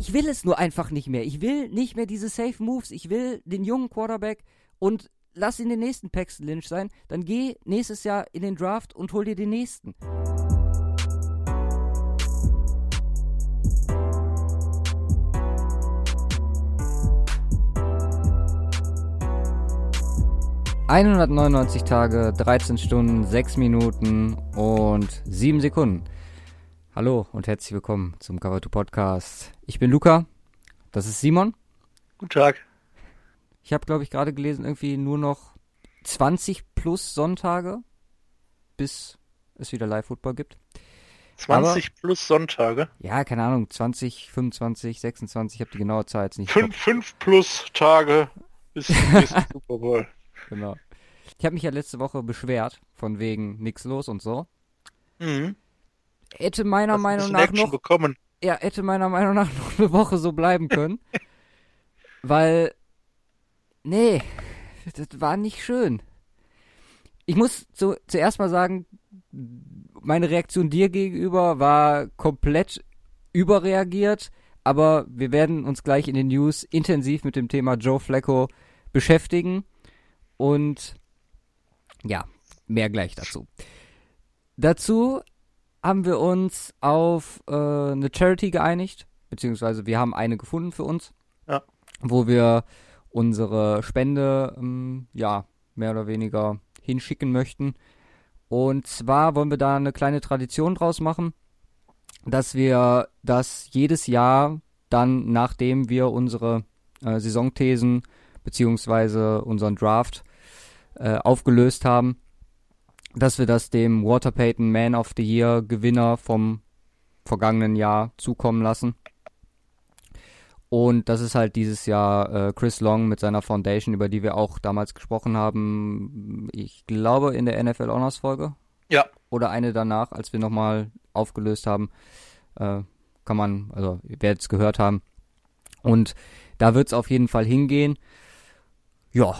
Ich will es nur einfach nicht mehr. Ich will nicht mehr diese Safe Moves. Ich will den jungen Quarterback und lass ihn den nächsten Paxton Lynch sein. Dann geh nächstes Jahr in den Draft und hol dir den nächsten. ...199 Tage, 13 Stunden, 6 Minuten und 7 Sekunden. Hallo und herzlich willkommen zum Cover 2 Podcast. Ich bin Luca, das ist Simon. Guten Tag. Ich habe, glaube ich, gerade gelesen, irgendwie nur noch 20 plus Sonntage, bis es wieder Live-Football gibt. 20 Aber, plus Sonntage? Ja, keine Ahnung, 20, 25, 26, ich habe die genaue Zahl jetzt nicht. 5, 5 plus Tage bis Super Bowl. Genau. Ich habe mich ja letzte Woche beschwert, von wegen nix los und so. Mhm. Hätte meiner Hast Meinung nach noch. Bekommen. Ja, hätte meiner Meinung nach noch eine Woche so bleiben können. weil. Nee, das war nicht schön. Ich muss zu, zuerst mal sagen, meine Reaktion dir gegenüber war komplett überreagiert, aber wir werden uns gleich in den News intensiv mit dem Thema Joe Flacco beschäftigen und ja, mehr gleich dazu. Dazu haben wir uns auf äh, eine Charity geeinigt, beziehungsweise wir haben eine gefunden für uns, ja. wo wir unsere Spende, ähm, ja, mehr oder weniger hinschicken möchten. Und zwar wollen wir da eine kleine Tradition draus machen, dass wir das jedes Jahr dann, nachdem wir unsere äh, Saisonthesen beziehungsweise unseren Draft äh, aufgelöst haben, dass wir das dem Walter Payton Man of the Year Gewinner vom vergangenen Jahr zukommen lassen. Und das ist halt dieses Jahr äh, Chris Long mit seiner Foundation, über die wir auch damals gesprochen haben. Ich glaube in der NFL Honors Folge. Ja. Oder eine danach, als wir nochmal aufgelöst haben. Äh, kann man, also ihr werdet es gehört haben. Und da wird es auf jeden Fall hingehen. Ja,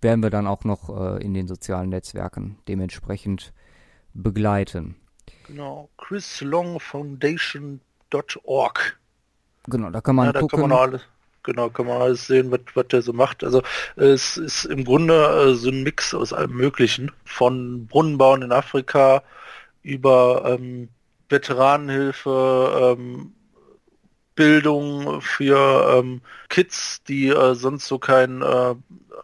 werden wir dann auch noch äh, in den sozialen Netzwerken dementsprechend begleiten. Genau, chrislongfoundation.org. Genau, da kann man ja, da gucken. Kann man alles, genau, kann man alles sehen, was, was der so macht. Also es ist im Grunde äh, so ein Mix aus allem Möglichen. Von Brunnenbauen in Afrika über ähm, Veteranenhilfe, ähm, Bildung für ähm, Kids, die äh, sonst so keinen äh,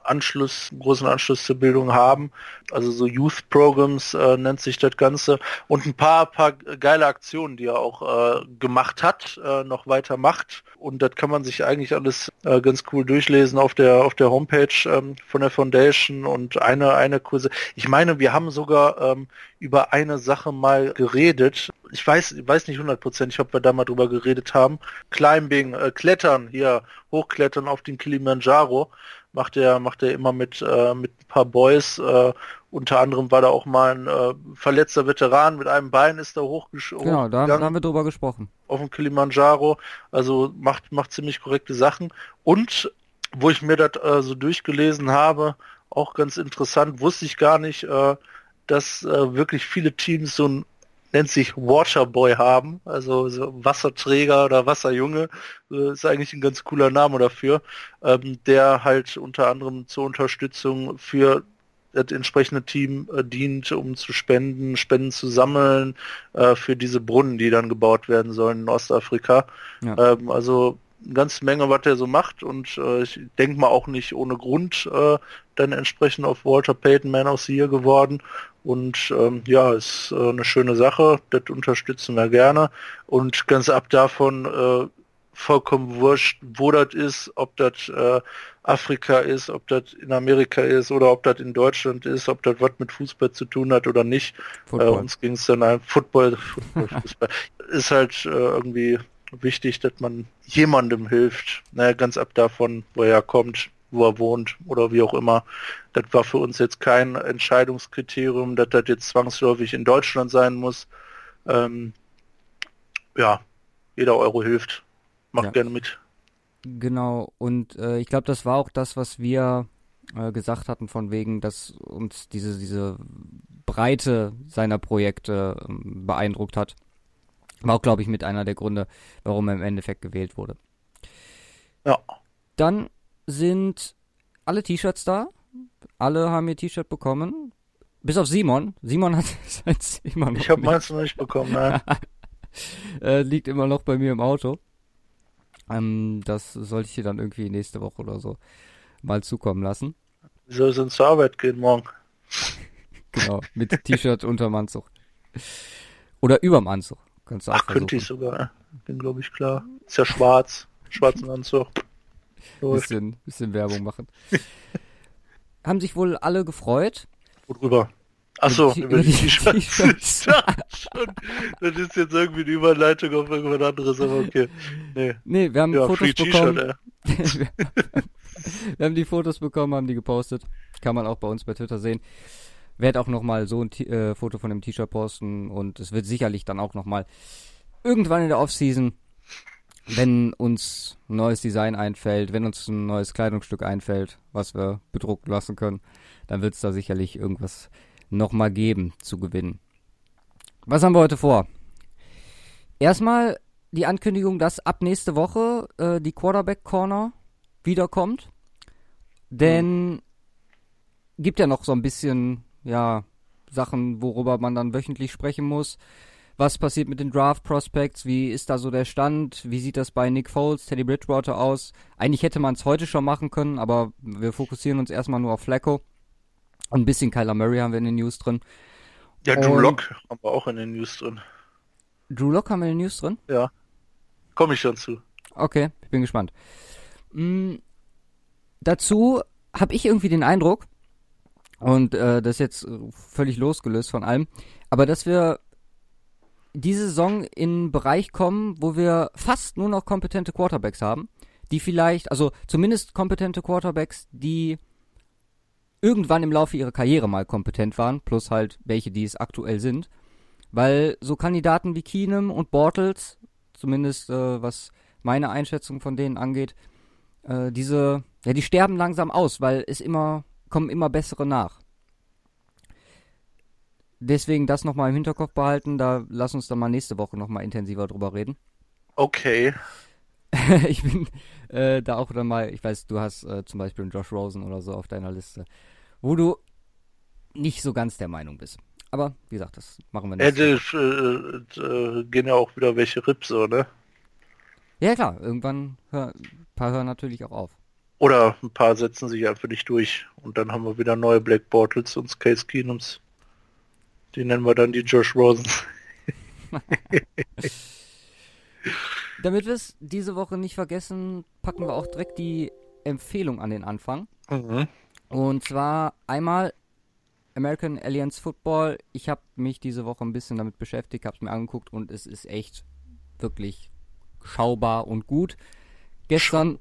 Anschluss, großen Anschluss zur Bildung haben. Also so Youth Programs äh, nennt sich das Ganze. Und ein paar, paar geile Aktionen, die er auch äh, gemacht hat, äh, noch weiter macht. Und das kann man sich eigentlich alles äh, ganz cool durchlesen auf der auf der Homepage ähm, von der Foundation und eine eine Kurse. Ich meine, wir haben sogar ähm, über eine Sache mal geredet. Ich weiß, ich weiß nicht hundertprozentig, ob wir da mal drüber geredet haben. Climbing, äh, Klettern hier, hochklettern auf den Kilimanjaro macht er macht er immer mit äh, mit ein paar Boys. Äh, unter anderem war da auch mal ein äh, verletzter Veteran mit einem Bein ist da hochgegangen. Genau, da, da haben wir drüber gesprochen. Auf dem Kilimanjaro. Also macht macht ziemlich korrekte Sachen. Und wo ich mir das äh, so durchgelesen habe, auch ganz interessant, wusste ich gar nicht, äh, dass äh, wirklich viele Teams so ein nennt sich Waterboy haben, also so Wasserträger oder Wasserjunge, äh, ist eigentlich ein ganz cooler Name dafür, ähm, der halt unter anderem zur Unterstützung für das entsprechende Team äh, dient, um zu spenden, Spenden zu sammeln äh, für diese Brunnen, die dann gebaut werden sollen in Ostafrika. Ja. Ähm, also eine ganze Menge, was er so macht und äh, ich denke mal auch nicht ohne Grund äh, dann entsprechend auf Walter Payton Man of the Year geworden und ähm, ja, ist äh, eine schöne Sache, das unterstützen wir gerne. Und ganz ab davon äh, vollkommen wurscht, wo das ist, ob das äh, Afrika ist, ob das in Amerika ist oder ob das in Deutschland ist, ob das was mit Fußball zu tun hat oder nicht. Äh, uns ging es dann ein Football, Football Fußball. ist halt äh, irgendwie wichtig, dass man jemandem hilft. Naja, ganz ab davon, wo er kommt wo er wohnt oder wie auch immer. Das war für uns jetzt kein Entscheidungskriterium, dass das jetzt zwangsläufig in Deutschland sein muss. Ähm, ja, jeder Euro hilft. Macht ja. gerne mit. Genau, und äh, ich glaube, das war auch das, was wir äh, gesagt hatten, von wegen, dass uns diese, diese Breite seiner Projekte äh, beeindruckt hat. War auch, glaube ich, mit einer der Gründe, warum er im Endeffekt gewählt wurde. Ja. Dann sind alle T-Shirts da. Alle haben ihr T-Shirt bekommen. Bis auf Simon. Simon hat seins immer noch Ich habe meins noch nicht bekommen, nein. äh, liegt immer noch bei mir im Auto. Ähm, das sollte ich dir dann irgendwie nächste Woche oder so mal zukommen lassen. Wie soll es zur Arbeit gehen morgen? Genau, mit T-Shirt unterm Anzug. Oder überm Anzug. Kannst du Ach, könnte ich versuchen. sogar. Bin, glaube ich, klar. Ist ja schwarz. Schwarzen Anzug. Läuft. Bisschen, bisschen Werbung machen. Haben sich wohl alle gefreut. Worüber? Achso, die- über die die T-Shirts. Das ist jetzt irgendwie eine Überleitung auf irgendwas anderes, aber okay. Nee. Nee, wir haben Ja, Fotos bekommen. wir haben die Fotos bekommen, haben die gepostet. Kann man auch bei uns bei Twitter sehen. Werd auch nochmal so ein T äh, Foto von dem T-Shirt posten und es wird sicherlich dann auch nochmal irgendwann in der Offseason, wenn uns ein neues Design einfällt, wenn uns ein neues Kleidungsstück einfällt, was wir bedrucken lassen können, dann wird es da sicherlich irgendwas nochmal geben zu gewinnen. Was haben wir heute vor? Erstmal die Ankündigung, dass ab nächste Woche äh, die Quarterback Corner wiederkommt. Denn gibt ja noch so ein bisschen, ja, Sachen, worüber man dann wöchentlich sprechen muss. Was passiert mit den Draft Prospects? Wie ist da so der Stand? Wie sieht das bei Nick Foles, Teddy Bridgewater aus? Eigentlich hätte man es heute schon machen können, aber wir fokussieren uns erstmal nur auf Flacco. Und ein bisschen Kyler Murray haben wir in den News drin. Ja, Drew Und- Lock haben wir auch in den News drin. Drew Lock haben wir in den News drin? Ja. Komme ich schon zu. Okay, ich bin gespannt. Mm, dazu habe ich irgendwie den Eindruck, und äh, das ist jetzt äh, völlig losgelöst von allem, aber dass wir diese Saison in einen Bereich kommen, wo wir fast nur noch kompetente Quarterbacks haben, die vielleicht, also zumindest kompetente Quarterbacks, die irgendwann im Laufe ihrer Karriere mal kompetent waren, plus halt welche, die es aktuell sind. Weil so Kandidaten wie Keenum und Bortles, zumindest äh, was meine Einschätzung von denen angeht, äh, diese, ja, die sterben langsam aus, weil es immer, kommen immer bessere nach. Deswegen das nochmal im Hinterkopf behalten, da lass uns dann mal nächste Woche nochmal intensiver drüber reden. Okay. ich bin äh, da auch dann mal, ich weiß, du hast äh, zum Beispiel einen Josh Rosen oder so auf deiner Liste, wo du nicht so ganz der Meinung bist. Aber wie gesagt, das machen wir nicht. die, äh, äh, gehen ja auch wieder welche Rips, so, ne? Ja klar, irgendwann hör, ein paar hören natürlich auch auf. Oder ein paar setzen sich einfach nicht durch. Und dann haben wir wieder neue Black Bortles und Case Keenums. Die nennen wir dann die Josh Rosens. Damit wir es diese Woche nicht vergessen, packen wir auch direkt die Empfehlung an den Anfang. Mhm. Und zwar einmal American Alliance Football. Ich habe mich diese Woche ein bisschen damit beschäftigt, habe es mir angeguckt und es ist echt wirklich schaubar und gut. Gestern,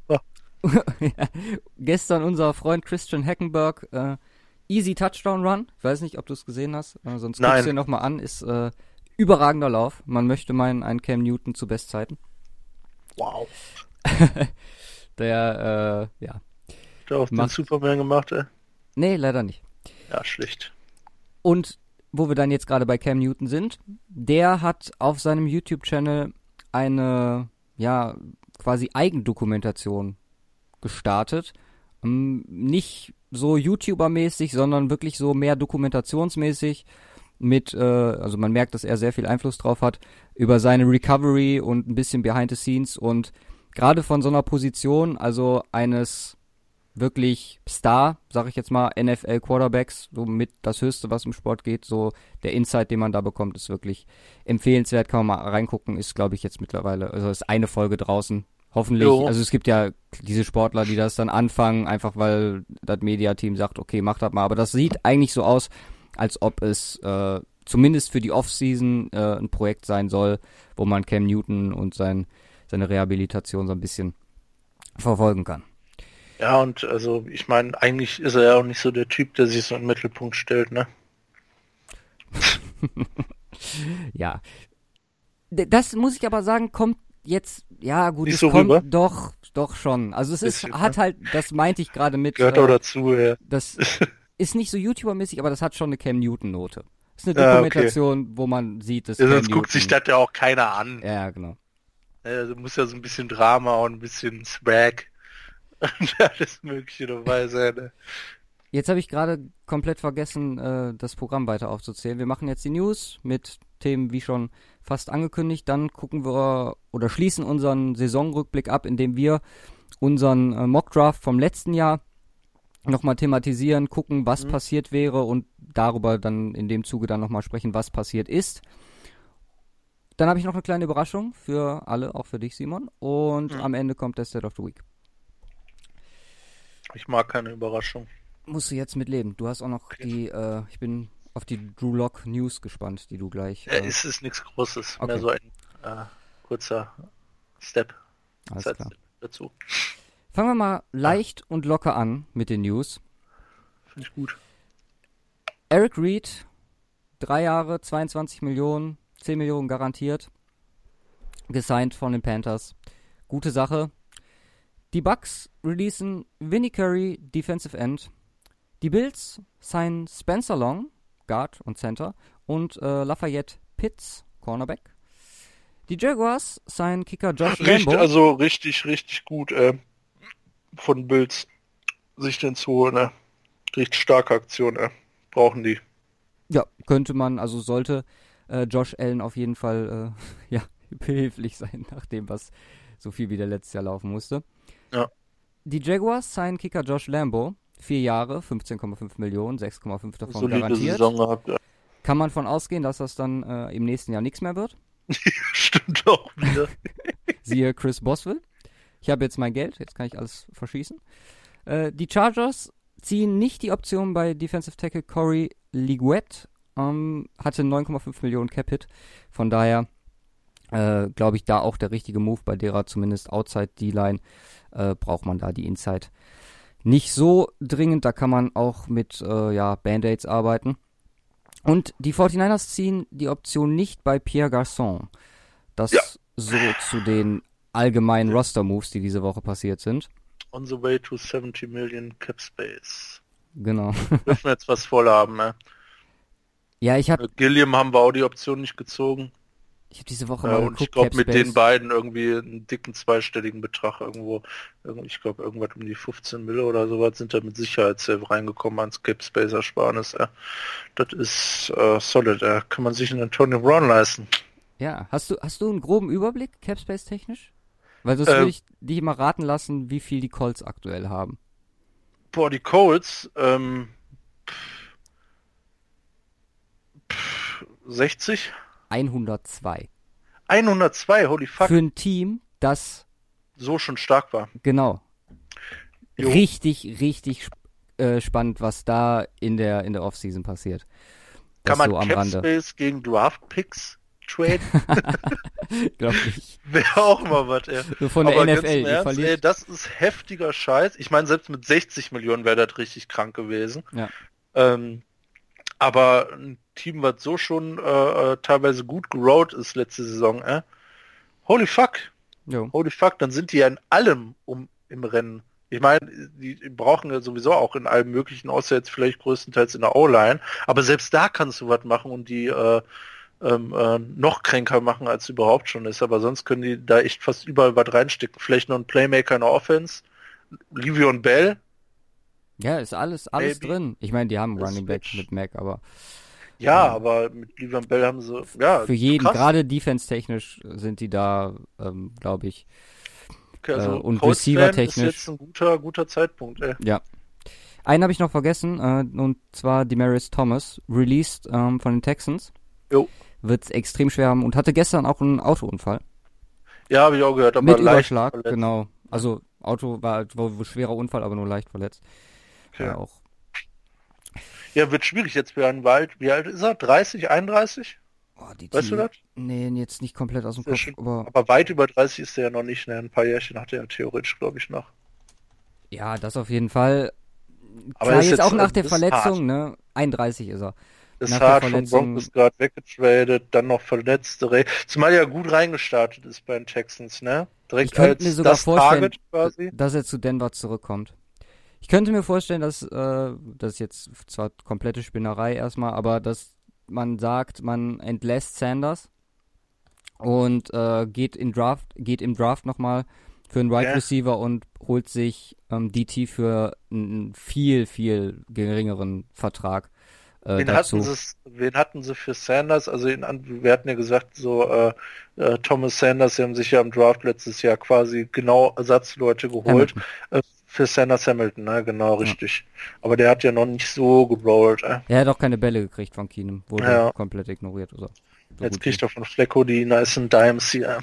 gestern unser Freund Christian Hackenberg, äh, Easy Touchdown Run. Ich weiß nicht, ob du es gesehen hast, äh, sonst Nein. guckst du dir nochmal an. Ist äh, überragender Lauf. Man möchte meinen, ein Cam Newton zu Bestzeiten. Wow. Der, äh, ja. Da auf den Superman gemacht, ey. Nee, leider nicht. Ja, schlecht. Und wo wir dann jetzt gerade bei Cam Newton sind, der hat auf seinem YouTube-Channel eine, ja, quasi Eigendokumentation gestartet. Ähm, nicht so YouTuber-mäßig, sondern wirklich so mehr dokumentationsmäßig mit, äh, also man merkt, dass er sehr viel Einfluss drauf hat, über seine Recovery und ein bisschen Behind the Scenes und gerade von so einer Position, also eines wirklich Star, sag ich jetzt mal, NFL Quarterbacks, so mit das Höchste, was im Sport geht, so der Insight, den man da bekommt, ist wirklich empfehlenswert, kann man mal reingucken, ist glaube ich jetzt mittlerweile, also ist eine Folge draußen, hoffentlich, Jo. also es gibt ja diese Sportler, die das dann anfangen, einfach weil das Mediateam sagt, okay, mach das mal, aber das sieht eigentlich so aus, als ob es äh, zumindest für die Offseason äh, ein Projekt sein soll, wo man Cam Newton und sein, seine Rehabilitation so ein bisschen verfolgen kann. Ja, und also, ich meine, eigentlich ist er ja auch nicht so der Typ, der sich so in den Mittelpunkt stellt, ne? Ja. Das muss ich aber sagen, kommt jetzt, ja gut, Nicht es so kommt rüber? doch, doch schon. Also es ist, Bisschen, hat halt, das meinte ich gerade mit, Gehört äh, auch dazu, ja. das ist nicht so YouTuber-mäßig, aber das hat schon eine Cam Newton-Note. Ist eine Ah, okay. Dokumentation, wo man sieht, dass ja Cam sonst guckt sich das ja auch keiner an. Ja, genau. Du musst ja so ein bisschen Drama und ein bisschen Swag. Alles mögliche dabei sein. Ne? Jetzt habe ich gerade komplett vergessen, äh, das Programm weiter aufzuzählen. Wir machen jetzt die News mit Themen wie schon fast angekündigt. Dann gucken wir oder schließen unseren Saisonrückblick ab, indem wir unseren äh, Mockdraft vom letzten Jahr nochmal thematisieren, gucken, was mhm. passiert wäre und darüber dann in dem Zuge dann nochmal sprechen, was passiert ist. Dann habe ich noch eine kleine Überraschung für alle, auch für dich, Simon. Und mhm. am Ende kommt der State of the Week. Ich mag keine Überraschung. Musst du jetzt mitleben. Du hast auch noch okay. die, äh, ich bin auf die Drew Lock News gespannt, die du gleich. Äh, ja, es ist nichts Großes, okay. mehr so ein äh, kurzer Step. Alles klar. dazu. Fangen wir mal leicht und locker an mit den News. Finde ich gut. Eric Reed, drei Jahre, 22 Millionen, 10 Millionen garantiert. Gesigned von den Panthers. Gute Sache. Die Bucks releasen Vinnie Curry, Defensive End. Die Bills signen Spencer Long, Guard und Center. Und äh, Lafayette Pitts, Cornerback. Die Jaguars signen Kicker Josh Richtig, Lambo. Also richtig, richtig gut äh, von Bills, sich den zu holen. Äh. Richtig starke Aktion, äh. brauchen die. Ja, könnte man, also sollte äh, Josh Allen auf jeden Fall äh, ja, behilflich sein, nach dem, was so viel wie der letztes Jahr laufen musste. Ja. Die Jaguars signen Kicker Josh Lambo. Vier Jahre, 15,5 Millionen, 6,5 davon Solide garantiert. Saison gehabt, ja. Kann man von ausgehen, dass das dann äh, im nächsten Jahr nichts mehr wird? Stimmt auch wieder. Siehe Chris Boswell. Ich habe jetzt mein Geld, jetzt kann ich alles verschießen. Äh, die Chargers ziehen nicht die Option bei Defensive Tackle Corey Liguet ähm, hatte 9,5 Millionen Cap-Hit. Von daher äh, glaube ich da auch der richtige Move, bei derer zumindest Outside D-Line äh, braucht man da die Inside nicht so dringend. Da kann man auch mit äh, ja, Band-Aids arbeiten. Und die 49ers ziehen die Option nicht bei Pierre Garçon. Das ja. so zu den allgemeinen Roster-Moves, die diese Woche passiert sind. On the way to 70 million Cap Space. Genau. Dürfen wir jetzt was voll haben, ne? Ja, ich habe. Gilliam haben wir auch die Option nicht gezogen. Ich habe diese Woche ja, mal und ich glaube mit den beiden irgendwie einen dicken zweistelligen Betrag irgendwo, ich glaube irgendwas um die 15 Mille oder sowas sind da mit Sicherheit reingekommen ans Cap Space Ersparnis. Ja. Das ist äh, solid, da kann man sich einen Antonio Brown leisten. Ja, hast du hast du einen groben Überblick Cap Space technisch? Weil sonst ähm, würde ich dich mal raten lassen, wie viel die Colts aktuell haben. Boah, die Colts, ähm, 60? 102. 102, holy fuck. Für ein Team, das so schon stark war. Genau. Jo. Richtig, richtig äh, spannend, was da in der in der Offseason passiert. Das Kann man so am Rande. gegen Draft Picks traden? Glaub ich. Wäre auch mal was, ey. So von der Aber NFL, die Ernst, verliert. Ey, das ist heftiger Scheiß. Ich meine, selbst mit 60 Millionen wäre das richtig krank gewesen. Ja. Ähm, aber ein Team, was so schon äh, äh, teilweise gut gerowt ist letzte Saison, äh? Holy fuck. Jo. Holy fuck, dann sind die ja in allem um im Rennen. Ich meine, die brauchen ja sowieso auch in allem möglichen, außer jetzt vielleicht größtenteils in der O-Line. Aber selbst da kannst du was machen und die äh, ähm, äh, noch kränker machen, als überhaupt schon ist. Aber sonst können die da echt fast überall was reinstecken. Vielleicht noch ein Playmaker in der Offense. Livion Bell, ja, ist alles, alles Maybe. drin. Ich meine, die haben Running Back mit Mac, aber. Ja, ähm, aber mit Livian Bell haben sie, ja. Für jeden, gerade defense-technisch sind die da, ähm, glaube ich. Okay, also äh, und Receiver-technisch. ist jetzt ein guter, guter Zeitpunkt, ey. Ja. Einen habe ich noch vergessen, äh, und zwar Demarius Thomas, released ähm, von den Texans. Jo. Wird extrem schwer haben und hatte gestern auch einen Autounfall. Ja, habe ich auch gehört, aber Mit Überschlag, verletzt. genau. Also Auto war, war ein schwerer Unfall, aber nur leicht verletzt. Okay. Ja, auch. Ja, wird schwierig jetzt für einen Wald. Wie alt ist er? 30, 31? Oh, weißt du das? Nee, jetzt nicht komplett aus dem Kopf. Schon, aber... aber weit über 30 ist er ja noch nicht. Ne? Ein paar Jährchen hat er ja theoretisch, glaube ich, noch. Ja, das auf jeden Fall. Aber Klar, jetzt, jetzt auch nach der Verletzung, hart. ne? 31 ist er. Ist nach hart, von Broncos gerade weggetradet, dann noch verletzte. Zumal er ja gut reingestartet ist bei den Texans, ne? Direkt ich könnte mir sogar vorstellen, dass er zu Denver zurückkommt. Ich könnte mir vorstellen, dass äh, das ist jetzt zwar komplette Spinnerei erstmal, aber dass man sagt, man entlässt Sanders und äh, geht in Draft, geht im Draft nochmal für einen Wide right Receiver und holt sich ähm, DT für einen viel, viel geringeren Vertrag. Äh, wen, dazu. Hatten sie, wen hatten sie für Sanders? Also in, wir hatten ja gesagt, so äh, äh, Thomas Sanders, sie haben sich ja im Draft letztes Jahr quasi genau Ersatzleute geholt. Äh, für Sanders Hamilton, ne? Genau, richtig. Ja. Aber der hat ja noch nicht so gerollt. Äh. Er hat auch keine Bälle gekriegt von Keenum, wurde ja. komplett ignoriert. Oder so Jetzt kriegt er von Flecko die nice Dimes hier.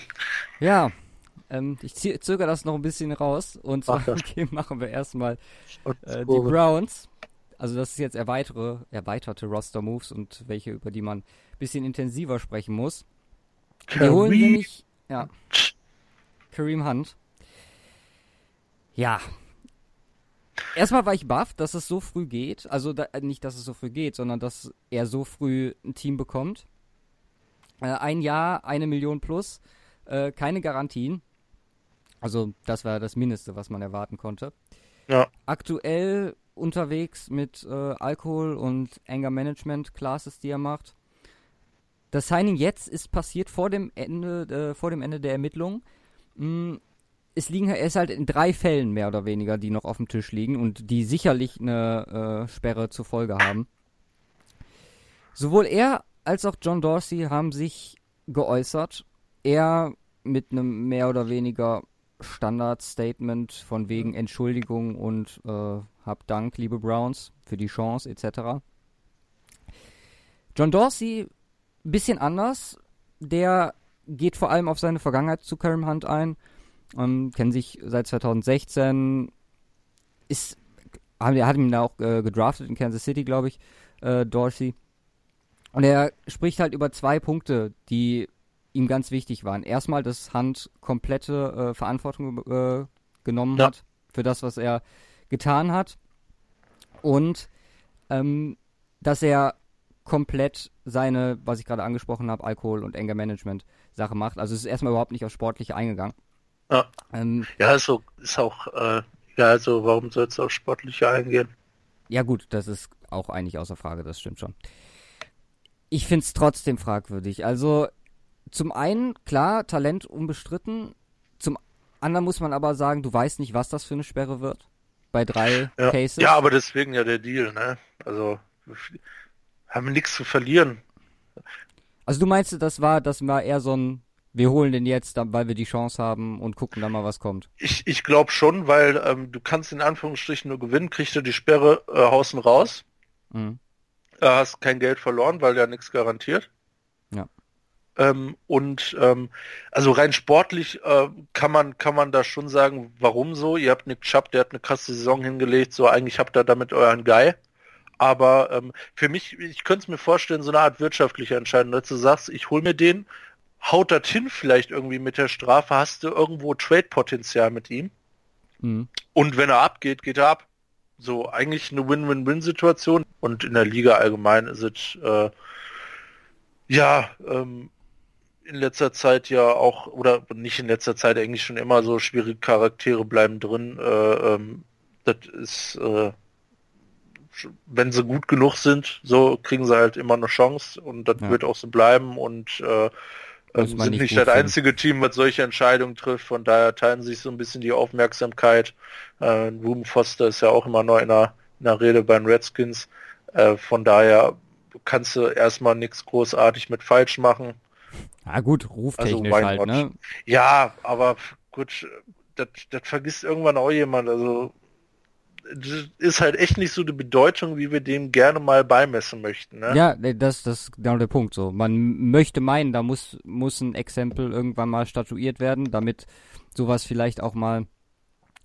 Ja, ähm, ich zögere das noch ein bisschen raus und zwar okay, machen wir erstmal äh, die Browns. Also das ist jetzt erweitere, erweiterte Roster-Moves und welche, über die man ein bisschen intensiver sprechen muss. Wir holen nämlich, ja, Kareem Hunt. Ja, Erstmal war ich baff, dass es so früh geht. Also da, nicht, dass es so früh geht, sondern dass er so früh ein Team bekommt. Äh, ein Jahr, eine Million plus, äh, keine Garantien. Also das war das Mindeste, was man erwarten konnte. Ja. Aktuell unterwegs mit äh, Alkohol und Anger Management Classes, die er macht. Das Signing jetzt ist passiert vor dem Ende, äh, vor dem Ende der Ermittlungen. Es liegen, ist halt in drei Fällen mehr oder weniger, die noch auf dem Tisch liegen und die sicherlich eine äh, Sperre zur Folge haben. Sowohl er als auch John Dorsey haben sich geäußert. Er mit einem mehr oder weniger Standard-Statement von wegen Entschuldigung und äh, hab Dank, liebe Browns, für die Chance etc. John Dorsey, bisschen anders. Der geht vor allem auf seine Vergangenheit zu Karim Hunt ein ähm, kennen sich seit 2016. Ist, er hat ihn da auch äh, gedraftet in Kansas City, glaube ich, äh, Dorsey. Und er spricht halt über zwei Punkte, die ihm ganz wichtig waren. Erstmal, dass Hunt komplette äh, Verantwortung äh, genommen ja. hat für das, was er getan hat. Und ähm, dass er komplett seine, was ich gerade angesprochen habe, Alkohol- und Anger Management Sache macht. Also es ist erstmal überhaupt nicht auf Sportliche eingegangen. Ja, ähm, ja ist, auch, ist auch äh, ja, also warum soll es auf Sportliche eingehen? Ja gut, das ist auch eigentlich außer Frage, das stimmt schon. Ich finde es trotzdem fragwürdig. Also zum einen, klar, Talent unbestritten. Zum anderen muss man aber sagen, du weißt nicht, was das für eine Sperre wird. Bei drei ja. Cases. Ja, aber deswegen ja der Deal, ne? Also haben wir nichts zu verlieren. Also du meinst, das war, das war eher so ein wir holen den jetzt, weil wir die Chance haben und gucken dann mal, was kommt. Ich, ich glaube schon, weil ähm, du kannst in Anführungsstrichen nur gewinnen, kriegst du die Sperre äh, hausen raus. Mhm. Äh, hast kein Geld verloren, weil ja nichts garantiert. Ja. Ähm, und ähm, also rein sportlich äh, kann man kann man da schon sagen, warum so. Ihr habt Nick Chubb, der hat eine krasse Saison hingelegt, so eigentlich habt ihr damit euren Guy. Aber ähm, für mich, ich könnte es mir vorstellen, so eine Art wirtschaftliche Entscheidung, dass du sagst, ich hol mir den, haut das hin vielleicht irgendwie mit der Strafe, hast du irgendwo Trade-Potenzial mit ihm. Mhm. Und wenn er abgeht, geht er ab. So, eigentlich eine Win-Win-Win-Situation. Und in der Liga allgemein ist es, äh, ja, ähm, in letzter Zeit ja auch, oder nicht in letzter Zeit eigentlich schon immer so schwierige Charaktere bleiben drin. Äh, ähm, das ist, äh, wenn sie gut genug sind, so kriegen sie halt immer eine Chance und das ja. wird auch so bleiben und äh, also sind nicht das einzige Team, was solche Entscheidungen trifft. Von daher teilen sich so ein bisschen die Aufmerksamkeit. Äh, Ruben Foster ist ja auch immer noch in der, in der Rede bei den Redskins. Äh, von daher kannst du erstmal nichts großartig mit falsch machen. Ah gut, ruftechnisch also, halt, ne? Ja, aber gut, das, das vergisst irgendwann auch jemand. Also ist halt echt nicht so die Bedeutung, wie wir dem gerne mal beimessen möchten. Ne? Ja, das, das ist genau der Punkt. So, man möchte meinen, da muss muss ein Exempel irgendwann mal statuiert werden, damit sowas vielleicht auch mal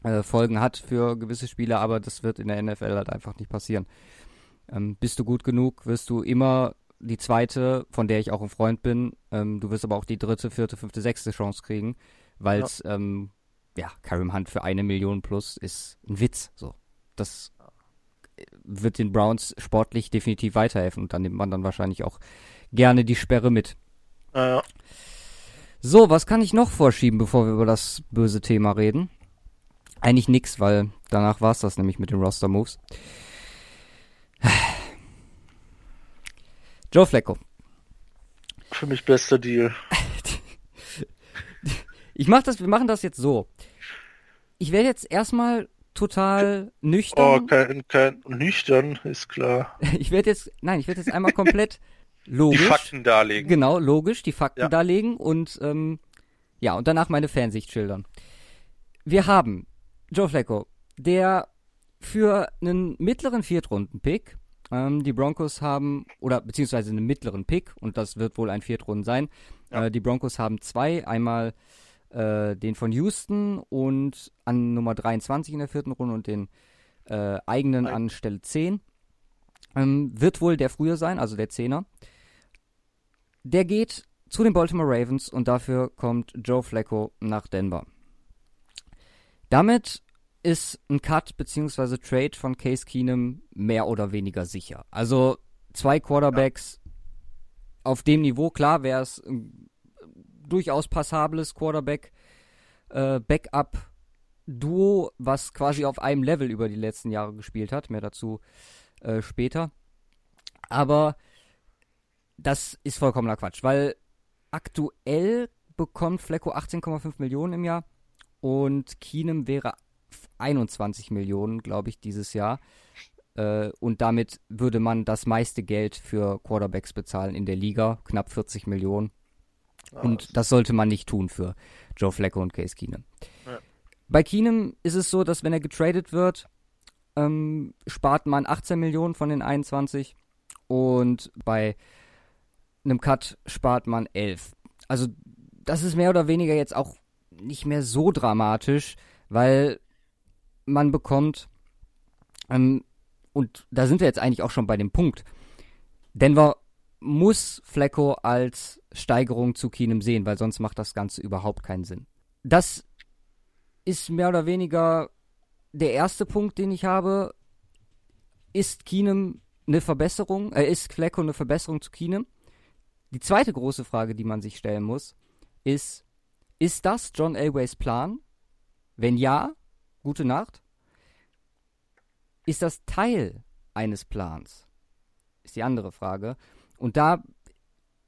äh, Folgen hat für gewisse Spieler, aber das wird in der NFL halt einfach nicht passieren. Ähm, bist du gut genug, wirst du immer die zweite, von der ich auch ein Freund bin. Ähm, du wirst aber auch die dritte, vierte, fünfte, sechste Chance kriegen, weil es ja. ähm, ja, Karim Hunt für eine Million plus ist ein Witz. So das wird den Browns sportlich definitiv weiterhelfen und dann nimmt man dann wahrscheinlich auch gerne die Sperre mit. Ja. So, was kann ich noch vorschieben, bevor wir über das böse Thema reden? Eigentlich nix, weil danach war es das nämlich mit den Roster Moves. Joe Flecko. Für mich bester Deal. ich mach das, wir machen das jetzt so. ich werde jetzt erstmal total nüchtern. Oh, kein, kein nüchtern, ist klar. ich werde jetzt, nein, ich werde jetzt einmal komplett logisch. Die Fakten darlegen. Genau, logisch, die Fakten Ja. darlegen und ähm, ja, und danach meine Fansicht schildern. Wir haben Joe Flacco, der für einen mittleren Viertrunden-Pick, ähm, die Broncos haben, oder beziehungsweise einen mittleren Pick, und das wird wohl ein Viertrunden sein, Ja. äh, die Broncos haben zwei, einmal äh, den von Houston und an Nummer 23 in der vierten Runde und den äh, eigenen Eig- an Stelle 10. Ähm, wird wohl der frühe sein, also der Zehner. Der geht zu den Baltimore Ravens und dafür kommt Joe Flacco nach Denver. Damit ist ein Cut bzw. Trade von Case Keenum mehr oder weniger sicher. Also zwei Quarterbacks auf dem Niveau, klar wäre es ein durchaus passables Quarterback äh, was quasi auf einem Level über die letzten Jahre gespielt hat. Mehr dazu äh, später. Aber das ist vollkommener Quatsch, weil aktuell bekommt Flecko 18,5 Millionen im Jahr und Keenum wäre 21 Millionen, glaube ich, dieses Jahr. Äh, und damit würde man das meiste Geld für Quarterbacks bezahlen in der Liga, knapp 40 Millionen. Und das sollte man nicht tun für Joe Flacco und Case Keenum. Ja. Bei Keenum ist es so, dass wenn er getradet wird, ähm, spart man 18 Millionen von den 21 und bei einem Cut spart man 11. Also das ist mehr oder weniger jetzt auch nicht mehr so dramatisch, weil man bekommt, ähm, und da sind wir jetzt eigentlich auch schon bei dem Punkt, Denver muss Flecko als Steigerung zu Keenum sehen, weil sonst macht das Ganze überhaupt keinen Sinn. Das ist mehr oder weniger der erste Punkt, den ich habe. Ist Keenum eine Verbesserung, äh, ist Flecko eine Verbesserung zu Keenum? Die zweite große Frage, die man sich stellen muss, ist, ist das John Elways Plan? Wenn ja, gute Nacht. Ist das Teil eines Plans? Ist die andere Frage. Und da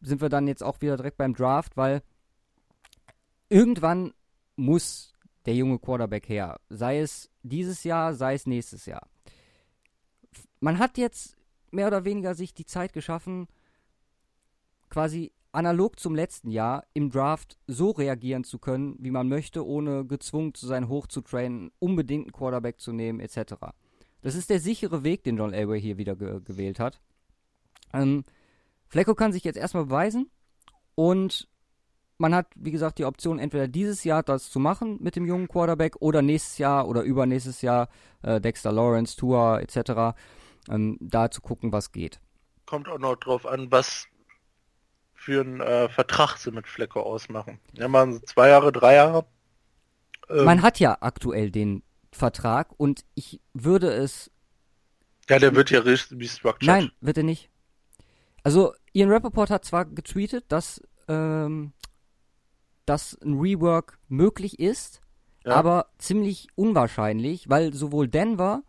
sind wir dann jetzt auch wieder direkt beim Draft, weil irgendwann muss der junge Quarterback her. Sei es dieses Jahr, sei es nächstes Jahr. Man hat jetzt mehr oder weniger sich die Zeit geschaffen, quasi analog zum letzten Jahr im Draft so reagieren zu können, wie man möchte, ohne gezwungen zu sein, hochzutrainen, unbedingt einen Quarterback zu nehmen, etc. Das ist der sichere Weg, den John Elway hier wieder ge gewählt hat. Ähm, Flecko kann sich jetzt erstmal beweisen und man hat, wie gesagt, die Option, entweder dieses Jahr das zu machen mit dem jungen Quarterback oder nächstes Jahr oder übernächstes Jahr äh, Dexter Lawrence, Tua etc. Ähm, da zu gucken, was geht. Kommt auch noch drauf an, was für einen äh, Vertrag sie mit Flecko ausmachen. Ja, sie zwei Jahre, drei Jahre. Ähm, Man hat ja aktuell den Vertrag und ich würde es. ja, der wird ja richtig restructured. Nein, wird er nicht. Also, Ian Rappaport hat zwar getweetet, dass, ähm, dass ein Rework möglich ist, Ja. aber ziemlich unwahrscheinlich, weil sowohl Denver,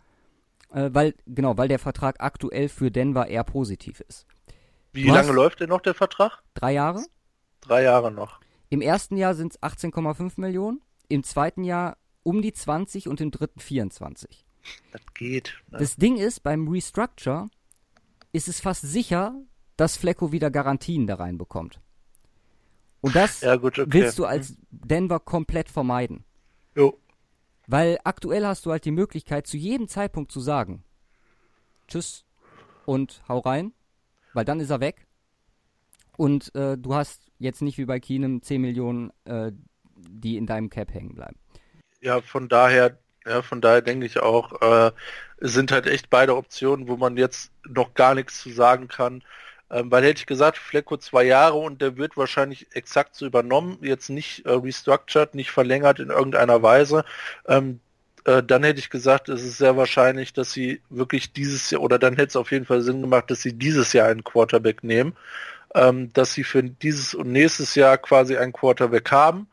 äh, weil, genau, weil der Vertrag aktuell für Denver eher positiv ist. Wie du lange läuft denn noch der Vertrag? Drei Jahre. Drei Jahre noch. Im ersten Jahr sind es 18,5 Millionen, im zweiten Jahr um die 20 und im dritten 24. Das geht. Ne? Das Ding ist, beim Restructure ist es fast sicher, dass Flecko wieder Garantien da reinbekommt. Und das ja, gut, okay. willst du als Denver komplett vermeiden. Jo. Weil aktuell hast du halt die Möglichkeit, zu jedem Zeitpunkt zu sagen, tschüss und hau rein, weil dann ist er weg. Und äh, du hast jetzt nicht wie bei Keenum 10 Millionen, äh, die in deinem Cap hängen bleiben. Ja, von daher, ja, von daher denke ich auch, äh, sind halt echt beide Optionen, wo man jetzt noch gar nichts zu sagen kann. Ähm, weil hätte ich gesagt, Flecko zwei Jahre und der wird wahrscheinlich exakt so übernommen, jetzt nicht äh, restructured, nicht verlängert in irgendeiner Weise, ähm, äh, dann hätte ich gesagt, es ist sehr wahrscheinlich, dass sie wirklich dieses Jahr, oder dann hätte es auf jeden Fall Sinn gemacht, dass sie dieses Jahr einen Quarterback nehmen, ähm, dass sie für dieses und nächstes Jahr quasi einen Quarterback haben,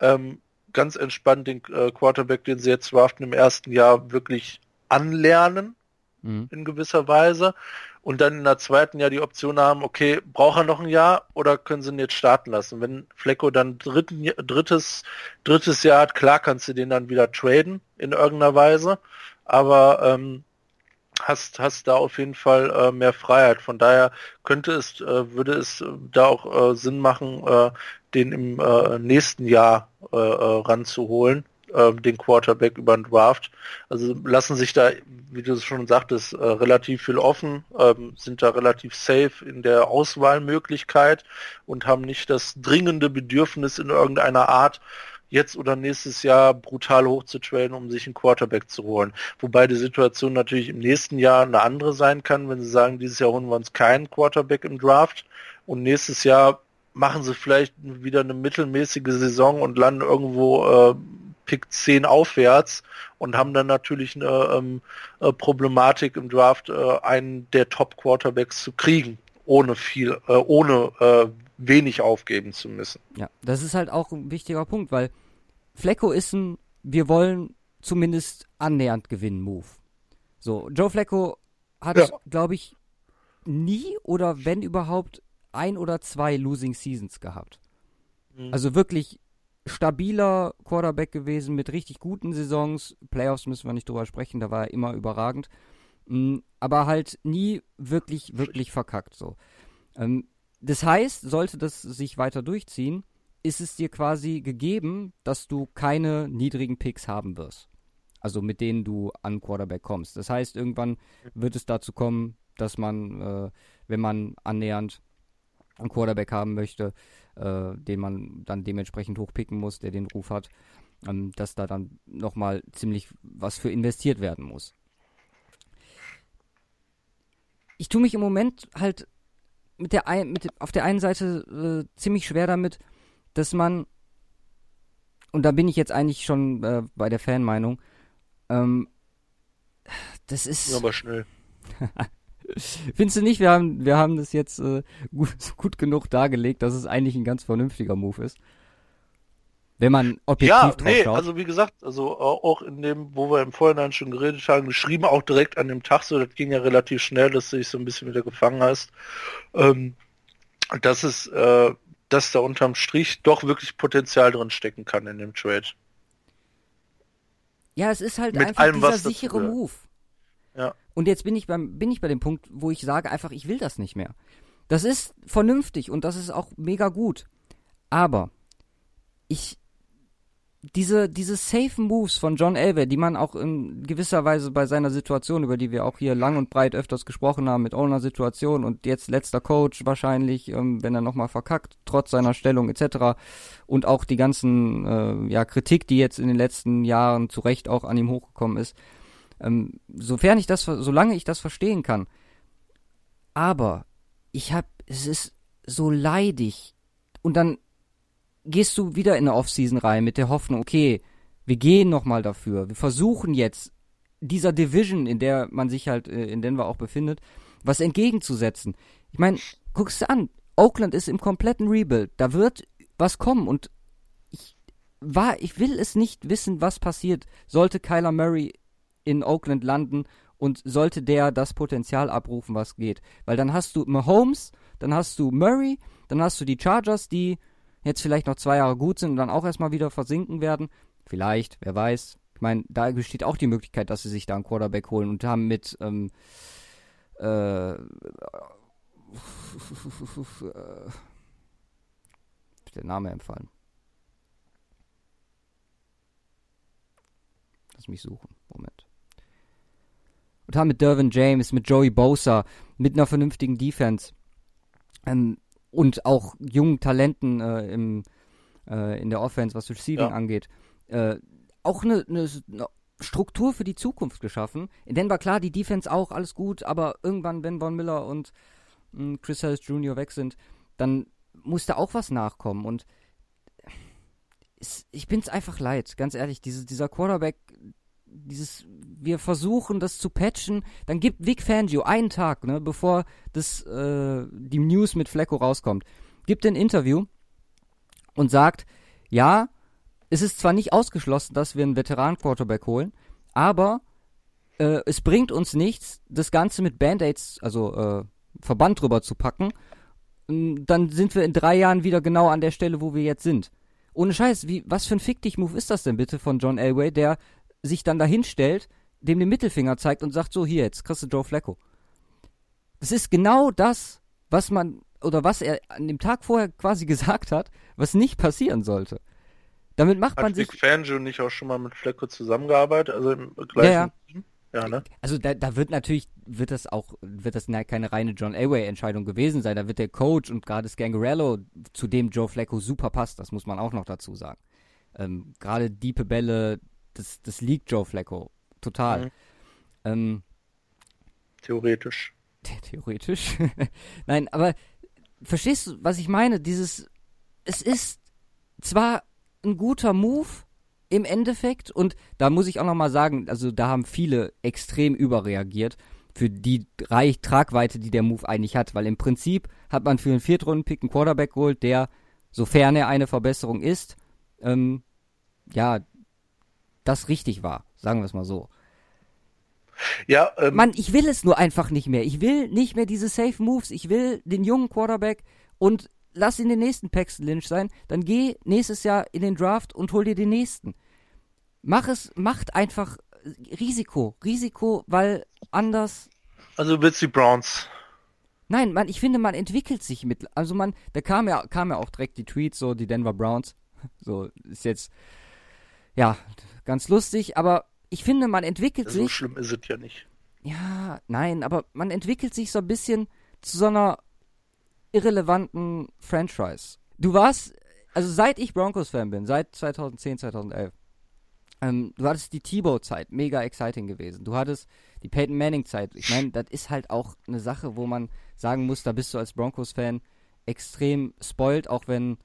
ähm, ganz entspannt den äh, Quarterback, den sie jetzt draften im ersten Jahr, wirklich anlernen, mhm. in gewisser Weise und dann in der zweiten Jahr die Option haben, okay, braucht er noch ein Jahr oder können sie ihn jetzt starten lassen? Wenn Flecko dann dritten, drittes, drittes Jahr hat, klar kannst du den dann wieder traden in irgendeiner Weise, aber ähm, hast, hast da auf jeden Fall äh, mehr Freiheit. Von daher könnte es, äh, würde es da auch äh, Sinn machen, äh, den im äh, nächsten Jahr äh, äh, ranzuholen, äh, den Quarterback über den Draft. Also lassen sich da, wie du es schon sagtest, äh, relativ viel offen, äh, sind da relativ safe in der Auswahlmöglichkeit und haben nicht das dringende Bedürfnis in irgendeiner Art, jetzt oder nächstes Jahr brutal hochzutraden, um sich einen Quarterback zu holen. Wobei die Situation natürlich im nächsten Jahr eine andere sein kann, wenn sie sagen, dieses Jahr holen wir uns keinen Quarterback im Draft und nächstes Jahr machen sie vielleicht wieder eine mittelmäßige Saison und landen irgendwo äh, Pick 10 aufwärts und haben dann natürlich eine ähm, äh, Problematik im Draft, äh, einen der Top-Quarterbacks zu kriegen, ohne viel, äh, ohne äh, wenig aufgeben zu müssen. Ja, das ist halt auch ein wichtiger Punkt, weil Flecko ist ein, wir wollen zumindest annähernd gewinnen Move. So, Joe Flecko hat, ja. glaube ich, nie oder wenn überhaupt ein oder zwei Losing Seasons gehabt. Mhm. Also wirklich stabiler Quarterback gewesen mit richtig guten Saisons. Playoffs müssen wir nicht drüber sprechen, da war er immer überragend. Mhm, aber halt nie wirklich, wirklich verkackt so. Ähm, das heißt, sollte das sich weiter durchziehen, ist es dir quasi gegeben, dass du keine niedrigen Picks haben wirst. Also mit denen du an Quarterback kommst. Das heißt, irgendwann wird es dazu kommen, dass man, äh, wenn man annähernd einen Quarterback haben möchte, äh, den man dann dementsprechend hochpicken muss, der den Ruf hat, ähm, dass da dann nochmal ziemlich was für investiert werden muss. Ich tue mich im Moment halt mit der ein, mit, auf der einen Seite äh, ziemlich schwer damit, dass man, und da bin ich jetzt eigentlich schon äh, bei der Fanmeinung, ähm, das ist. Ja, aber schnell. Findest du nicht, wir haben, wir haben das jetzt äh, gut, gut genug dargelegt, dass es eigentlich ein ganz vernünftiger Move ist? Wenn man objektiv ja, drauf nee, schaut. also wie gesagt, also auch in dem, wo wir im Vorhinein schon geredet haben, geschrieben auch direkt an dem Tag so, das ging ja relativ schnell, dass du dich so ein bisschen wieder gefangen hast. Ähm, dass es, äh, dass da unterm Strich doch wirklich Potenzial drin stecken kann in dem Trade. Ja, es ist halt Mit einfach allem, dieser sichere Move. Ja. Und jetzt bin ich beim, bin ich bei dem Punkt, wo ich sage einfach, ich will das nicht mehr. Das ist vernünftig und das ist auch mega gut. Aber ich diese, diese safe Moves von John Elway, die man auch in gewisser Weise bei seiner Situation, über die wir auch hier lang und breit öfters gesprochen haben, mit Owner-Situation und jetzt letzter Coach wahrscheinlich, ähm, wenn er nochmal verkackt, trotz seiner Stellung etc. Und auch die ganzen äh, ja, Kritik, die jetzt in den letzten Jahren zu Recht auch an ihm hochgekommen ist. Ähm, sofern ich das, solange ich das verstehen kann. Aber ich hab, es ist so leidig. Und dann gehst du wieder in eine Offseason rein mit der Hoffnung, okay, wir gehen nochmal dafür. Wir versuchen jetzt dieser Division, in der man sich halt äh, in Denver auch befindet, was entgegenzusetzen. Ich meine, guckst du an, Oakland ist im kompletten Rebuild. Da wird was kommen und ich war, ich will es nicht wissen, was passiert, sollte Kyler Murray in Oakland landen und sollte der das Potenzial abrufen, was geht. Weil dann hast du Mahomes, dann hast du Murray, dann hast du die Chargers, die jetzt vielleicht noch zwei Jahre gut sind und dann auch erstmal wieder versinken werden. Vielleicht, wer weiß. Ich meine, da besteht auch die Möglichkeit, dass sie sich da einen Quarterback holen und haben mit ähm, äh, der Name empfallen. Lass mich suchen. Moment. Und haben mit Dervin James, mit Joey Bosa, mit einer vernünftigen Defense ähm, und auch jungen Talenten äh, im, äh, in der Offense, was Receiving ja. angeht, äh, auch eine, eine, eine, Struktur für die Zukunft geschaffen. In Denver, klar, die Defense auch, alles gut, aber irgendwann, wenn Von Miller und mh, hm, Chris Harris Jr. weg sind, dann muss da auch was nachkommen und es, ich bin's einfach leid, ganz ehrlich, diese, dieser Quarterback, dieses, wir versuchen das zu patchen, dann gibt Vic Fangio einen Tag, ne, bevor das, äh, die News mit Flecko rauskommt, gibt ein Interview und sagt, ja, es ist zwar nicht ausgeschlossen, dass wir einen Veteran-Quarterback holen, aber äh, es bringt uns nichts, das Ganze mit Band-Aids, also äh, Verband drüber zu packen. Dann sind wir in drei Jahren wieder genau an der Stelle, wo wir jetzt sind. Ohne Scheiß, wie, was für ein Fick-Dich-Move ist das denn bitte von John Elway, der sich dann dahin stellt, dem den Mittelfinger zeigt und sagt, so hier, jetzt kriegst du Joe Flacco. Das ist genau das, was man, oder was er an dem Tag vorher quasi gesagt hat, was nicht passieren sollte. Damit macht Hat man sich. Big Fangio nicht auch schon mal mit Flecko zusammengearbeitet, also im gleichen Ja, ja. Ja, ne? Also da, da wird natürlich, wird das auch, wird das na- keine reine John Elway-Entscheidung gewesen sein. Da wird der Coach und gerade Scangarello, zu dem Joe Flacco super passt, das muss man auch noch dazu sagen. Ähm, gerade diepe Bälle, das, das liegt Joe Flacco total. Mhm. Ähm, Theoretisch. theoretisch. Nein, aber verstehst du, was ich meine? Dieses, es ist zwar ein guter Move im Endeffekt und da muss ich auch noch mal sagen, also da haben viele extrem überreagiert für die Reich Tragweite, die der Move eigentlich hat, weil im Prinzip hat man für einen Viertrunden-Pick einen Quarterback geholt, der, sofern er eine Verbesserung ist, ähm, ja, das richtig war, sagen wir es mal so. Ja, ähm, Mann, ich will es nur einfach nicht mehr. Ich will nicht mehr diese Safe Moves. Ich will den jungen Quarterback und lass ihn den nächsten Paxton Lynch sein. Dann geh nächstes Jahr in den Draft und hol dir den nächsten. Mach es, macht einfach Risiko. Risiko, weil anders. also du willst die Browns. Nein, man, ich finde, man entwickelt sich mit. Also man, da kam ja, kam ja auch direkt die Tweets, so die Denver Browns. So, ist jetzt, ja, ganz lustig, aber ich finde, man entwickelt So sich. schlimm ist es ja nicht. Ja, nein, aber man entwickelt sich so ein bisschen zu so einer irrelevanten Franchise. Du warst, also seit ich Broncos-Fan bin, seit 2010, 2011, ähm, du hattest die Tebow-Zeit, mega exciting gewesen. Du hattest die Peyton Manning-Zeit. Ich meine, das ist halt auch eine Sache, wo man sagen muss, da bist du als Broncos-Fan extrem spoilt, auch wenn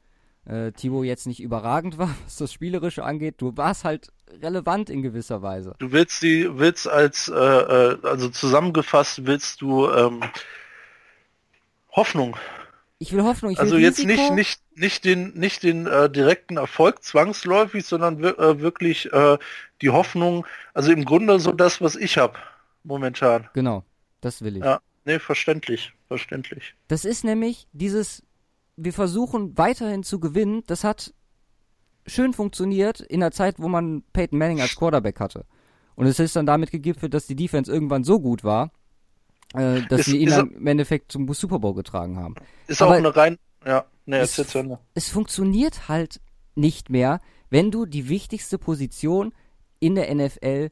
äh, Tebow jetzt nicht überragend war, was das Spielerische angeht. Du warst halt relevant in gewisser Weise. Du willst die, willst als, äh, äh, also zusammengefasst willst du ähm, Hoffnung. Ich will Hoffnung, ich will Also jetzt nicht, nicht, nicht den, nicht den äh, direkten Erfolg zwangsläufig, sondern äh, wirklich äh, die Hoffnung, also im Grunde so das, was ich habe momentan. Genau, das will ich. Ja, nee, verständlich, verständlich. Das ist nämlich dieses, wir versuchen weiterhin zu gewinnen. Das hat schön funktioniert in der Zeit, wo man Peyton Manning als Quarterback hatte. Und es ist dann damit gegipfelt, dass die Defense irgendwann so gut war, äh, dass Ist- sie ihn dann im Endeffekt zum Super Bowl getragen haben. Ist Aber auch eine rein, ja, nee, es- zu Ende. Es funktioniert halt nicht mehr, wenn du die wichtigste Position in der NFL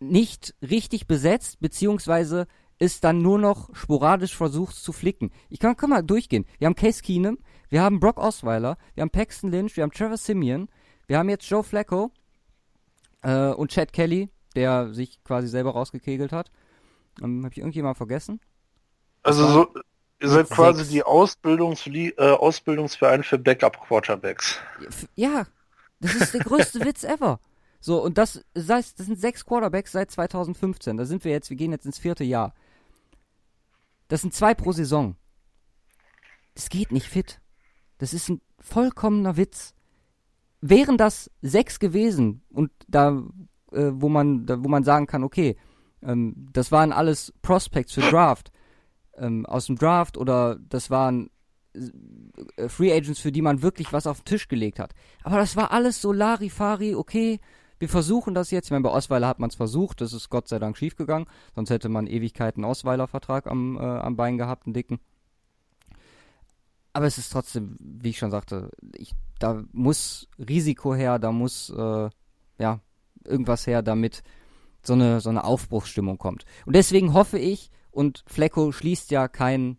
nicht richtig besetzt, beziehungsweise es dann nur noch sporadisch versuchst zu flicken. Ich kann, kann mal durchgehen. Wir haben Case Keenum, wir haben Brock Osweiler, wir haben Paxton Lynch, wir haben Trevor Simeon, wir haben jetzt Joe Flacco äh, und Chad Kelly, der sich quasi selber rausgekegelt hat. Ähm, Habe ich irgendjemand vergessen? Also so, ihr seid Sechs. quasi die Ausbildungsli äh, Ausbildungsverein für Backup-Quarterbacks. Ja, das ist der größte Witz ever. So, und das, das heißt, das sind sechs Quarterbacks seit 2015. Da sind wir jetzt, wir gehen jetzt ins vierte Jahr. Das sind zwei pro Saison. Das geht nicht fit. Das ist ein vollkommener Witz. Wären das sechs gewesen und da, äh, wo man, da, wo man sagen kann, okay, ähm, das waren alles Prospects für Draft, ähm, aus dem Draft oder das waren äh, Free Agents, für die man wirklich was auf den Tisch gelegt hat. Aber das war alles so Larifari, okay, wir versuchen das jetzt. Ich meine, bei Osweiler hat man es versucht, das ist Gott sei Dank schiefgegangen, sonst hätte man Ewigkeiten Osweiler-Vertrag am, äh, am Bein gehabt, einen dicken. Aber es ist trotzdem, wie ich schon sagte, ich, da muss Risiko her, da muss äh, ja irgendwas her, damit so eine, so eine Aufbruchsstimmung kommt. Und deswegen hoffe ich, und Flecko schließt ja kein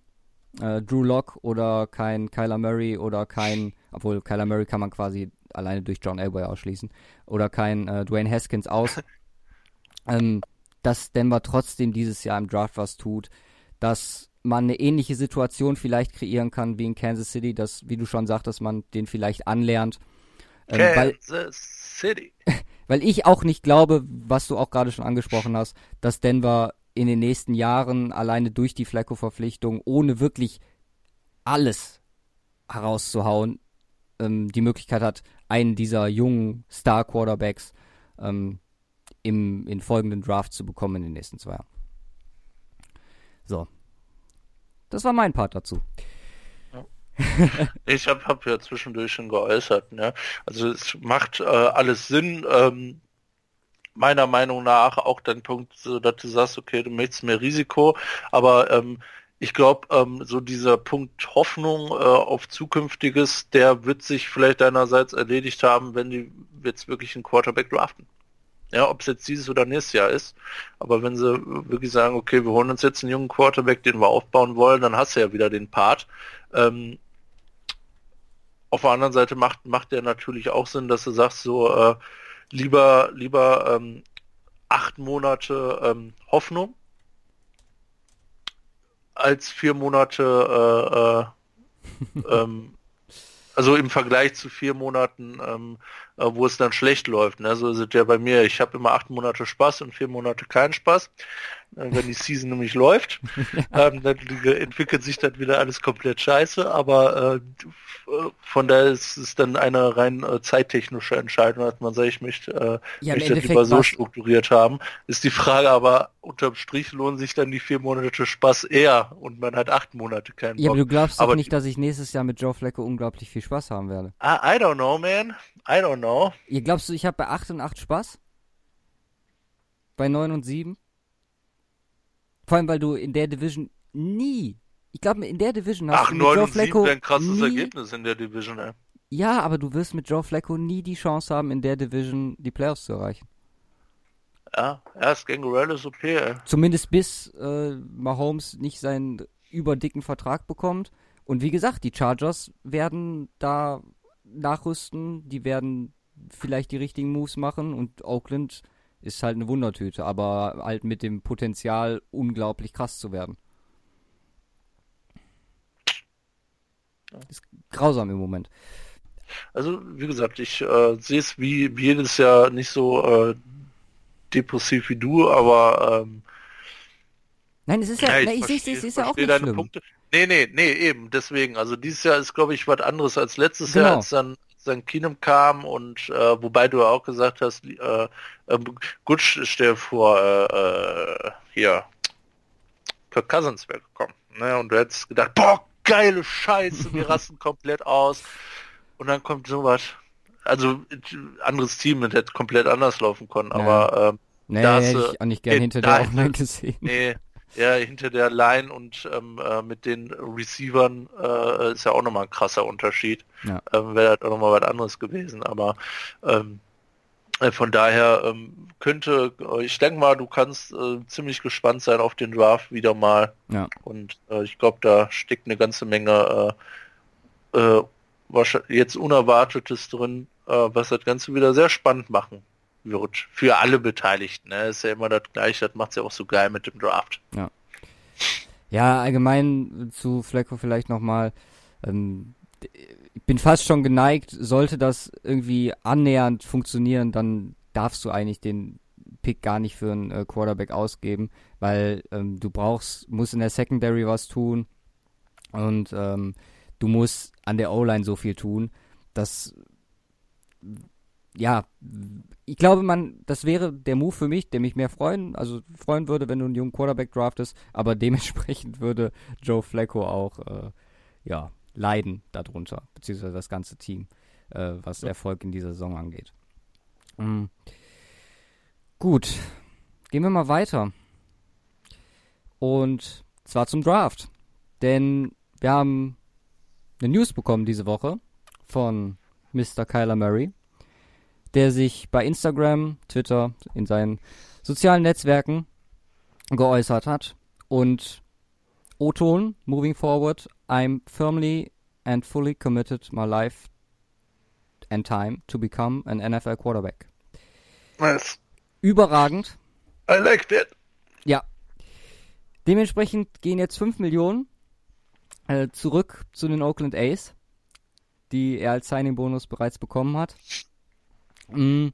äh, Drew Lock oder kein Kyler Murray oder kein, obwohl Kyler Murray kann man quasi alleine durch John Elway ausschließen, oder kein äh, Dwayne Haskins aus, ähm, dass Denver trotzdem dieses Jahr im Draft was tut, dass man eine ähnliche Situation vielleicht kreieren kann wie in Kansas City, dass, wie du schon sagtest, man den vielleicht anlernt. Ähm, weil, Kansas City. weil ich auch nicht glaube, was du auch gerade schon angesprochen hast, dass Denver in den nächsten Jahren alleine durch die Flacco-Verpflichtung, ohne wirklich alles herauszuhauen, ähm, die Möglichkeit hat, einen dieser jungen Star-Quarterbacks ähm, im, in folgenden Draft zu bekommen in den nächsten zwei Jahren. So. Das war mein Part dazu. ich habe hab ja zwischendurch schon geäußert. Ne? Also es macht äh, alles Sinn. Ähm, meiner Meinung nach auch dein Punkt, so, dass du sagst, okay, du möchtest mehr Risiko, aber ähm, ich glaube, ähm, so dieser Punkt Hoffnung äh, auf Zukünftiges, der wird sich vielleicht einerseits erledigt haben, wenn die jetzt wirklich einen Quarterback draften. Ja, ob es jetzt dieses oder nächstes Jahr ist. Aber wenn sie wirklich sagen, okay, wir holen uns jetzt einen jungen Quarterback, den wir aufbauen wollen, dann hast du ja wieder den Part. Ähm, auf der anderen Seite macht, macht der natürlich auch Sinn, dass du sagst, so äh, lieber, lieber ähm, acht Monate ähm, Hoffnung als vier Monate äh, äh, ähm, also im Vergleich zu vier Monaten, ähm, äh, wo es dann schlecht läuft. Ne? So ist es ja bei mir. Ich habe immer acht Monate Spaß und vier Monate keinen Spaß. Äh, wenn die Season nämlich läuft, ähm, dann entwickelt sich dann wieder alles komplett scheiße. Aber äh, von daher ist es dann eine rein äh, zeittechnische Entscheidung, dass man sagt, ich möchte, äh, ja, möchte das lieber so strukturiert haben. Ist die Frage aber, unterm Strich lohnen sich dann die vier Monate Spaß eher und man hat acht Monate keinen Ja, Bock. aber du glaubst aber doch nicht, dass ich nächstes Jahr mit Joe Flacco unglaublich viel Spaß haben werde. I, I don't know, man. I don't know. Ihr glaubst du, ich habe bei 8 und 8 Spaß? Bei 9 und 7? Vor allem, weil du in der Division nie ich glaube, in der Division hast Ach, du mit Joe Flacco wäre ein krasses nie, Ergebnis in der Division, ey. Ja, aber du wirst mit Joe Flacco nie die Chance haben, in der Division die Playoffs zu erreichen. Ja, erst Gangrel ist okay, ey. Zumindest bis äh, Mahomes nicht seinen überdicken Vertrag bekommt. Und wie gesagt, die Chargers werden da nachrüsten, die werden vielleicht die richtigen Moves machen und Oakland ist halt eine Wundertüte, aber halt mit dem Potenzial, unglaublich krass zu werden. Ist grausam im Moment. Also, wie gesagt, ich äh, sehe es wie, wie, jedes Jahr nicht so äh, depressiv wie du, aber ähm, Nein, es ist ja, ja ich, ich sehe es ist ja auch nicht schlimm. Punkte. Nee, nee, nee, eben, deswegen. Also dieses Jahr ist, glaube ich, was anderes als letztes genau. Jahr, als dann, dann Keenum kam und äh, wobei du auch gesagt hast, äh, äh, gut, stell vor, hier, Kirk Cousins wäre gekommen. Ne? Und du hättest gedacht, boah, geile Scheiße, wir rasten komplett aus. Und dann kommt sowas. Also anderes Team das hätte komplett anders laufen können, aber ähm, nee, da hätte ich auch nicht gern hinter der Line gesehen. Nee, ja, hinter der Line und ähm, äh, mit den Receivern äh, ist ja auch nochmal ein krasser Unterschied. Ja. Ähm, Wäre halt auch nochmal was anderes gewesen, aber ähm, äh, von daher ähm, könnte, äh, ich denke mal, du kannst äh, ziemlich gespannt sein auf den Draft wieder mal. Ja. Und äh, ich glaube, da steckt eine ganze Menge jetzt Unerwartetes drin, was das Ganze wieder sehr spannend machen wird. Für alle Beteiligten. Ne? Ist ja immer das Gleiche, das macht es ja auch so geil mit dem Draft. Ja. Ja, allgemein zu Flecko vielleicht nochmal. Ähm, ich bin fast schon geneigt, sollte das irgendwie annähernd funktionieren, dann darfst du eigentlich den Pick gar nicht für einen äh, Quarterback ausgeben, weil ähm, du brauchst, musst in der Secondary was tun und ähm, du musst an der O-Line so viel tun, dass ja, ich glaube, man, das wäre der Move für mich, der mich mehr freuen, also freuen würde, wenn du einen jungen Quarterback draftest, aber dementsprechend würde Joe Flacco auch, äh, ja, leiden darunter, beziehungsweise das ganze Team, äh, was ja. Erfolg in dieser Saison angeht. Mhm. Gut, gehen wir mal weiter. Und zwar zum Draft. Denn wir haben eine News bekommen diese Woche von Mr. Kyler Murray, der sich bei Instagram, Twitter, in seinen sozialen Netzwerken geäußert hat und O-Ton, moving forward, I'm firmly and fully committed my life and time to become an NFL quarterback. Nice. Überragend. I like that. Ja. Dementsprechend gehen jetzt 5 Millionen äh, zurück zu den Oakland A's, die er als Signing-Bonus bereits bekommen hat. Mm.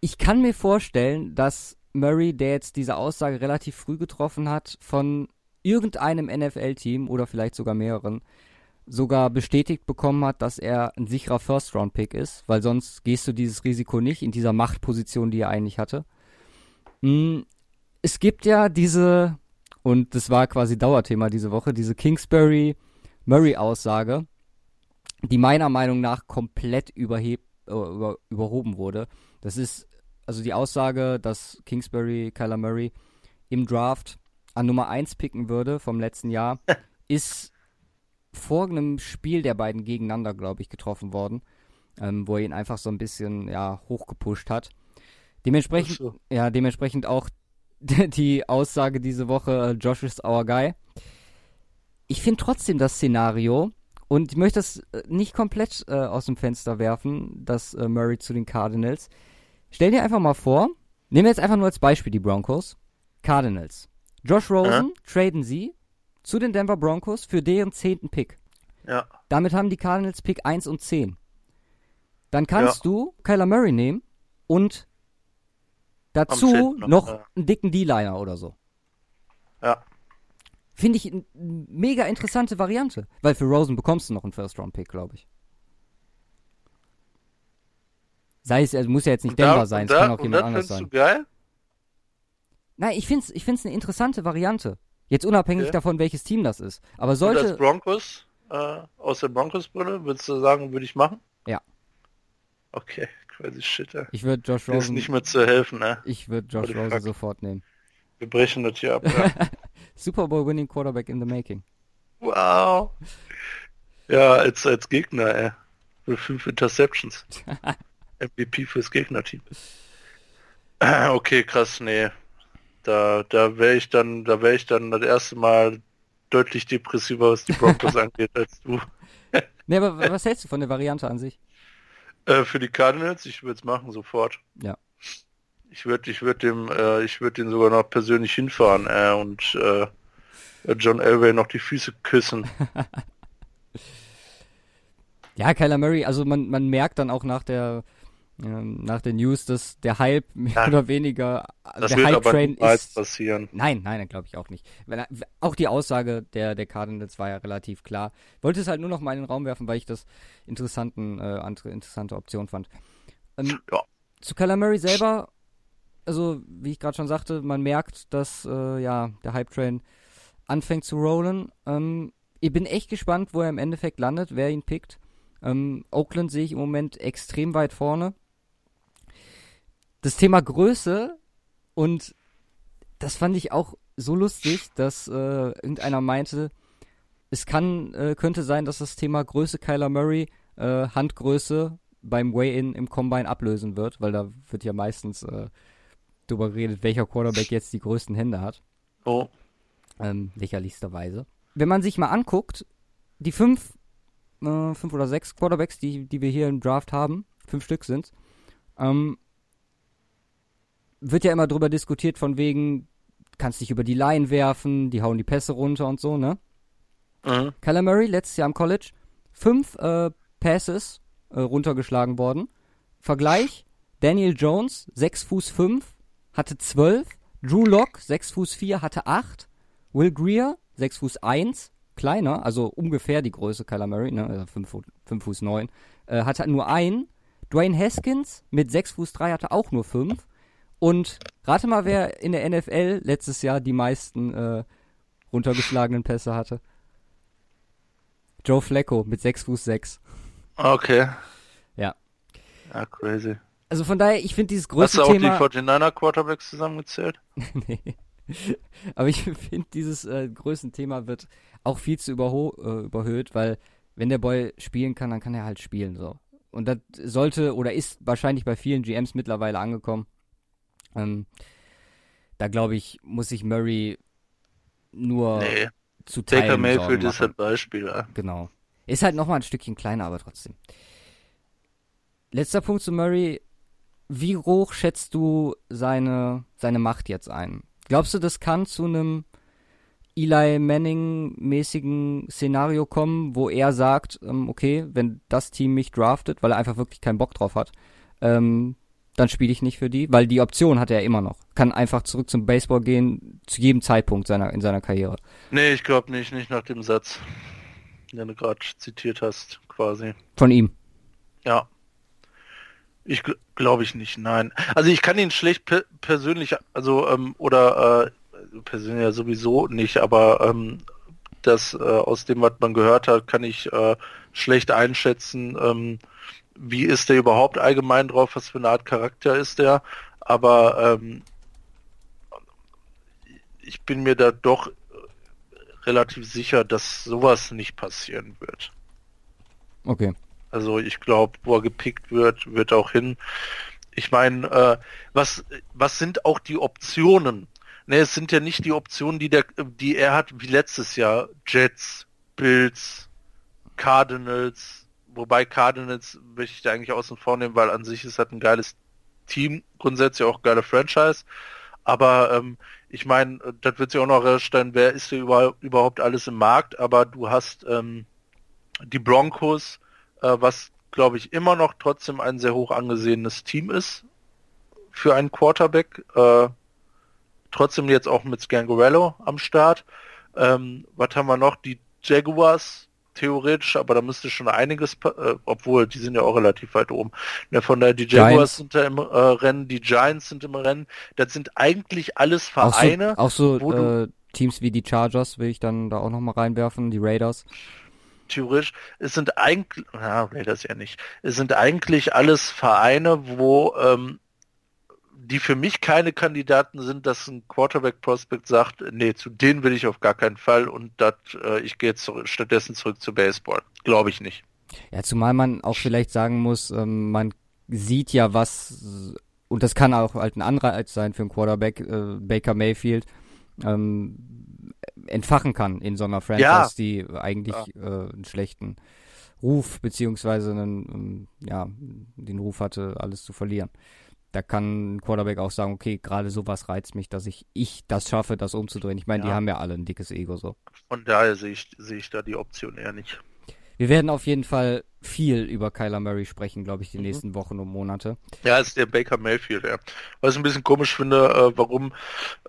Ich kann mir vorstellen, dass Murray, der jetzt diese Aussage relativ früh getroffen hat, von irgendeinem NFL-Team oder vielleicht sogar mehreren, sogar bestätigt bekommen hat, dass er ein sicherer First-Round-Pick ist, weil sonst gehst du dieses Risiko nicht in dieser Machtposition, die er eigentlich hatte. Mm, es gibt ja diese, und das war quasi Dauerthema diese Woche, diese Kingsbury-Murray-Aussage, die meiner Meinung nach komplett überheb, äh, über, überhoben wurde. Das ist also die Aussage, dass Kingsbury, Kyler Murray im Draft an Nummer 1 picken würde vom letzten Jahr, ist vor einem Spiel der beiden gegeneinander, glaube ich, getroffen worden, ähm, wo er ihn einfach so ein bisschen ja, hochgepusht hat. Dementsprechend, so. ja, dementsprechend auch die Aussage diese Woche, äh, Josh is our guy. Ich finde trotzdem das Szenario, und ich möchte das äh, nicht komplett äh, aus dem Fenster werfen, das äh, Murray zu den Cardinals. Stell dir einfach mal vor, nehmen wir jetzt einfach nur als Beispiel die Broncos. Cardinals. Josh Rosen ja. traden sie zu den Denver Broncos für deren zehnten Pick. Ja. Damit haben die Cardinals Pick 1 und 10. Dann kannst ja. du Kyler Murray nehmen und dazu noch, noch ja. einen dicken D-Liner oder so. Ja. Finde ich eine mega interessante Variante. Weil für Rosen bekommst du noch einen First-Round-Pick, glaube ich. Sei es, also muss ja jetzt nicht Denver sein, es kann auch jemand anders sein. Du geil? Nein, ich finde es ich find's eine interessante Variante. Jetzt unabhängig okay. davon, welches Team das ist. Aber sollte. Und als Broncos, äh, aus der Broncos-Brille, würdest du sagen, würde ich machen? Ja. Okay, crazy shit, ey. Ich würde Josh Rosen. Ist nicht mehr zu helfen, ne? Ich würde Josh Rosen sofort nehmen. Wir brechen das hier ab, ja. Super Bowl winning Quarterback in the making. Wow. Ja, als, als Gegner, ey. Für fünf Interceptions. MVP fürs Gegnerteam. Okay, krass, nee. Da, da wäre ich dann, da wäre ich dann das erste Mal deutlich depressiver, was die Broncos angeht, als du. nee, aber was hältst du von der Variante an sich? Äh, für die Cardinals, ich würde es machen sofort. Ja. Ich würde, ich würde dem, äh, ich würde den sogar noch persönlich hinfahren äh, und äh, John Elway noch die Füße küssen. ja, Kyler Murray, also man, man merkt dann auch nach der ähm, nach den News, dass der Hype mehr ja, oder weniger das der Hype Train ist passieren. Nein, nein, glaube ich auch nicht. Wenn, auch die Aussage der der Cardinals war ja relativ klar. Wollte es halt nur noch mal in den Raum werfen, weil ich das interessanten äh, andere interessante Option fand. Ähm, ja. Zu Kyler Murray selber, also wie ich gerade schon sagte, man merkt, dass äh, ja der Hype Train anfängt zu rollen. Ähm, ich bin echt gespannt, wo er im Endeffekt landet, wer ihn pickt. Ähm, Oakland sehe ich im Moment extrem weit vorne das Thema Größe und das fand ich auch so lustig, dass äh, irgendeiner meinte, es kann, äh, könnte sein, dass das Thema Größe Kyler Murray äh, Handgröße beim Weigh-In im Combine ablösen wird, weil da wird ja meistens äh, drüber geredet, welcher Quarterback jetzt die größten Hände hat. Oh. Ähm, lächerlichsterweise. Wenn man sich mal anguckt, die fünf, äh, fünf oder sechs Quarterbacks, die, die wir hier im Draft haben, fünf Stück sind, ähm, wird ja immer drüber diskutiert von wegen, kannst dich über die Line werfen, die hauen die Pässe runter und so, ne? Mhm. Kyler Murray, letztes Jahr im College, fünf äh, Passes äh, runtergeschlagen worden. Vergleich, Daniel Jones, 6 Fuß 5, hatte 12. Drew Locke, 6 Fuß 4, hatte 8. Will Greer, 6 Fuß 1, kleiner, also ungefähr die Größe Kyler Murray, ne, also 5, 5 Fuß 9, äh, hatte nur ein. Dwayne Haskins mit 6 Fuß 3 hatte auch nur 5. Und rate mal, wer in der NFL letztes Jahr die meisten äh, runtergeschlagenen Pässe hatte. Joe Flacco mit 6 Fuß 6. Okay. Ja. Ja, crazy. Also von daher, ich finde dieses größte Thema... Thema... Hast du auch die 49er Quarterbacks zusammengezählt? nee. Aber ich finde, dieses äh, Größenthema wird auch viel zu äh, überhöht, weil wenn der Boy spielen kann, dann kann er halt spielen so. Und das sollte oder ist wahrscheinlich bei vielen GMs mittlerweile angekommen. Ähm, da glaube ich, muss sich Murray nur nee. zu teilen. Baker Mayfield ist halt Beispiel. Ja. Genau. Ist halt nochmal ein Stückchen kleiner, aber trotzdem. Letzter Punkt zu Murray. Wie hoch schätzt du seine, seine Macht jetzt ein? Glaubst du, das kann zu einem Eli Manning-mäßigen Szenario kommen, wo er sagt, ähm, okay, wenn das Team mich draftet, weil er einfach wirklich keinen Bock drauf hat, ähm, dann spiele ich nicht für die, weil die Option hat er immer noch. Kann einfach zurück zum Baseball gehen, zu jedem Zeitpunkt seiner, in seiner Karriere. Nee, ich glaube nicht, nicht nach dem Satz. den du gerade zitiert hast, quasi. Von ihm. Ja. Ich gl glaube ich nicht, nein. Also ich kann ihn schlecht per persönlich, also ähm, oder äh, persönlich ja sowieso nicht, aber ähm, das äh, aus dem, was man gehört hat, kann ich äh, schlecht einschätzen. Ähm, wie ist der überhaupt allgemein drauf? Was für eine Art Charakter ist der? Aber ähm, ich bin mir da doch relativ sicher, dass sowas nicht passieren wird. Okay. Also ich glaube, wo er gepickt wird, wird auch hin. Ich meine, äh, was, was sind auch die Optionen? Ne, es sind ja nicht die Optionen, die der, die er hat wie letztes Jahr. Jets, Bills, Cardinals, wobei Cardinals möchte ich da eigentlich außen vor nehmen, weil an sich ist halt ein geiles Team, grundsätzlich auch geile Franchise. Aber ähm, ich meine, das wird sich auch noch herausstellen, wer ist hier überhaupt alles im Markt, aber du hast ähm, die Broncos, äh, was glaube ich immer noch trotzdem ein sehr hoch angesehenes Team ist für einen Quarterback. Äh, trotzdem jetzt auch mit Scangarello am Start. Ähm, was haben wir noch? Die Jaguars theoretisch, aber da müsste schon einiges, äh, obwohl die sind ja auch relativ weit oben. Ja, von der die Jaguars Giants. sind da im äh, Rennen, die Giants sind im Rennen. Das sind eigentlich alles Vereine. Auch so, auch so äh, Teams wie die Chargers will ich dann da auch noch mal reinwerfen, die Raiders theoretisch, es sind eigentlich, na, Raiders ja nicht, es sind eigentlich alles Vereine, wo ähm, die für mich keine Kandidaten sind, dass ein Quarterback-Prospect sagt, nee, zu denen will ich auf gar keinen Fall und dat, äh, ich gehe jetzt zurück, stattdessen zurück zu Baseball. Glaube ich nicht. Ja, zumal man auch vielleicht sagen muss, ähm, man sieht ja was, und das kann auch halt ein Anreiz sein für einen Quarterback, äh, Baker Mayfield, ähm, entfachen kann in so einer Franchise, ja. die eigentlich ja. äh, einen schlechten Ruf beziehungsweise einen, ähm, ja, den Ruf hatte, alles zu verlieren da kann ein Quarterback auch sagen, okay, gerade sowas reizt mich, dass ich, ich das schaffe, das umzudrehen. Ich meine, ja. die haben ja alle ein dickes Ego so. Von daher sehe ich, sehe ich da die Option eher nicht. Wir werden auf jeden Fall viel über Kyler Murray sprechen, glaube ich, die mhm. nächsten Wochen und Monate. Ja, ist der Baker Mayfield, ja. Was ich ein bisschen komisch finde, äh, warum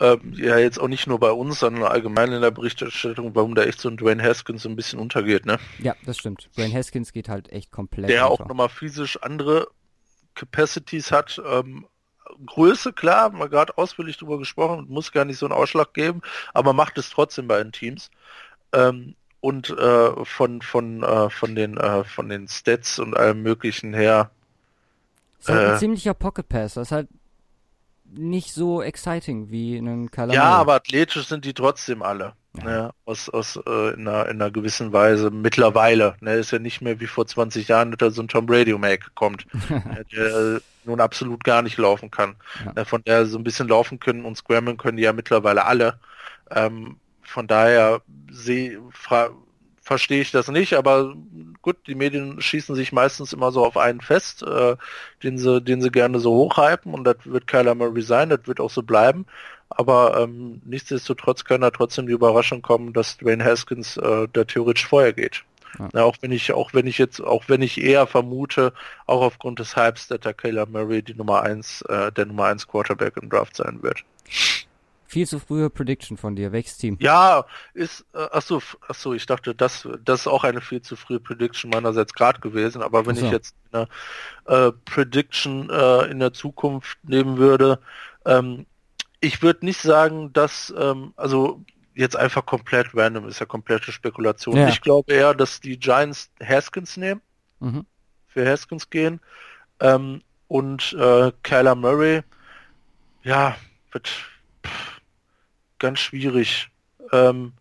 äh, ja jetzt auch nicht nur bei uns, sondern allgemein in der Berichterstattung, warum da echt so ein Dwayne Haskins so ein bisschen untergeht, ne? Ja, das stimmt. Dwayne Haskins geht halt echt komplett Der unter. auch nochmal physisch andere Capacities hat. Ähm, Größe, klar, haben wir gerade ausführlich drüber gesprochen, muss gar nicht so einen Ausschlag geben, aber macht es trotzdem bei den Teams. Ähm, und äh, von von äh, von den äh, von den Stats und allem möglichen her. Das ist halt ein äh, ziemlicher Pocket Pass. Das ist halt nicht so exciting wie einen Calamari. Ja, aber athletisch sind die trotzdem alle. Ja. Ne, aus, aus äh, in, einer, in einer gewissen Weise mittlerweile. Ne, ist ja nicht mehr wie vor 20 Jahren, dass da so ein Tom Brady um Ecke kommt, der äh, nun absolut gar nicht laufen kann. Ja. Ne, von der so ein bisschen laufen können und scrammen können die ja mittlerweile alle. Ähm, von daher sehe verstehe ich das nicht, aber gut, die Medien schießen sich meistens immer so auf einen fest, äh, den sie, den sie gerne so hochhypen und das wird Kyler Murray sein, das wird auch so bleiben. Aber ähm, nichtsdestotrotz kann da trotzdem die Überraschung kommen, dass Dwayne Haskins äh, da theoretisch vorher geht. Ja. Ja, auch wenn ich, auch wenn ich jetzt, auch wenn ich eher vermute, auch aufgrund des Hypes, dass der Kyler Murray die Nummer eins, äh, der Nummer eins Quarterback im Draft sein wird. Viel zu frühe Prediction von dir. Welches Team? Ja, ist, äh, achso, achso, ich dachte, das, das ist auch eine viel zu frühe Prediction meinerseits gerade gewesen. Aber wenn so. ich jetzt eine äh, Prediction äh, in der Zukunft nehmen würde, ähm, ich würde nicht sagen, dass, ähm, also jetzt einfach komplett random ist ja komplette Spekulation. Ja. Ich glaube eher, dass die Giants Haskins nehmen, mhm. für Haskins gehen ähm, und äh, Kyler Murray, ja, wird ganz schwierig. Ähm,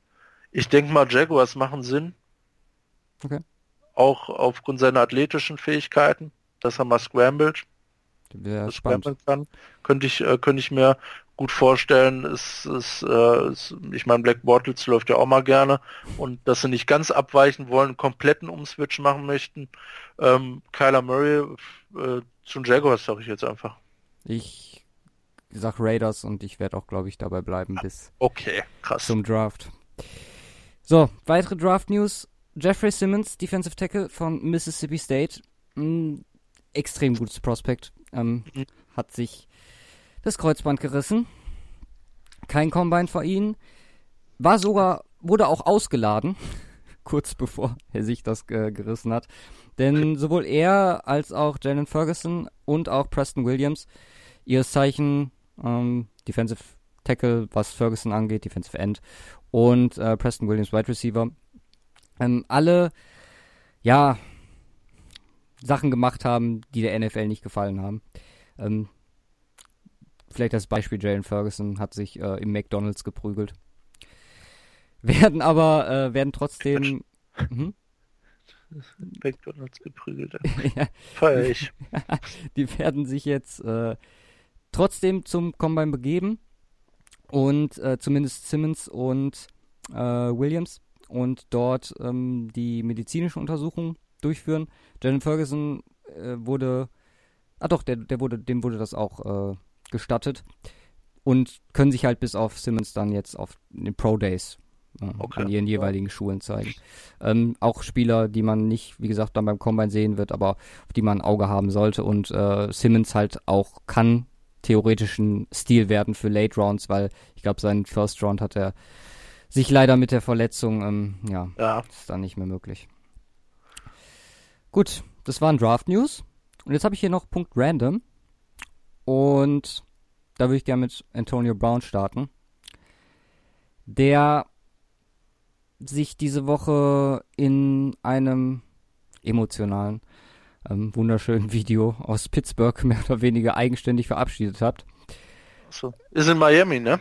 ich denke mal, Jaguars machen Sinn. Okay. Auch aufgrund seiner athletischen Fähigkeiten, dass er mal scrambled. Ja, scrambln kann. Könnte ich, äh, könnte ich mir gut vorstellen. Es, es, äh, es, ich meine, Black Bottles läuft ja auch mal gerne. Und dass sie nicht ganz abweichen wollen, einen kompletten Umswitch machen möchten. Ähm, Kyler Murray äh, zu Jaguars, sage ich jetzt einfach. Ich sag Raiders und ich werde auch, glaube ich, dabei bleiben bis okay, zum Draft. So, weitere Draft-News. Jeffrey Simmons, Defensive Tackle von Mississippi State. Ein extrem gutes Prospect. Ähm, mhm. Hat sich das Kreuzband gerissen. Kein Combine vor ihm. War sogar, wurde auch ausgeladen kurz bevor er sich das äh, gerissen hat. Denn sowohl er als auch Jalen Ferguson und auch Preston Williams, ihres Zeichen ähm, Defensive Tackle, was Ferguson angeht, Defensive End und äh, Preston Williams Wide Receiver, ähm, alle, ja, Sachen gemacht haben, die der NFL nicht gefallen haben. Ähm, vielleicht das Beispiel Jalen Ferguson hat sich äh, im McDonalds geprügelt. Werden aber, äh, werden trotzdem. Hm? McDonalds geprügelt. ja. Feier ich. die werden sich jetzt äh, trotzdem zum Combine begeben. Und äh, zumindest Simmons und äh, Williams und dort ähm, die medizinische Untersuchung durchführen. Jalen Ferguson äh, wurde, ah doch, der, der wurde, dem wurde das auch äh, gestattet und können sich halt bis auf Simmons dann jetzt auf den Pro Days äh, okay. an ihren jeweiligen ja. Schulen zeigen. Ähm, auch Spieler, die man nicht, wie gesagt, dann beim Combine sehen wird, aber auf die man ein Auge haben sollte und äh, Simmons halt auch kann theoretisch ein Stil werden für Late Rounds, weil ich glaube, seinen First Round hat er sich leider mit der Verletzung, ähm, ja, ja, ist dann nicht mehr möglich. Gut, das waren Draft News. Und jetzt habe ich hier noch Punkt Random. Und da würde ich gerne mit Antonio Brown starten. Der sich diese Woche in einem emotionalen, ähm, wunderschönen Video aus Pittsburgh mehr oder weniger eigenständig verabschiedet hat. So. Ist in Miami, ne?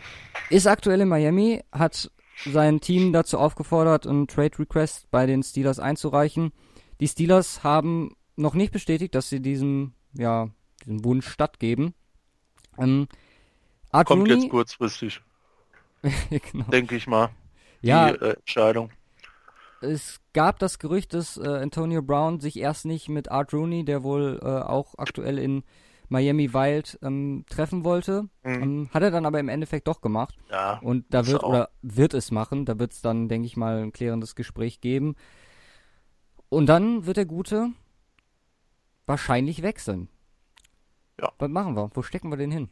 Ist aktuell in Miami, hat sein Team dazu aufgefordert, einen Trade Request bei den Steelers einzureichen. Die Steelers haben noch nicht bestätigt, dass sie diesem, ja, diesem Wunsch stattgeben. Ähm, Art Kommt Rooney, jetzt kurzfristig. genau. Denke ich mal. Ja. Die äh, Entscheidung. Es gab das Gerücht, dass äh, Antonio Brown sich erst nicht mit Art Rooney, der wohl äh, auch aktuell in Miami Wild ähm, treffen wollte. Mhm. Ähm, hat er dann aber im Endeffekt doch gemacht. Ja. Und da wird oder wird es machen. Da wird es dann, denke ich mal, ein klärendes Gespräch geben. Und dann wird der Gute wahrscheinlich wechseln. Ja. Was machen wir? Wo stecken wir den hin?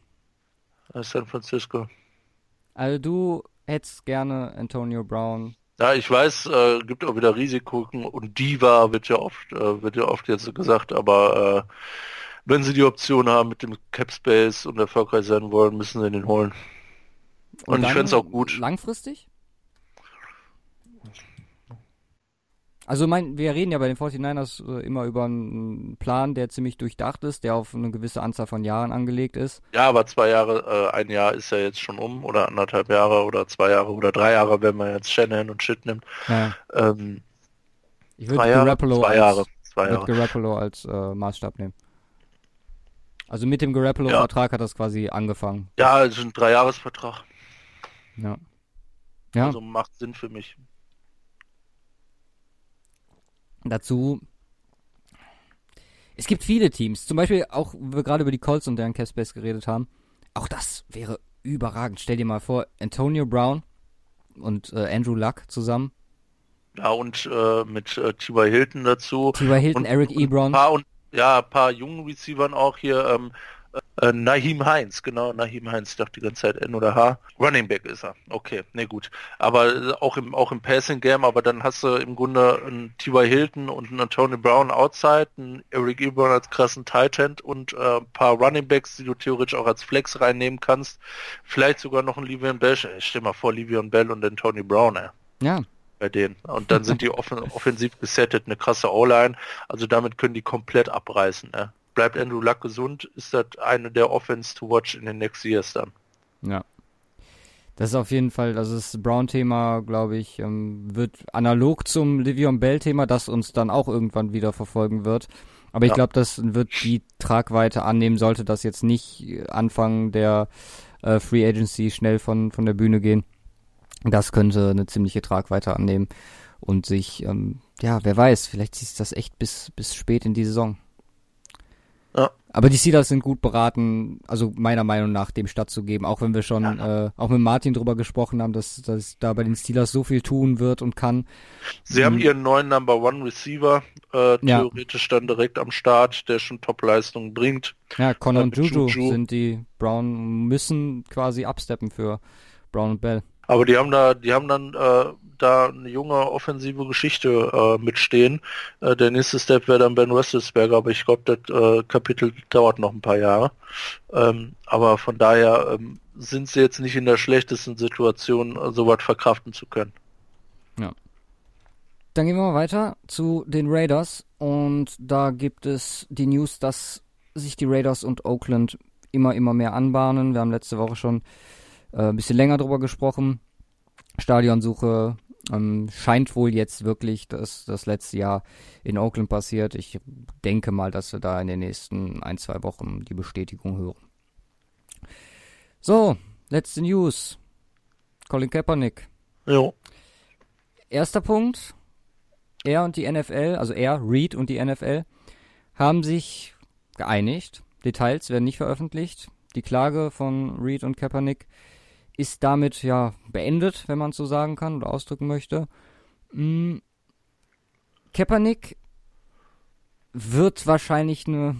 Äh, San Francisco. Also du hättest gerne Antonio Brown. Ja, ich weiß, äh, gibt auch wieder Risiken und Diva wird ja oft, äh, wird ja oft jetzt gesagt, aber äh, wenn sie die Option haben mit dem Cap Space und erfolgreich sein wollen, müssen sie den holen. Und, und ich fände es auch gut. Langfristig? Also mein, wir reden ja bei den 49ers äh, immer über einen Plan, der ziemlich durchdacht ist, der auf eine gewisse Anzahl von Jahren angelegt ist. Ja, aber zwei Jahre, äh, ein Jahr ist ja jetzt schon um oder anderthalb Jahre oder zwei Jahre oder drei Jahre, wenn man jetzt Shannon und Shit nimmt. Ja. Ähm, ich würde Garoppolo, zwei Jahre, zwei Jahre. Garoppolo als äh, Maßstab nehmen. Also mit dem Garoppolo-Vertrag ja. hat das quasi angefangen. Ja, es ist ein Dreijahresvertrag. Ja. Ja. Also macht Sinn für mich. Dazu. Es gibt viele Teams, zum Beispiel auch, wo wir gerade über die Colts und deren Capspace geredet haben. Auch das wäre überragend. Stell dir mal vor, Antonio Brown und äh, Andrew Luck zusammen. Ja, und äh, mit äh, T.Y. Hilton dazu. T.Y. Hilton, und, Eric Ebron. Und, und ja, ein paar jungen Receivern auch hier. Ähm, äh, Nahim Heinz, genau, Nahim Heinz, ich dachte die ganze Zeit N oder H. Running Back ist er. Okay, ne gut. Aber äh, auch im auch im Passing Game, aber dann hast du im Grunde einen T.Y. Hilton und einen Tony Brown outside, einen Eric Ebron als krassen Tight End und äh, ein paar Running Backs, die du theoretisch auch als Flex reinnehmen kannst. Vielleicht sogar noch einen Livian Bell. Ich stell mal vor, Livian Bell und den Tony Brown, ey. Ja, bei denen. Und dann sind die offen, offensiv gesettet, eine krasse O-Line. Also damit können die komplett abreißen. Ne? Bleibt Andrew Luck gesund, ist das eine der Offense to watch in den next years dann. Ja. Das ist auf jeden Fall, also das Brown-Thema, glaube ich, ähm, wird analog zum Livion Bell-Thema, das uns dann auch irgendwann wieder verfolgen wird. Aber ich ja. glaube, das wird die Tragweite annehmen, sollte das jetzt nicht Anfang der äh, Free Agency schnell von, von der Bühne gehen. Das könnte eine ziemliche Tragweite annehmen und sich, ähm, ja, wer weiß, vielleicht zieht das echt bis, bis spät in die Saison. Ja. Aber die Steelers sind gut beraten, also meiner Meinung nach, dem stattzugeben, auch wenn wir schon ja. äh, auch mit Martin drüber gesprochen haben, dass, dass da bei den Steelers so viel tun wird und kann. Sie mhm. haben ihren neuen Number One Receiver äh, theoretisch ja. dann direkt am Start, der schon Top-Leistungen bringt. Ja, Connor und Juju, Juju sind die Brown, müssen quasi absteppen für Brown und Bell. Aber die haben da, die haben dann äh, da eine junge offensive Geschichte äh, mitstehen. Äh, der nächste Step wäre dann Ben Roethlisberger, aber ich glaube, das äh, Kapitel dauert noch ein paar Jahre. Ähm, aber von daher ähm, sind sie jetzt nicht in der schlechtesten Situation, äh, sowas verkraften zu können. Ja. Dann gehen wir mal weiter zu den Raiders und da gibt es die News, dass sich die Raiders und Oakland immer, immer mehr anbahnen. Wir haben letzte Woche schon ein bisschen länger drüber gesprochen. Stadionsuche ähm, scheint wohl jetzt wirklich das, das letzte Jahr in Oakland passiert. Ich denke mal, dass wir da in den nächsten ein, zwei Wochen die Bestätigung hören. So, letzte News. Colin Kaepernick. Jo. Erster Punkt. Er und die NFL, also er, Reed und die NFL, haben sich geeinigt. Details werden nicht veröffentlicht. Die Klage von Reed und Kaepernick ist damit ja beendet, wenn man so sagen kann oder ausdrücken möchte. Mm. Kaepernick wird wahrscheinlich eine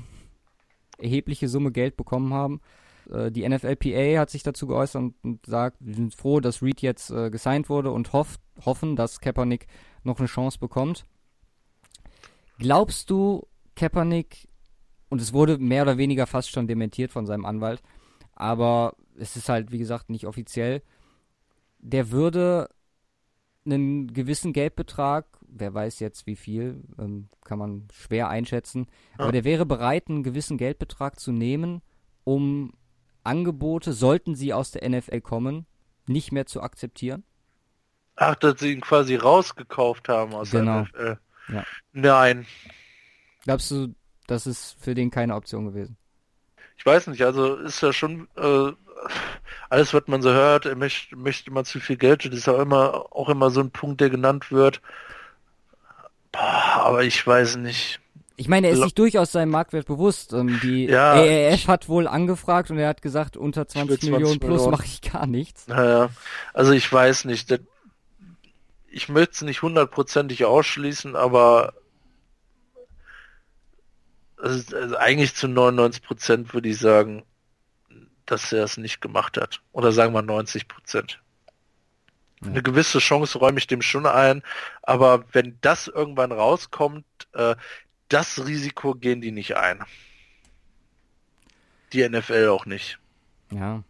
erhebliche Summe Geld bekommen haben. Äh, die NFLPA hat sich dazu geäußert und, und, sagt, wir sind froh, dass Reed jetzt äh, gesigned wurde und hofft, hoffen, dass Kaepernick noch eine Chance bekommt. Glaubst du, Kaepernick, und es wurde mehr oder weniger fast schon dementiert von seinem Anwalt, aber es ist halt, wie gesagt, nicht offiziell, der würde einen gewissen Geldbetrag, wer weiß jetzt wie viel, ähm, kann man schwer einschätzen, ja. aber der wäre bereit, einen gewissen Geldbetrag zu nehmen, um Angebote, sollten sie aus der NFL kommen, nicht mehr zu akzeptieren? Ach, dass sie ihn quasi rausgekauft haben aus genau. der NFL. Ja. Nein. Glaubst du, das ist für den keine Option gewesen? Ich weiß nicht, also ist ja schon äh, alles, was man so hört, er möchte, möchte immer zu viel Geld, das ist auch immer, auch immer so ein Punkt, der genannt wird. Boah, aber ich weiß nicht. Ich meine, er ist sich durchaus seinem Marktwert bewusst. Ähm, die ja, AAF hat wohl angefragt und er hat gesagt, unter 20, 20 Millionen plus mache ich gar nichts. Naja, also ich weiß nicht. Ich möchte es nicht hundertprozentig ausschließen, aber also, also eigentlich zu 99 Prozent würde ich sagen, dass er es nicht gemacht hat. Oder sagen wir 90 Prozent. Ja. Eine gewisse Chance räume ich dem schon ein, aber wenn das irgendwann rauskommt, äh, das Risiko gehen die nicht ein. Die NFL auch nicht. Ja.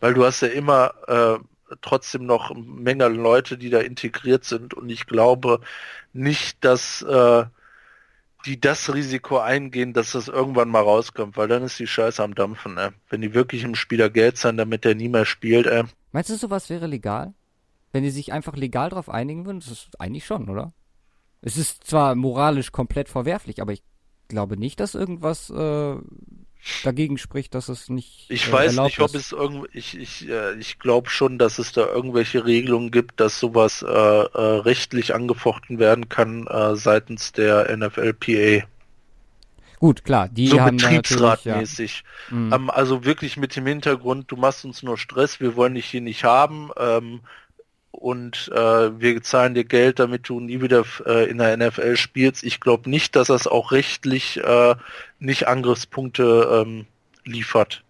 Weil du hast ja immer äh, trotzdem noch eine Menge Leute, die da integriert sind und ich glaube nicht, dass äh, die das Risiko eingehen, dass das irgendwann mal rauskommt, weil dann ist die Scheiße am Dampfen, ey. Wenn die wirklich im Spieler Geld sein, damit der nie mehr spielt, ey. Meinst du, sowas wäre legal? Wenn die sich einfach legal drauf einigen würden? Das ist eigentlich schon, oder? Es ist zwar moralisch komplett verwerflich, aber ich glaube nicht, dass irgendwas äh, dagegen spricht, dass es nicht. Ich äh, weiß nicht, ob es irgend, ich ich äh, ich glaube schon, dass es da irgendwelche Regelungen gibt, dass sowas äh, äh, rechtlich angefochten werden kann äh, seitens der NFLPA. Gut, klar, die so haben betriebsratmäßig. Ja. Mhm. Ähm, also wirklich mit dem Hintergrund, du machst uns nur Stress, wir wollen dich hier nicht haben. Ähm, und äh, wir zahlen dir Geld, damit du nie wieder äh, in der NFL spielst. Ich glaube nicht, dass das auch rechtlich äh, nicht Angriffspunkte ähm, liefert.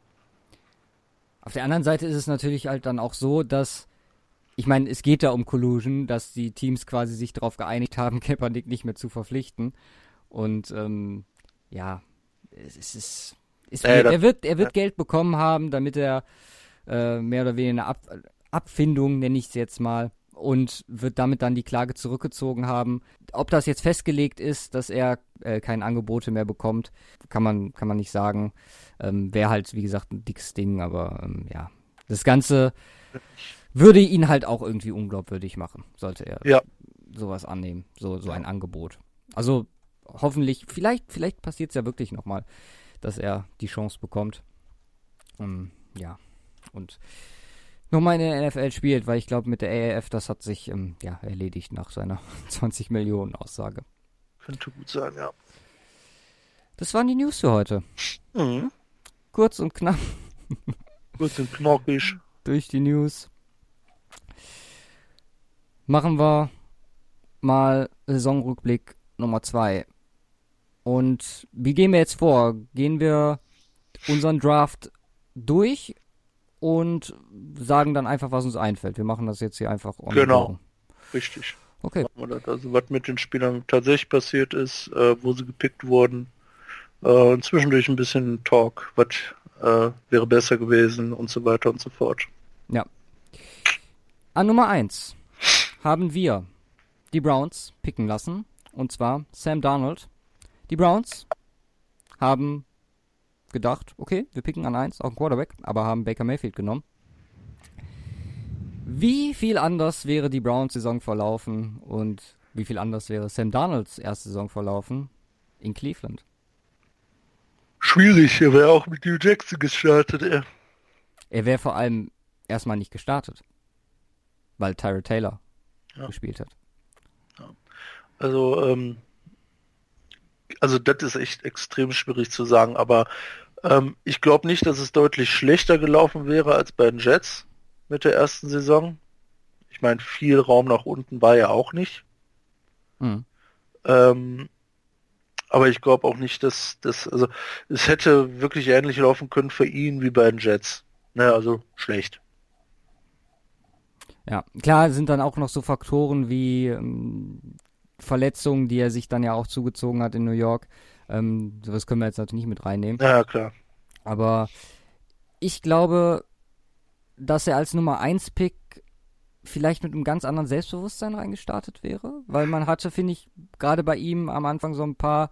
Auf der anderen Seite ist es natürlich halt dann auch so, dass ich meine, es geht da um Collusion, dass die Teams quasi sich darauf geeinigt haben, Kaepernick nicht mehr zu verpflichten. Und ähm, ja, es ist, ist äh, er wird er wird Geld bekommen haben, damit er äh, mehr oder weniger eine Ab Abfindung, nenne ich es jetzt mal, und wird damit dann die Klage zurückgezogen haben. Ob das jetzt festgelegt ist, dass er äh, keine Angebote mehr bekommt, kann man, kann man nicht sagen. Ähm, Wäre halt, wie gesagt, ein dickes Ding, aber ähm, ja. Das Ganze würde ihn halt auch irgendwie unglaubwürdig machen, sollte er ja. sowas annehmen, so, so ein Angebot. Also hoffentlich, vielleicht, vielleicht passiert es ja wirklich nochmal, dass er die Chance bekommt. Ähm, ja. Und nochmal in der NFL spielt, weil ich glaube, mit der AAF, das hat sich ähm, ja, erledigt nach seiner 20 Millionen Aussage. Könnte gut sein, ja. Das waren die News für heute. Mhm. Kurz und knapp. Kurz und knackig. Durch die News. Machen wir mal Saisonrückblick Nummer 2. Und wie gehen wir jetzt vor? Gehen wir unseren Draft durch und sagen dann einfach, was uns einfällt. Wir machen das jetzt hier einfach on Genau, richtig. Okay. Also was mit den Spielern tatsächlich passiert ist, äh, wo sie gepickt wurden. Äh, und zwischendurch ein bisschen Talk, was äh, wäre besser gewesen und so weiter und so fort. Ja. An Nummer 1 haben wir die Browns picken lassen. Und zwar Sam Darnold. Die Browns haben gedacht, okay, wir picken an 1 auch einen Quarterback, aber haben Baker Mayfield genommen. Wie viel anders wäre die Browns-Saison verlaufen und wie viel anders wäre Sam Darnolds erste Saison verlaufen in Cleveland? Schwierig, er wäre auch mit Hugh Jackson gestartet, er. Er wäre vor allem erstmal nicht gestartet, weil Tyra Taylor ja. gespielt hat. Ja. Also, ähm, also das ist echt extrem schwierig zu sagen, aber ähm, ich glaube nicht, dass es deutlich schlechter gelaufen wäre als bei den Jets mit der ersten Saison. Ich meine, viel Raum nach unten war ja auch nicht. Mhm. Ähm, aber ich glaube auch nicht, dass das, also es hätte wirklich ähnlich laufen können für ihn wie bei den Jets. Ne, also schlecht. Ja, klar sind dann auch noch so Faktoren wie ähm, Verletzungen, die er sich dann ja auch zugezogen hat in New York. Ähm, das können wir jetzt natürlich nicht mit reinnehmen. Ja, klar. Aber ich glaube, dass er als Nummer 1 Pick vielleicht mit einem ganz anderen Selbstbewusstsein reingestartet wäre, weil man hatte, finde ich, gerade bei ihm am Anfang so ein paar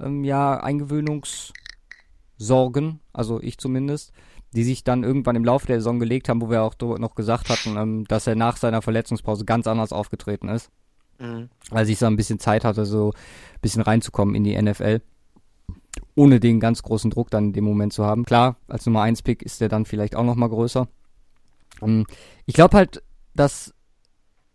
ähm, ja, Eingewöhnungssorgen, also ich zumindest, die sich dann irgendwann im Laufe der Saison gelegt haben, wo wir auch noch gesagt hatten, ähm, dass er nach seiner Verletzungspause ganz anders aufgetreten ist. Mhm. Weil sich so ein bisschen Zeit hatte, so ein bisschen reinzukommen in die NFL. Ohne den ganz großen Druck dann in dem Moment zu haben. Klar, als Nummer 1 Pick ist der dann vielleicht auch nochmal größer. Ähm, ich glaube halt, dass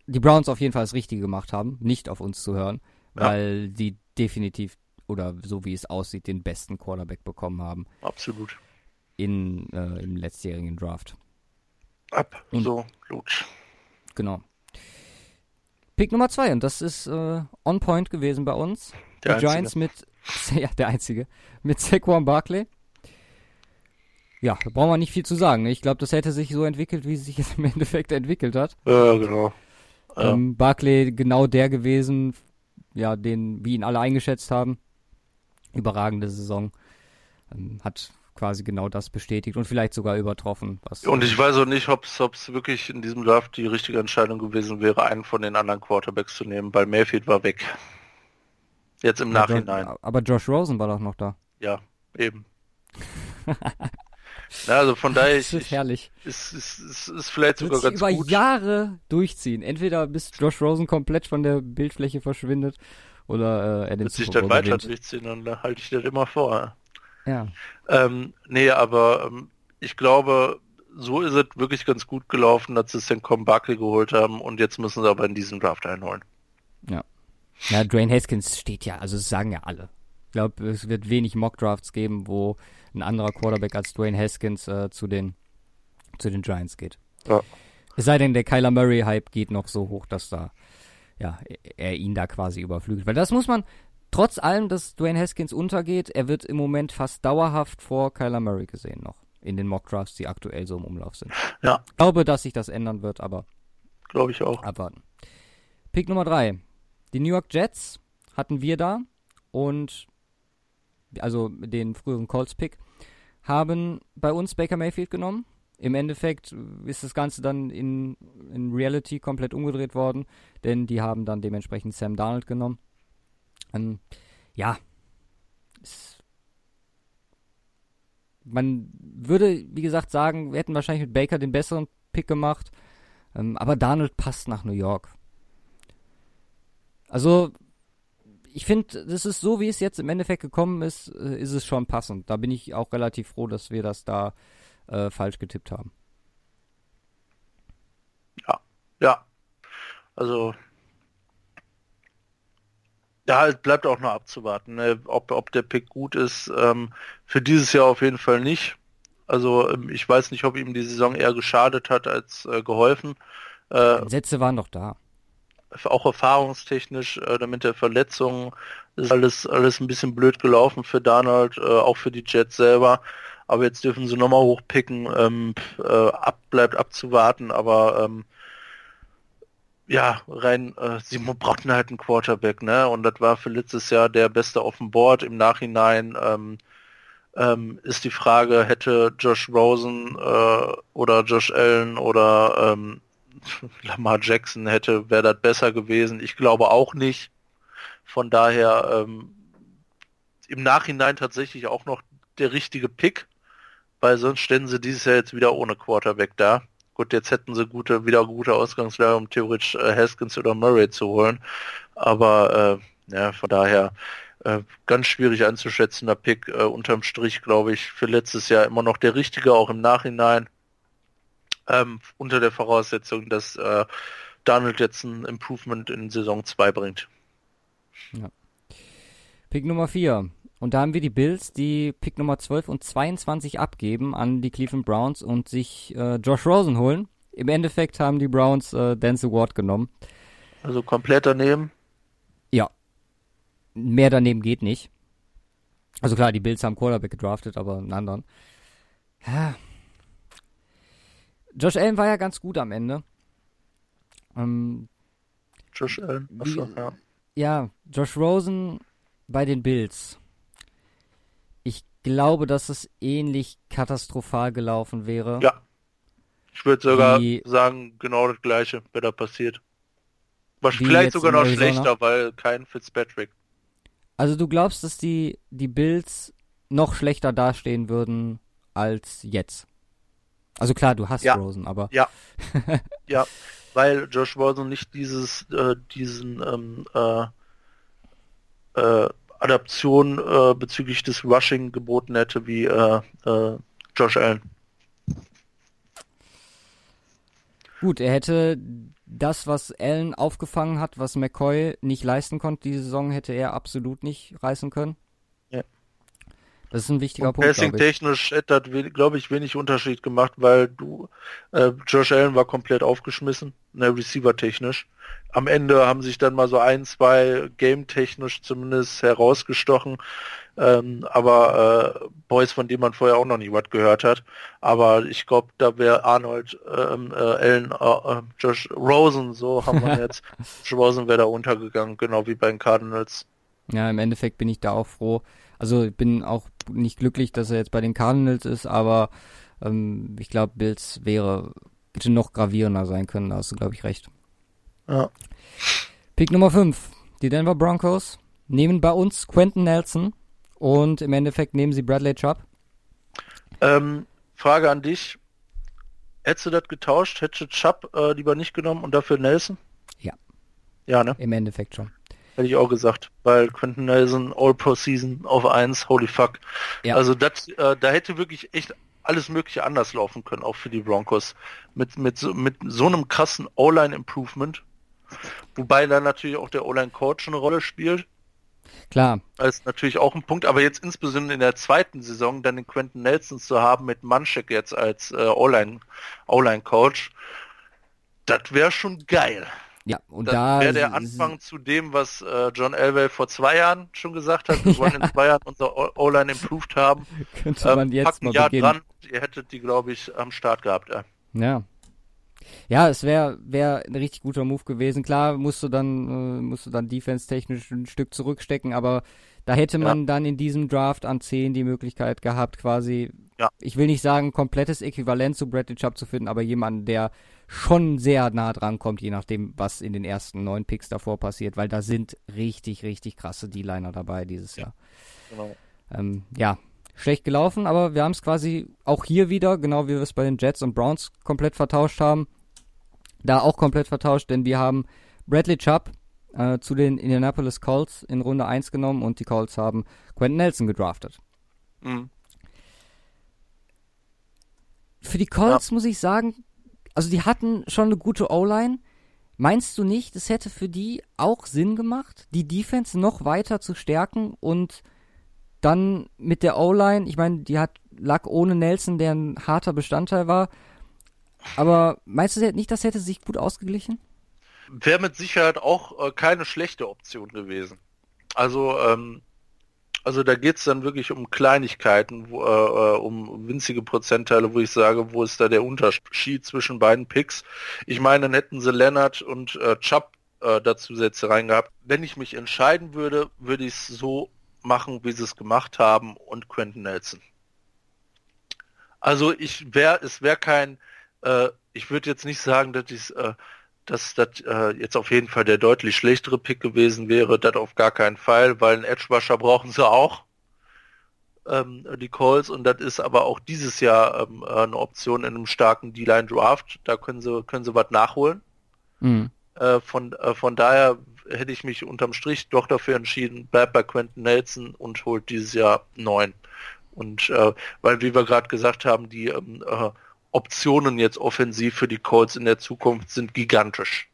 die Browns auf jeden Fall das Richtige gemacht haben, nicht auf uns zu hören, ja. weil die definitiv oder so wie es aussieht, den besten Quarterback bekommen haben. Absolut. In, äh, Im letztjährigen Draft. Absolut. Genau. Pick Nummer zwei und das ist äh, on point gewesen bei uns. Der die Giants mit, ja, der einzige, mit Saquon Barkley. Ja, da brauchen wir nicht viel zu sagen. Ne? Ich glaube, das hätte sich so entwickelt, wie es sich jetzt im Endeffekt entwickelt hat. Ja, genau. Ähm, Barkley genau der gewesen, ja, den, wie ihn alle eingeschätzt haben. Überragende Saison. Ähm, hat quasi genau das bestätigt und vielleicht sogar übertroffen. und ich weiß auch nicht, ob es wirklich in diesem Draft die richtige Entscheidung gewesen wäre, einen von den anderen Quarterbacks zu nehmen, weil Mayfield war weg. Jetzt im ja, Nachhinein. aber Josh Rosen war doch noch da. Ja, eben. Na, also von daher das ist herrlich. Ist, ist, ist, ist vielleicht sogar ganz über gut. Jahre durchziehen. Entweder bis Josh Rosen komplett von der Bildfläche verschwindet oder äh, er den Wird sich dann weiter durchziehen und da halte ich das immer vor. Ja. Ähm, nee, aber ähm, ich glaube, so ist es wirklich ganz gut gelaufen, dass sie Sencom Barkley geholt haben und jetzt müssen sie aber in diesem Draft einholen. Ja. Ja, Dwayne Haskins steht ja, also das sagen ja alle. Ich glaube, es wird wenig Mock-Drafts geben, wo ein anderer Quarterback als Dwayne Haskins äh, zu, den, zu den Giants geht. Ja. Es sei denn, der Kyler Murray-Hype geht noch so hoch, dass da, ja, er ihn da quasi überflügelt. Weil das muss man, trotz allem, dass Dwayne Haskins untergeht, er wird im Moment fast dauerhaft vor Kyler Murray gesehen noch. In den Mock-Drafts, die aktuell so im Umlauf sind. Ja. Ich glaube, dass sich das ändern wird, aber. Glaube ich auch. Abwarten. Pick Nummer 3. Die New York Jets hatten wir da und also den früheren Colts-Pick, haben bei uns Baker Mayfield genommen. Im Endeffekt ist das Ganze dann in, in Reality komplett umgedreht worden, denn die haben dann dementsprechend Sam Darnold genommen. Ähm, ja, es, man würde, wie gesagt, sagen, wir hätten wahrscheinlich mit Baker den besseren Pick gemacht, ähm, aber Darnold passt nach New York. Also, ich finde, das ist so, wie es jetzt im Endeffekt gekommen ist, äh, ist es schon passend. Da bin ich auch relativ froh, dass wir das da äh, falsch getippt haben. Ja, ja. Also, ja, es bleibt auch noch abzuwarten, ne? ob, ob der Pick gut ist. Ähm, für dieses Jahr auf jeden Fall nicht. Also ähm, ich weiß nicht, ob ihm die Saison eher geschadet hat als äh, geholfen. Äh, Sätze waren doch da auch erfahrungstechnisch, äh, mit der Verletzung ist alles, alles ein bisschen blöd gelaufen für Donald, äh, auch für die Jets selber. aber jetzt dürfen sie nochmal hochpicken, ähm, äh, ab, bleibt abzuwarten, aber ähm, ja, rein, äh, sie brauchten halt einen Quarterback, ne? Und das war für letztes Jahr der beste auf dem Board. Im Nachhinein ähm, ähm, ist die Frage, hätte Josh Rosen äh, oder Josh Allen oder ähm, Lamar Jackson hätte, wäre das besser gewesen. Ich glaube auch nicht. Von daher ähm, im Nachhinein tatsächlich auch noch der richtige Pick, weil sonst ständen sie dieses Jahr jetzt wieder ohne Quarterback da. Gut, jetzt hätten sie gute, wieder gute Ausgangslage, um theoretisch äh, Haskins oder Murray zu holen. Aber äh, ja, von daher äh, ganz schwierig einzuschätzender Pick. Äh, unterm Strich, glaube ich, für letztes Jahr immer noch der richtige, auch im Nachhinein. Ähm, unter der Voraussetzung, dass äh, Donald jetzt ein Improvement in Saison 2 bringt. Ja. Pick Nummer 4. Und da haben wir die Bills, die Pick Nummer 12 und 22 abgeben an die Cleveland Browns und sich äh, Josh Rosen holen. Im Endeffekt haben die Browns äh, Dance Award genommen. Also komplett daneben? Ja. Mehr daneben geht nicht. Also klar, die Bills haben Quarterback gedraftet, aber einen anderen. Ja. Josh Allen war ja ganz gut am Ende. Ähm, Josh Allen, Achso, ja. Ja, Josh Rosen bei den Bills glaube, dass es ähnlich katastrophal gelaufen wäre. Ja. Ich würde sogar wie, sagen, genau das gleiche wäre da passiert. Was vielleicht sogar noch Arizona. schlechter, weil kein Fitzpatrick. Also du glaubst, dass die, die Bills noch schlechter dastehen würden als jetzt? Also klar, du hast ja. Rosen, aber. Ja. ja, weil Josh Rosen nicht dieses, äh, diesen ähm, äh, äh, Adaption äh, bezüglich des Rushing geboten hätte wie äh, äh, Josh Allen. Gut, er hätte das, was Allen aufgefangen hat, was McCoy nicht leisten konnte, diese Saison hätte er absolut nicht reißen können. Das ist ein wichtiger Und Punkt. Passing-technisch hätte das, glaube ich, wenig Unterschied gemacht, weil du, äh, Josh Allen war komplett aufgeschmissen, ne, Receiver-technisch am Ende haben sich dann mal so ein, zwei game-technisch zumindest herausgestochen. Ähm, aber äh, Boys, von denen man vorher auch noch nie was gehört hat. Aber ich glaube, da wäre Arnold, ähm, äh, Allen, äh, äh Josh Rosen, so haben wir jetzt. Josh Rosen wäre da untergegangen, genau wie bei den Cardinals. Ja, im Endeffekt bin ich da auch froh. Also ich bin auch nicht glücklich, dass er jetzt bei den Cardinals ist, aber ähm, ich glaube, Bills wäre bitte noch gravierender sein können, da hast du, glaube ich, recht. Ja. Pick Nummer 5. Die Denver Broncos nehmen bei uns Quentin Nelson und im Endeffekt nehmen sie Bradley Chubb. Ähm, Frage an dich. Hättest du das getauscht? Hättest du Chubb äh, lieber nicht genommen und dafür Nelson? Ja. Ja, ne? Im Endeffekt schon. Hätte ich auch gesagt, weil Quentin Nelson All-Pro-Season auf 1, holy fuck. Ja. Also das, äh, da hätte wirklich echt alles mögliche anders laufen können, auch für die Broncos. Mit, mit, so, mit so einem krassen O-Line-Improvement Wobei da natürlich auch der O-Line-Coach eine Rolle spielt. Klar. Das ist natürlich auch ein Punkt, aber jetzt insbesondere in der zweiten Saison dann den Quentin Nelson zu haben mit Manschek jetzt als äh, O-Line-Coach, das wäre schon geil. Ja, und da wäre der Anfang zu dem, was äh, John Elway vor zwei Jahren schon gesagt hat. Wir wollen in zwei Jahren unser O-Line improved haben. Könnte man ähm, jetzt mal Jahr beginnen. dran, ihr hättet die, glaube ich, am Start gehabt. Ja. ja. Ja, es wäre wär ein richtig guter Move gewesen. Klar, musst du dann, äh, musst du dann defense-technisch ein Stück zurückstecken, aber da hätte man ja. dann in diesem Draft an 10 die Möglichkeit gehabt, quasi, ja. ich will nicht sagen, komplettes Äquivalent zu Bradley Chubb zu finden, aber jemanden, der schon sehr nah dran kommt, je nachdem, was in den ersten neun Picks davor passiert, weil da sind richtig, richtig krasse D-Liner dabei dieses Jahr. Genau. Ähm, ja, schlecht gelaufen, aber wir haben es quasi auch hier wieder, genau wie wir es bei den Jets und Browns komplett vertauscht haben, da auch komplett vertauscht, denn wir haben Bradley Chubb äh, zu den Indianapolis Colts in Runde 1 genommen und die Colts haben Quentin Nelson gedraftet. Mhm. Für die Colts ja. muss ich sagen, also die hatten schon eine gute O-Line. Meinst du nicht, es hätte für die auch Sinn gemacht, die Defense noch weiter zu stärken und dann mit der O-Line, ich meine, die hat lag ohne Nelson, der ein harter Bestandteil war, aber meinst du nicht, das hätte sich gut ausgeglichen? Wäre mit Sicherheit auch äh, keine schlechte Option gewesen. Also, ähm, Also da geht es dann wirklich um Kleinigkeiten, wo, äh, um winzige Prozentteile, wo ich sage, wo ist da der Unterschied zwischen beiden Picks. Ich meine, dann hätten sie Leonard und äh, Chubb äh, dazu Sätze reingehabt. Wenn ich mich entscheiden würde, würde ich es so machen, wie sie es gemacht haben und Quentin Nelson. Also ich wäre, es wäre kein, äh, ich würde jetzt nicht sagen, dass ich äh, dass das äh, jetzt auf jeden Fall der deutlich schlechtere Pick gewesen wäre, das auf gar keinen Fall, weil einen Edge-Rusher brauchen sie auch, ähm, die Calls, und das ist aber auch dieses Jahr ähm, eine Option in einem starken D-Line-Draft, da können sie, können sie was nachholen. Mhm. Äh, von, äh, von daher hätte ich mich unterm Strich doch dafür entschieden, bleibt bei Quentin Nelson und holt dieses Jahr neun. Und äh, weil, wie wir gerade gesagt haben, die ähm, äh, Optionen jetzt offensiv für die Colts in der Zukunft sind gigantisch.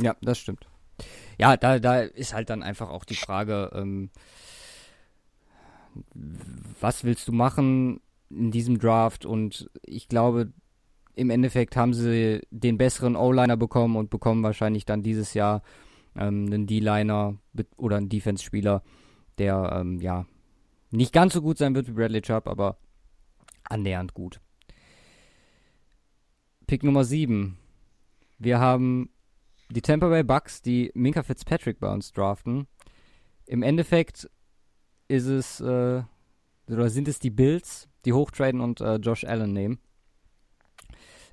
Ja, das stimmt. Ja, da, da ist halt dann einfach auch die Frage, ähm, was willst du machen in diesem Draft? Und ich glaube, im Endeffekt haben sie den besseren O-Liner bekommen und bekommen wahrscheinlich dann dieses Jahr ähm, einen D-Liner oder einen Defense-Spieler, der ähm, ja nicht ganz so gut sein wird wie Bradley Chubb, aber annähernd gut. Pick Nummer 7. Wir haben die Tampa Bay Bucks, die Minka Fitzpatrick bei uns draften. Im Endeffekt ist es, äh, oder sind es die Bills, die hochtraden und äh, Josh Allen nehmen.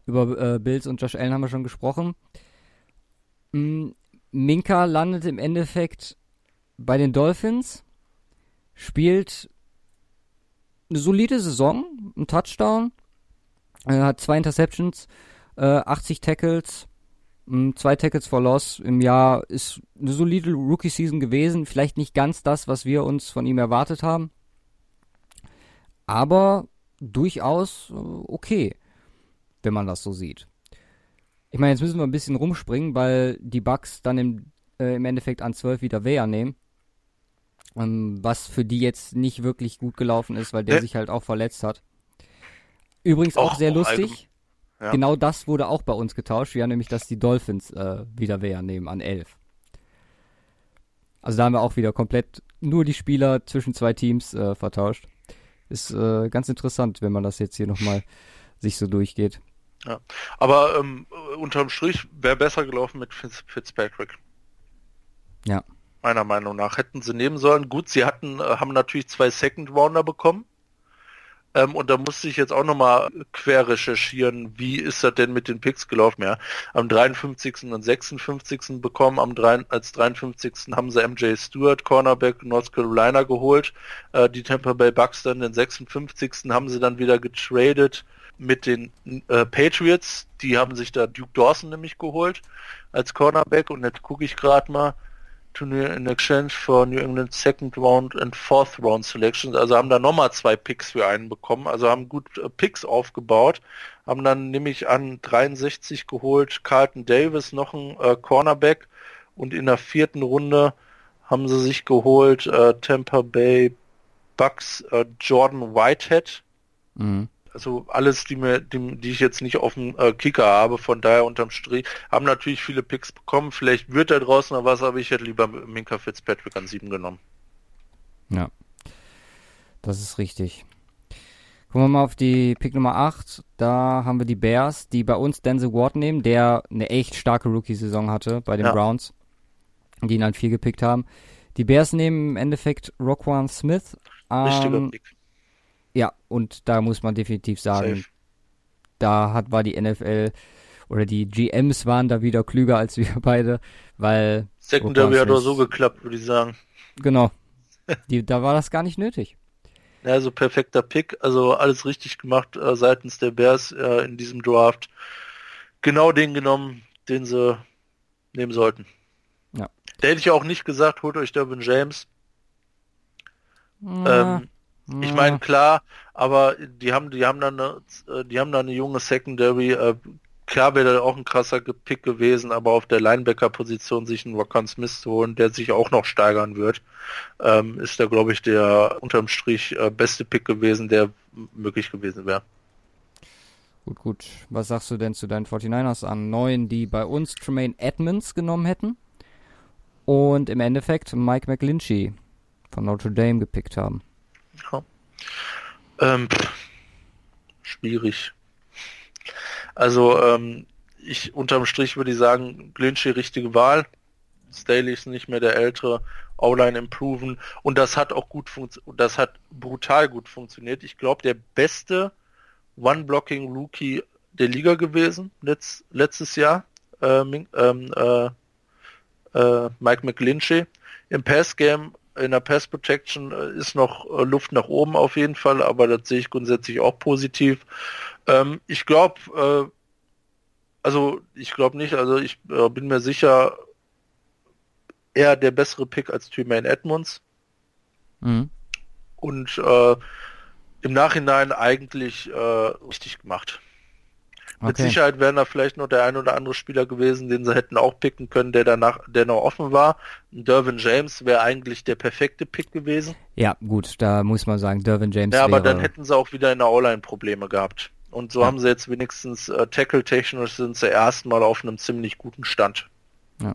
Über äh, Bills und Josh Allen haben wir schon gesprochen. Mm, Minka landet im Endeffekt bei den Dolphins, spielt eine solide Saison, ein Touchdown, er hat zwei Interceptions, äh, 80 Tackles, mh, hm, zwei Tackles for Loss im Jahr ist eine solide Rookie-Season gewesen. Vielleicht nicht ganz das, was wir uns von ihm erwartet haben, aber durchaus äh, okay, wenn man das so sieht. Ich meine, jetzt müssen wir ein bisschen rumspringen, weil die Bugs dann im, äh, im Endeffekt an 12 wieder Wehr nehmen. Ähm, was für die jetzt nicht wirklich gut gelaufen ist, weil der ja. sich halt auch verletzt hat. Übrigens auch, auch sehr lustig. Ja. Genau das wurde auch bei uns getauscht. Wir haben nämlich, dass die Dolphins äh, wieder Wehr nehmen an 11. Also da haben wir auch wieder komplett nur die Spieler zwischen zwei Teams äh, vertauscht. Ist äh, ganz interessant, wenn man das jetzt hier nochmal sich so durchgeht. Ja, aber ähm, unterm Strich wäre besser gelaufen mit Fitz Fitzpatrick. Ja. Meiner Meinung nach hätten sie nehmen sollen. Gut, sie hatten, äh, haben natürlich zwei Second Rounder bekommen. Ähm, und da musste ich jetzt auch nochmal quer recherchieren, wie ist das denn mit den Picks gelaufen? Ja, am 53. und 56. bekommen, am 3, als 53. haben sie MJ Stewart, Cornerback North Carolina geholt. Äh, die Tampa Bay Bucks dann den 56. haben sie dann wieder getradet mit den äh, Patriots. Die haben sich da Duke Dawson nämlich geholt als Cornerback und jetzt gucke ich gerade mal Turnier in exchange for New England Second Round and Fourth Round Selections. Also haben da nochmal zwei Picks für einen bekommen. Also haben gut äh, Picks aufgebaut. Haben dann nämlich an 63 geholt Carlton Davis, noch ein äh, Cornerback. Und in der vierten Runde haben sie sich geholt äh, Tampa Bay Bucks äh, Jordan Whitehead. Mhm also alles, die mir, die, die ich jetzt nicht auf dem äh, Kicker habe, von daher unterm Strich, haben natürlich viele Picks bekommen. Vielleicht wird da draußen noch was, aber ich hätte lieber Minka Fitzpatrick an sieben genommen. Ja, das ist richtig. Gucken wir mal auf die Pick Nummer 8. Da haben wir die Bears, die bei uns Denzel Ward nehmen, der eine echt starke Rookie-Saison hatte bei den ja. Browns, die ihn halt viel gepickt haben. Die Bears nehmen im Endeffekt Roquan Smith. Richtiger ähm, Pick. Ja, und da muss man definitiv sagen, Safe. da hat, war die NFL oder die GMs waren da wieder klüger als wir beide, weil. Secondary hat doch so geklappt, würde ich sagen. Genau. Die, da war das gar nicht nötig. Ja, also perfekter Pick, also alles richtig gemacht äh, seitens der Bears äh, in diesem Draft. Genau den genommen, den sie nehmen sollten. Ja. Da hätte ich auch nicht gesagt, holt euch Dervin James. Ja. Ähm, ich meine, klar, aber die haben, die haben dann eine, äh, die haben dann eine junge Secondary. Äh, klar wäre da auch ein krasser Pick gewesen, aber auf der Linebacker-Position sich einen Rockon Smith zu holen, der sich auch noch steigern wird, ähm, ist da, glaube ich, der unterm Strich äh, beste Pick gewesen, der möglich gewesen wäre. Gut, gut. Was sagst du denn zu deinen 49ers an neun, die bei uns Tremaine Edmonds genommen hätten? Und im Endeffekt Mike McGlinchey von Notre Dame gepickt haben. Ja. Ähm, schwierig. Also ähm, ich unterm Strich würde ich sagen, Glinchy richtige Wahl. Staley ist nicht mehr der ältere, O-Line improven und das hat auch gut funktioniert, das hat brutal gut funktioniert. Ich glaube, der beste One-Blocking-Rookie der Liga gewesen letzt, letztes Jahr, ähm, äh, äh, Mike McGlinchey. Im Pass-Game, in der Pass-Protection äh, ist noch äh, Luft nach oben auf jeden Fall, aber das sehe ich grundsätzlich auch positiv. Ähm, ich glaube, äh, also ich glaube nicht, also ich äh, bin mir sicher, eher der bessere Pick als Tremaine Edmonds. Mhm. Und äh, im Nachhinein eigentlich äh, richtig gemacht. Okay. Mit Sicherheit wären da vielleicht noch der ein oder andere Spieler gewesen, den sie hätten auch picken können, der danach, der noch offen war. Dervin James wäre eigentlich der perfekte Pick gewesen. Ja, gut, da muss man sagen, Dervin James. Ja, aber dann hätten sie auch wieder in der O-Line Probleme gehabt. Und so ja. haben sie jetzt wenigstens äh, Tackle-technisch sind sie erstmal auf einem ziemlich guten Stand. Ja.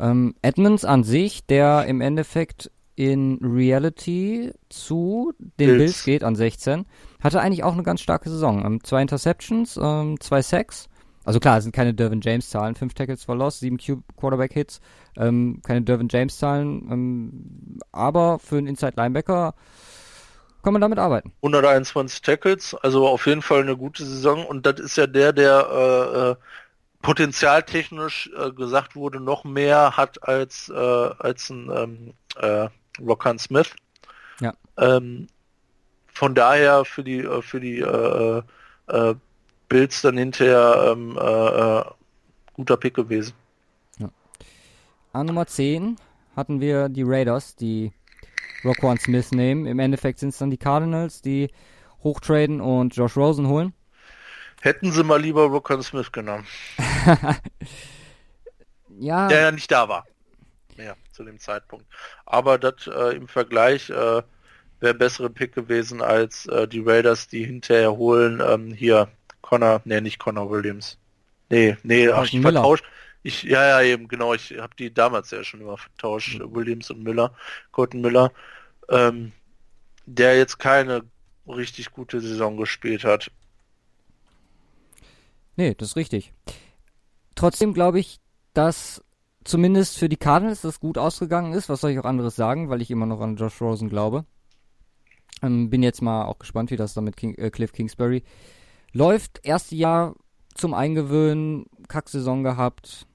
Ähm, Edmonds an sich, der im Endeffekt in Reality zu den Bills, Bills geht an 16, hatte eigentlich auch eine ganz starke Saison. Ähm, zwei Interceptions, ähm, zwei Sacks. Also klar, es sind keine Dervin James Zahlen, fünf Tackles for Loss, sieben Quarterback Hits, ähm, keine Dervin James Zahlen, ähm, aber für einen Inside Linebacker kann man damit arbeiten. 121 Tackles, also auf jeden Fall eine gute Saison und das ist ja der, der äh, äh, potenzialtechnisch äh, gesagt wurde, noch mehr hat als, äh, als ein ähm, Rockan Smith. Ja. Ähm, von daher für die äh, für die äh, äh, Bills dann hinterher ähm, äh, äh, guter Pick gewesen. Ja. An Nummer 10 hatten wir die Raiders, die Roquan Smith nehmen. Im Endeffekt sind es dann die Cardinals, die hochtraden und Josh Rosen holen. Hätten sie mal lieber Roquan Smith genommen. ja. Der ja nicht da war. Mehr zu dem Zeitpunkt. Aber das äh, im Vergleich äh, wäre bessere Pick gewesen als äh, die Raiders, die hinterher holen. Ähm, hier Connor, nee, nicht Connor Williams. Nee, nee, ach, ich vertausche. Ich, ja, ja, eben, genau. Ich habe die damals ja schon immer vertauscht, mhm. Williams und Müller, Colton Müller, ähm, der jetzt keine richtig gute Saison gespielt hat. Nee, das ist richtig. Trotzdem glaube ich, dass zumindest für die Cardinals das gut ausgegangen ist. Was soll ich auch anderes sagen, weil ich immer noch an Josh Rosen glaube. Ähm, bin jetzt mal auch gespannt, wie das da mit King, äh, Cliff Kingsbury läuft. Erste Jahr zum Eingewöhnen, Kacksaison gehabt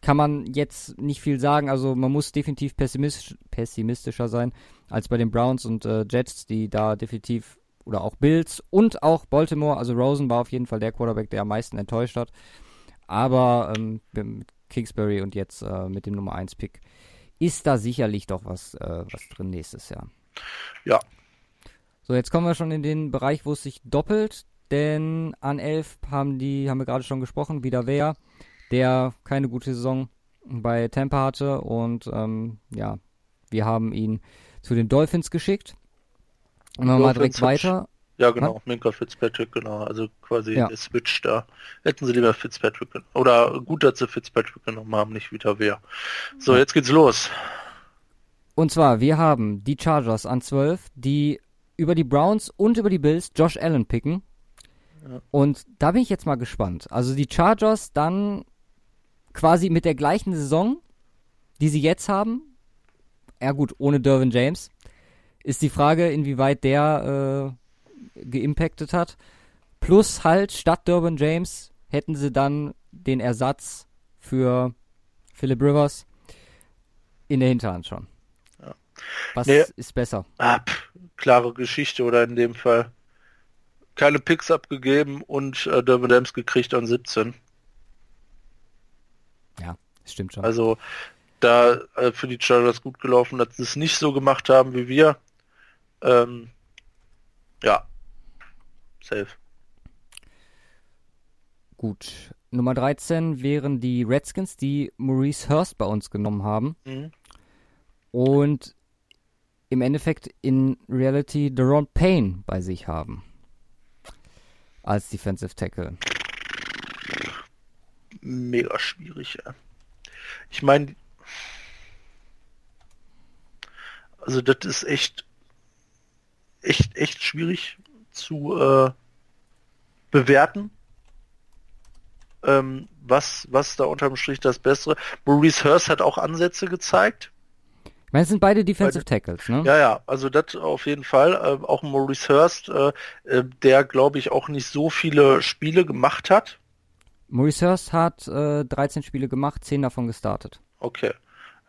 kann man jetzt nicht viel sagen. Also man muss definitiv pessimistisch, pessimistischer sein als bei den Browns und äh, Jets, die da definitiv oder auch Bills und auch Baltimore. Also Rosen war auf jeden Fall der Quarterback, der am meisten enttäuscht hat. Aber ähm, mit Kingsbury und jetzt äh, mit dem Nummer 1 Pick ist da sicherlich doch was, äh, was drin nächstes Jahr. Ja. So, jetzt kommen wir schon in den Bereich, wo es sich doppelt, denn an 11 haben die, haben wir gerade schon gesprochen, wieder wer der keine gute Saison bei Tampa hatte und ähm, ja, wir haben ihn zu den Dolphins geschickt. Und wir mal direkt weiter. Ja, genau, ha? Minka Fitzpatrick, genau, also quasi ja. der Switch da. Hätten sie lieber Fitzpatrick genommen. Oder gut, dass sie Fitzpatrick genommen haben, nicht wieder wer. So, ja. jetzt geht's los. Und zwar, wir haben die Chargers an 12, die über die Browns und über die Bills Josh Allen picken. Ja. Und da bin ich jetzt mal gespannt. Also die Chargers dann quasi mit der gleichen Saison, die sie jetzt haben, ja gut, ohne Dervin James, ist die Frage, inwieweit der äh, geimpactet hat. Plus halt, statt Dervin James hätten sie dann den Ersatz für Philip Rivers in der Hinterhand schon. Ja. Was nee. ist besser? Ah, pff, klare Geschichte oder in dem Fall keine Picks abgegeben und äh, Dervin James gekriegt an 17. Stimmt schon. Also da äh, für die Chargers gut gelaufen, dass sie es nicht so gemacht haben wie wir. Ähm, ja, safe. Gut. Nummer 13 wären die Redskins, die Maurice Hurst bei uns genommen haben. Mhm. Und im Endeffekt in Reality Deron Payne bei sich haben. Als Defensive Tackle. Mega schwierig, ja. Ich meine, Also das ist echt, echt, echt schwierig zu äh, bewerten. Ähm, was, was da unterm Strich das Bessere. Maurice Hurst hat auch Ansätze gezeigt. Ich meine, es sind beide Defensive beide, Tackles, ne? Ja, ja, also das auf jeden Fall. Äh, auch Maurice Hurst, äh, äh der glaube ich auch nicht so viele Spiele gemacht hat. Maurice Hurst hat äh, 13 Spiele gemacht, 10 davon gestartet. Okay.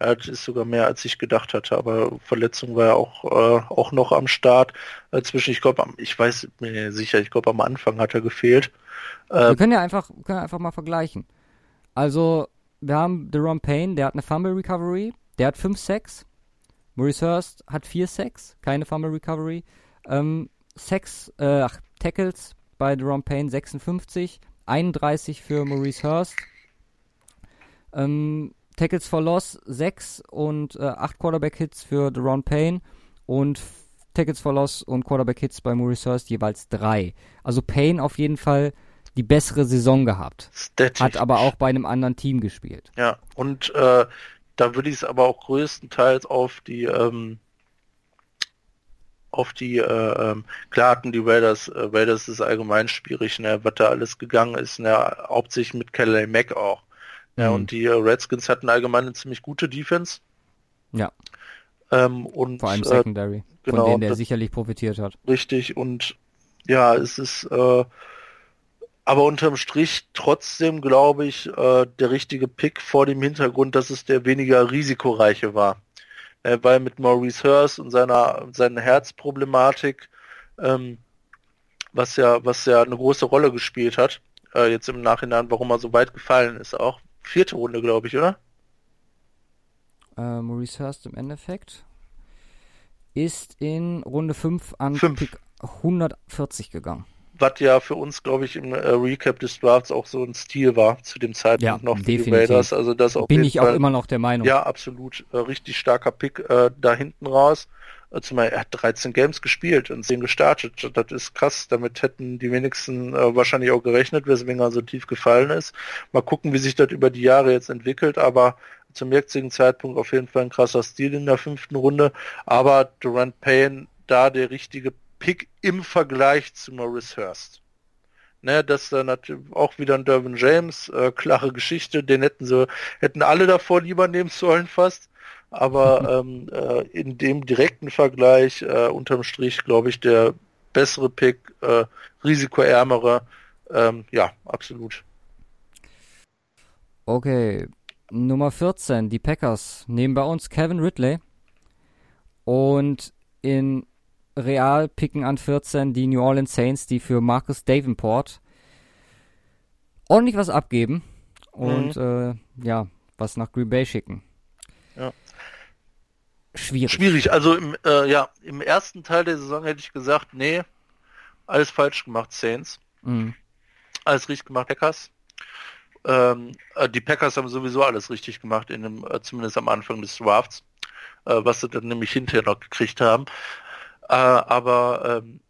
Ja, das ist sogar mehr, als ich gedacht hatte, aber Verletzung war ja auch, äh, auch noch am Start. Äh, zwischen, ich glaube, ich weiß mir sicher, ich glaube, am Anfang hat er gefehlt. wir können ja einfach, können einfach mal vergleichen. Also, wir haben Deron Payne, der hat eine Fumble Recovery, der hat 5 Sacks. Maurice Hurst hat 4 Sacks, keine Fumble Recovery. Ähm, Sacks, äh, ach, Tackles bei Deron Payne 56, 31 für Maurice Hurst. Ähm, Tackles for Loss 6 und äh, 8 Quarterback-Hits für Deron Payne und Tackles for Loss und Quarterback-Hits bei Maurice Hurst jeweils 3. Also Payne auf jeden Fall die bessere Saison gehabt. Static. Hat aber auch bei einem anderen Team gespielt. Ja, und äh, da würde ich es aber auch größtenteils auf die ähm, auf die, äh, ähm, klar hatten die Raiders, äh, Raiders ist allgemein schwierig, ne, was da alles gegangen ist, ne, hauptsächlich mit Kelly Mack auch. Ja, mhm. und die äh, Redskins hatten allgemein eine ziemlich gute Defense. Ja. Ähm, und, Vor allem äh, Secondary, genau, von denen der sicherlich profitiert hat. Richtig, und ja, es ist äh, aber unterm Strich trotzdem, glaube ich, äh, der richtige Pick vor dem Hintergrund, dass es der weniger risikoreiche war. Äh, weil mit Maurice Hurst und seiner, seiner Herzproblematik, ähm, was ja, was ja eine große Rolle gespielt hat, äh, jetzt im Nachhinein, warum er so weit gefallen ist auch. Vierte Runde, glaube ich, oder? Äh, Maurice Hurst im Endeffekt ist in Runde 5 an 5. Pick 140 gegangen was ja für uns, glaube ich, im äh, Recap des Drafts auch so ein Stil war zu dem Zeitpunkt ja, noch für die Raiders. Also das Bin ich Fall, auch immer noch der Meinung. Ja, absolut. Äh, richtig starker Pick äh, da hinten raus. Zumal er hat 13 Games gespielt und 10 gestartet. Das ist krass. Damit hätten die wenigsten äh, wahrscheinlich auch gerechnet, weswegen er so tief gefallen ist. Mal gucken, wie sich das über die Jahre jetzt entwickelt, aber zum jetzigen Zeitpunkt auf jeden Fall ein krasser Stil in der fünften Runde. Aber Durant Payne da der richtige Pick im Vergleich zu Maurice Hurst. Ne, das ist dann natürlich auch wieder ein Dervin James, äh, klare Geschichte, den hätten sie, hätten alle davor lieber nehmen sollen fast. Aber ähm, äh, in dem direkten Vergleich, äh, unterm Strich, glaube ich, der bessere Pick, äh, risikoärmere, ähm, ja, absolut. Okay, Nummer 14, die Packers nehmen bei uns Kevin Ridley. Und in Real picken an 14 die New Orleans Saints, die für Marcus Davenport ordentlich was abgeben und mhm. äh, ja, was nach Green Bay schicken. Ja. Schwierig. Schwierig. Also im, äh, ja, im ersten Teil der Saison hätte ich gesagt, nee, alles falsch gemacht, Saints. Mhm. Alles richtig gemacht, Packers. Ähm, äh, die Packers haben sowieso alles richtig gemacht, in dem, äh, zumindest am Anfang des Drafts, äh, was sie dann nämlich hinterher noch gekriegt haben. Äh, aber ähm,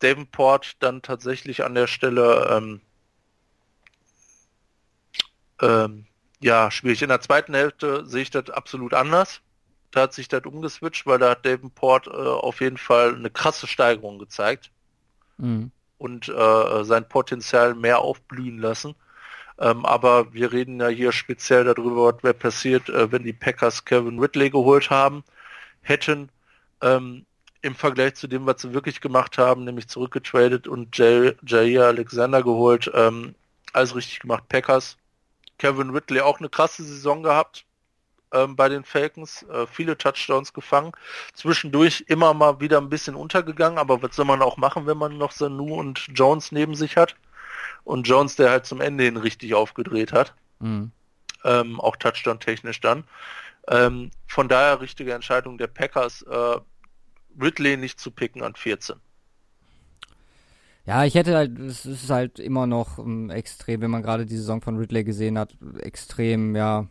Davenport dann tatsächlich an der Stelle ähm, ähm, ja schwierig. In der zweiten Hälfte sehe ich das absolut anders. Da hat sich das umgeswitcht, weil da hat Davenport äh, auf jeden Fall eine krasse Steigerung gezeigt mhm. und äh, sein Potenzial mehr aufblühen lassen. Ähm, aber wir reden ja hier speziell darüber, was wäre passiert, äh, wenn die Packers Kevin Ridley geholt haben hätten. Ähm, im Vergleich zu dem, was sie wirklich gemacht haben, nämlich zurückgetradet und Jair Alexander geholt, ähm, alles richtig gemacht. Packers, Kevin Ridley auch eine krasse Saison gehabt ähm, bei den Falcons, äh, viele Touchdowns gefangen, zwischendurch immer mal wieder ein bisschen untergegangen, aber was soll man auch machen, wenn man noch Sanu und Jones neben sich hat? Und Jones, der halt zum Ende hin richtig aufgedreht hat. Mhm. Ähm, auch Touchdown-technisch dann. Ähm, von daher richtige Entscheidung der Packers. Äh, Ridley nicht zu picken an 14. Ja, ich hätte halt, es ist halt immer noch um, ähm, extrem, wenn man gerade die Saison von Ridley gesehen hat, extrem, ja,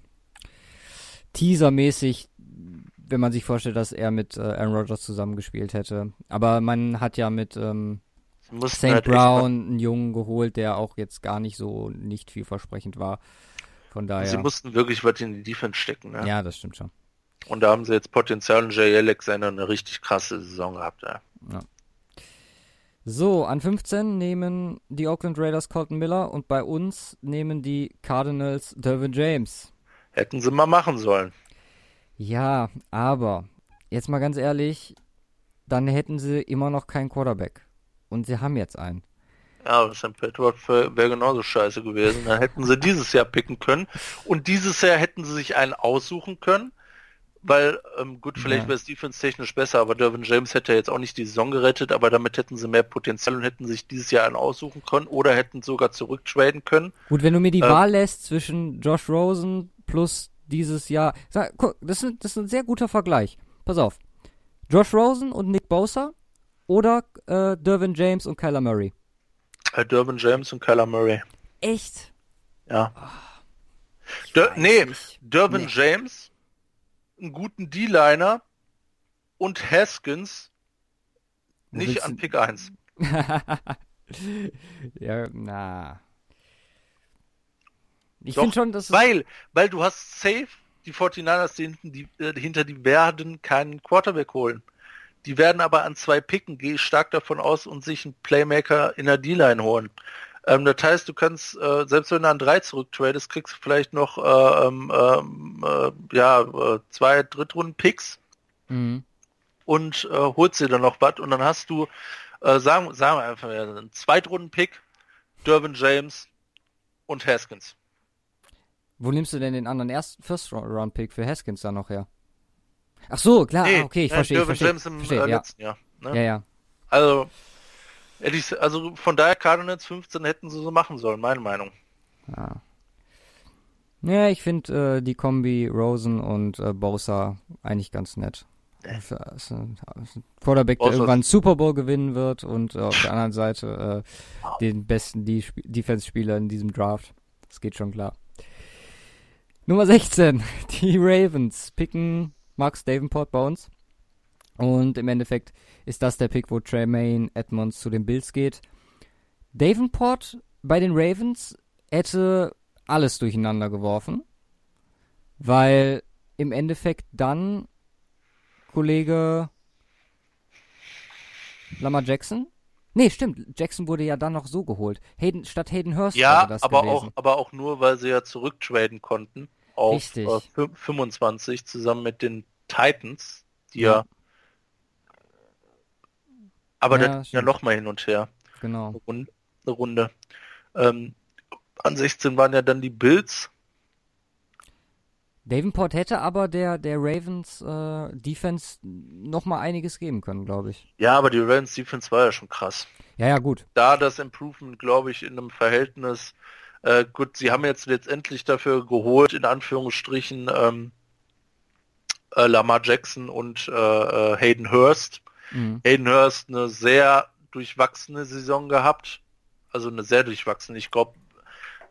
teasermäßig, wenn man sich vorstellt, dass er mit äh, Aaron Rodgers zusammengespielt hätte. Aber man hat ja mit ähm, St. Halt Brown einen Jungen geholt, der auch jetzt gar nicht so nicht vielversprechend war. Von daher. Sie mussten wirklich was in die Defense stecken, ne? Ja, das stimmt schon. Und da haben sie jetzt Potenzial und Jay Alexander eine richtig krasse Saison gehabt. Ja. ja. So, an 15 nehmen die Oakland Raiders Colton Miller und bei uns nehmen die Cardinals Dervin James. Hätten sie mal machen sollen. Ja, aber jetzt mal ganz ehrlich, dann hätten sie immer noch keinen Quarterback. Und sie haben jetzt einen. Ja, aber Sam Petworth wäre genauso scheiße gewesen. Dann hätten sie dieses Jahr picken können. Und dieses Jahr hätten sie sich einen aussuchen können. Weil, ähm, gut, vielleicht ja. wäre es defense-technisch besser, aber Dervin James hätte jetzt auch nicht die Saison gerettet, aber damit hätten sie mehr Potenzial und hätten sich dieses Jahr einen aussuchen können oder hätten sogar zurücktraden können. Gut, wenn du mir die ähm, Wahl lässt zwischen Josh Rosen plus dieses Jahr. Sag, guck, das ist, das ist ein sehr guter Vergleich. Pass auf. Josh Rosen und Nick Bosa oder äh, Dervin James und Kyler Murray? Äh, Dervin James und Kyler Murray. Echt? Ja. Oh, Der, nee, nicht. Dervin nee. James, einen guten D-Liner und Haskins nicht an Pick 1. ja, na. Ich finde schon, dass weil, weil du hast safe die 49ers die hinten, die, äh, hinter die werden keinen Quarterback holen. Die werden aber an zwei picken, gehe ich stark davon aus und sich einen Playmaker in der D-Line holen. Ähm, das heißt, du kannst, äh, selbst wenn du an drei zurücktradest, kriegst du vielleicht noch äh, ähm, ähm äh, ja, äh, zwei Drittrunden-Picks mhm. und äh, holst dir dann noch was und dann hast du, äh, sagen, sagen wir einfach, einen Zweitrunden-Pick, Dervin James und Haskins. Wo nimmst du denn den anderen ersten First-Round-Pick für Haskins dann noch her? Ach so, klar, nee, ah, okay, ich verstehe. Ich verstehe, James im verstehe, äh, ja. letzten Jahr. Ne? Ja, ja. Also, also von daher Cardinals 15 hätten sie so machen sollen, meine Meinung. Ja. Ja, ich finde äh, die Kombi Rosen und äh, Bosa eigentlich ganz nett. Äh. Quarterback, der irgendwann Super Bowl gewinnen wird und äh, auf der anderen Seite äh, den besten Defense-Spieler in diesem Draft. Das geht schon klar. Nummer 16, die Ravens picken Max Davenport bei uns. Und im Endeffekt ist das der Pick, wo Tremaine Edmonds zu den Bills geht. Davenport bei den Ravens hätte alles durcheinander geworfen, weil im Endeffekt dann Kollege Lamar Jackson Nee, stimmt. Jackson wurde ja dann noch so geholt. Hayden, statt Hayden Hurst ja, das aber gewesen. auch, aber auch nur, weil sie ja zurücktraden konnten auf äh, 25 zusammen mit den Titans, die ja, ja aber ja, dann ja noch mal hin und her. Genau. Eine Runde. Eine Runde. Ähm, an 16 waren ja dann die Bills. Davenport hätte aber der, der Ravens äh, Defense noch mal einiges geben können, glaube ich. Ja, aber die Ravens Defense war ja schon krass. Ja, ja, gut. Da das Improvement, glaube ich, in einem Verhältnis äh, gut, sie haben jetzt letztendlich dafür geholt, in Anführungsstrichen, ähm, äh, Lamar Jackson und äh, äh, Hayden Hurst. Mhm. Hayden Hurst eine sehr durchwachsene Saison gehabt. Also eine sehr durchwachsene. Ich glaube,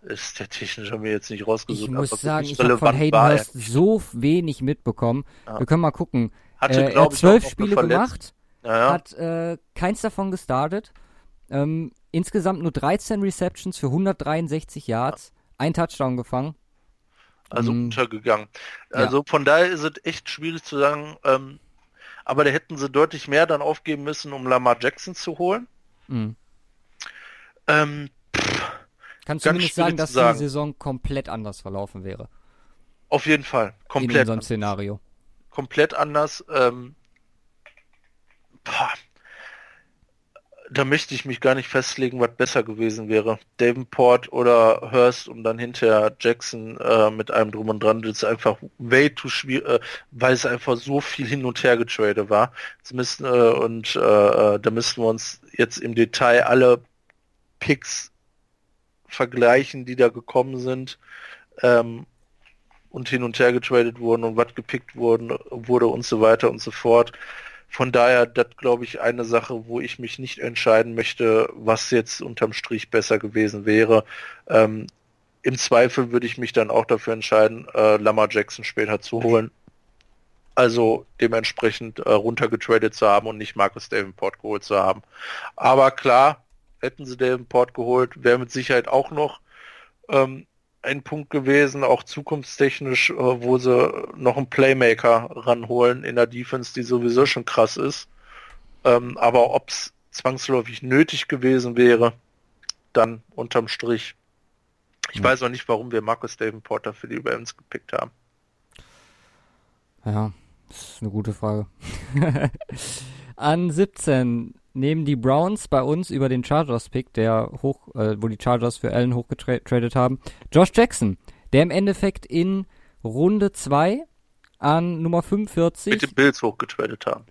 ist der technisch haben wir jetzt nicht rausgesucht. Ich muss sagen, ich habe von Hayden Hurst so wenig mitbekommen. Ja. Wir können mal gucken. Hatte, äh, er hat zwölf Spiele gemacht, ja, ja. hat äh, keins davon gestartet. Ähm, insgesamt nur 13 Receptions für 163 Yards, ein Touchdown gefangen. Also um, untergegangen. Also ja. von daher ist es echt schwierig zu sagen, ähm, aber da hätten sie deutlich mehr dann aufgeben müssen, um Lamar Jackson zu holen. Mhm. Ähm, Kannst du zumindest sagen, dass sagen. die Saison komplett anders verlaufen wäre? Auf jeden Fall. Komplett. In unserem Szenario. Komplett anders. Ähm, boah, da möchte ich mich gar nicht festlegen, was besser gewesen wäre. Davenport oder Hurst und dann hinterher Jackson äh, mit einem drum und dran. Das ist einfach way too schwierig, äh, weil es einfach so viel hin und her getradet war. Müssen, äh, und äh, äh, da müssten wir uns jetzt im Detail alle Picks vergleichen, die da gekommen sind ähm, und hin und her getradet wurden und was gepickt wurden, wurde und so weiter und so fort. Von daher, das glaube ich eine Sache, wo ich mich nicht entscheiden möchte, was jetzt unterm Strich besser gewesen wäre. Ähm, Im Zweifel würde ich mich dann auch dafür entscheiden, äh, Lamar Jackson später zu holen. Also dementsprechend äh, runtergetradet zu haben und nicht Marcus Davenport geholt zu haben. Aber klar, hätten sie Davenport geholt, wäre mit Sicherheit auch noch ähm, ein Punkt gewesen, auch zukunftstechnisch, äh, wo sie noch einen Playmaker ranholen in der Defense, die sowieso schon krass ist. Ähm, aber ob es zwangsläufig nötig gewesen wäre, dann unterm Strich. Ich ja. weiß auch nicht, warum wir Marcus Davenport für die Ravens gepickt haben. Ja, das ist eine gute Frage. An 17 nehmen die Browns bei uns über den Chargers-Pick, der hoch, äh, wo die Chargers für Allen hochgetradet haben, Josh Jackson, der im Endeffekt in Runde 2 an Nummer 45 mit den Bills hochgetradet haben.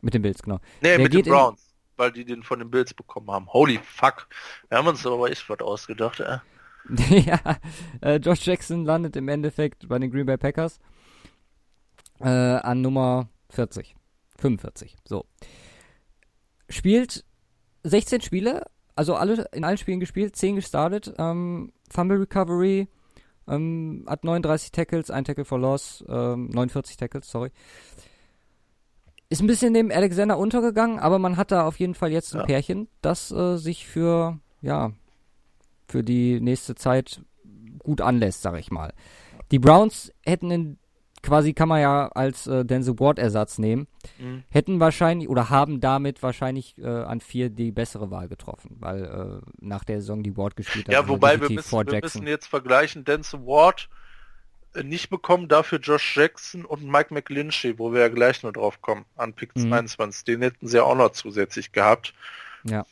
Mit den Bills, genau. Nee, der mit den Browns, weil die den von den Bills bekommen haben. Holy fuck. Wir haben uns aber echt was ausgedacht, äh. ja, äh, Josh Jackson landet im Endeffekt bei den Green Bay Packers äh, an Nummer 40. 45, so spielt 16 Spiele, also alle in allen Spielen gespielt, 10 gestartet, ähm, Fumble Recovery, ähm, hat 39 Tackles, ein Tackle for Loss, ähm, 49 Tackles, sorry. Ist ein bisschen dem Alexander untergegangen, aber man hat da auf jeden Fall jetzt ein ja. Pärchen, das äh, sich für, ja, für die nächste Zeit gut anlässt, sag ich mal. Die Browns hätten in quasi kann man ja als äh, Denzel Ward Ersatz nehmen, mhm. hätten wahrscheinlich oder haben damit wahrscheinlich äh, an vier die bessere Wahl getroffen, weil äh, nach der Saison die Ward gespielt hat. Ja, wobei wir müssen, wir müssen jetzt vergleichen, Denzel Ward äh, nicht bekommen, dafür Josh Jackson und Mike McGlinchey, wo wir ja gleich nur drauf kommen, an Pick mhm. 22. Den hätten sie ja auch noch zusätzlich gehabt. Ja.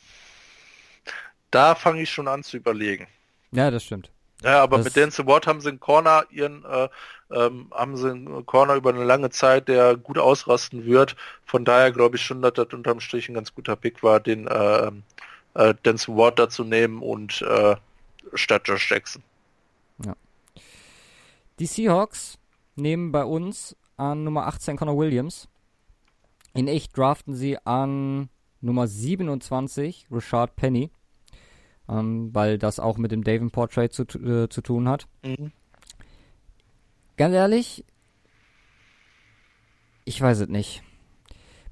Da fange ich schon an zu überlegen. Ja, das stimmt. Ja, aber das mit Denzel Ward haben sie einen Corner, ihren äh, ähm, haben sie einen Corner über eine lange Zeit, der gut ausrasten wird. Von daher glaube ich schon, dass das unterm Strich ein ganz guter Pick war, den äh, äh, Denzel Ward dazu nehmen und äh, statt Josh Jackson. Ja. Die Seahawks nehmen bei uns an Nummer 18 Connor Williams. In echt draften sie an Nummer 27 Richard Penny ähm, weil das auch mit dem Davenport Trade zu, äh, zu tun hat. Mhm. Ganz ehrlich, ich weiß es nicht.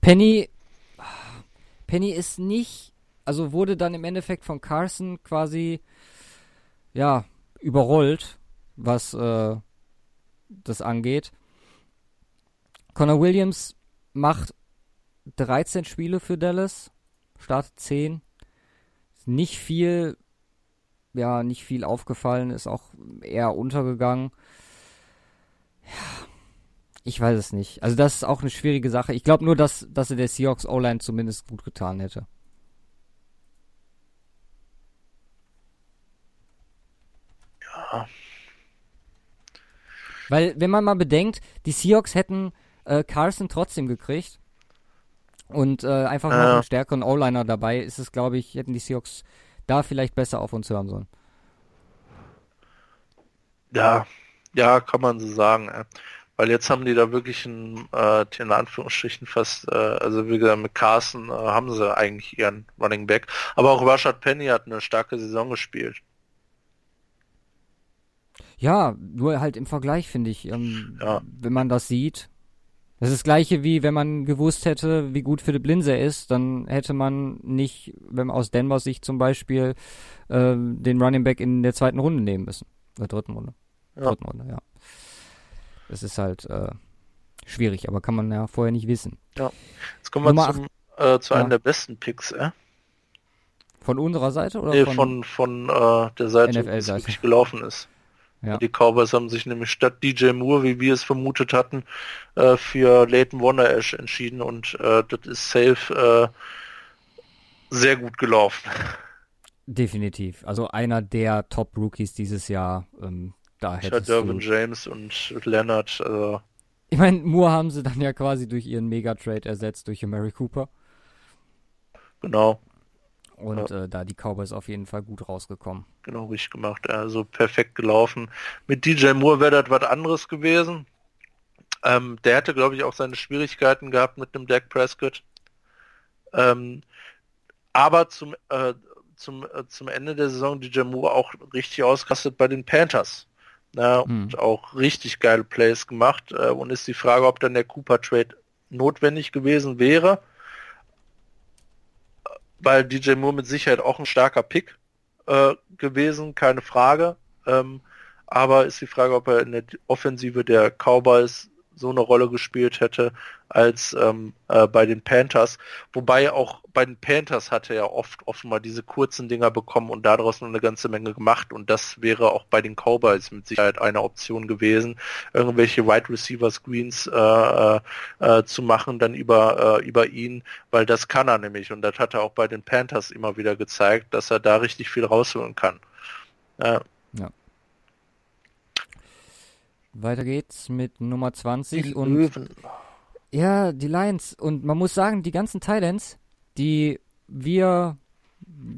Penny, Penny ist nicht, also wurde dann im Endeffekt von Carson quasi, ja, überrollt, was äh, das angeht. Connor Williams macht 13 Spiele für Dallas, startet 10, nicht viel, ja, nicht viel aufgefallen, ist auch eher untergegangen. Ja, ich weiß es nicht. Also das ist auch eine schwierige Sache. Ich glaube nur, dass, dass er der Seahawks O-Line zumindest gut getan hätte. Ja. Weil, wenn man mal bedenkt, die Seahawks hätten äh, Carson trotzdem gekriegt und äh, einfach noch einen stärkeren O-Liner dabei, ist es, glaube ich, hätten die Seahawks da vielleicht besser auf uns hören sollen. Ja, ja, kann man so sagen. Äh. Weil jetzt haben die da wirklich ein, äh, in Anführungsstrichen fast, äh, also wie gesagt, mit Carson äh, haben sie eigentlich ihren Running Back. Aber auch Rashad Penny hat eine starke Saison gespielt. Ja, nur halt im Vergleich, finde ich. Ähm, ja. Wenn man das sieht, das ist das gleiche wie wenn man gewusst hätte, wie gut Philipp Lindsay ist, dann hätte man nicht, wenn man aus Denver Sicht zum Beispiel, äh, den Running Back in der zweiten Runde nehmen müssen. Der dritten Runde. Ja. Dritten Runde, ja. Das ist halt äh, schwierig, aber kann man ja vorher nicht wissen. Ja. Jetzt kommen wir zum, äh, zu ja. einem der besten Picks, äh? Von unserer Seite oder nee, von, von, von äh, der Seite, es wirklich gelaufen ist. Ja. Die Cowboys haben sich nämlich statt DJ Moore, wie wir es vermutet hatten, äh, für Leighton Wonder Ash entschieden und äh, das ist safe äh, sehr gut gelaufen. Definitiv. Also einer der Top-Rookies dieses Jahr. Ähm, da hätte Dervin James und Leonard. Also ich meine, Moore haben sie dann ja quasi durch ihren Mega-Trade ersetzt durch Mary Cooper. Genau. Und ja. äh, da die Cowboys auf jeden Fall gut rausgekommen. Genau, richtig gemacht. Also perfekt gelaufen. Mit DJ Moore wäre das was anderes gewesen. Ähm, der hätte, glaube ich, auch seine Schwierigkeiten gehabt mit dem Dak Prescott. Ähm, aber zum, äh, zum, äh, zum Ende der Saison DJ Moore auch richtig ausgerastet bei den Panthers. Ja, mhm. Und auch richtig geile Plays gemacht. Äh, und ist die Frage, ob dann der Cooper Trade notwendig gewesen wäre weil DJ Moore mit Sicherheit auch ein starker Pick äh, gewesen, keine Frage. Ähm, aber ist die Frage, ob er in der Offensive der Cowboys so eine Rolle gespielt hätte als ähm, äh, bei den Panthers. Wobei auch bei den Panthers hatte er oft offenbar diese kurzen Dinger bekommen und daraus noch eine ganze Menge gemacht. Und das wäre auch bei den Cowboys mit Sicherheit eine Option gewesen, irgendwelche Wide Receiver Screens äh, äh, äh, zu machen, dann über, äh, über ihn, weil das kann er nämlich. Und das hat er auch bei den Panthers immer wieder gezeigt, dass er da richtig viel rausholen kann. ja. Weiter geht's mit Nummer 20 die und Löwen. ja, die Lions und man muss sagen, die ganzen Titans, die wir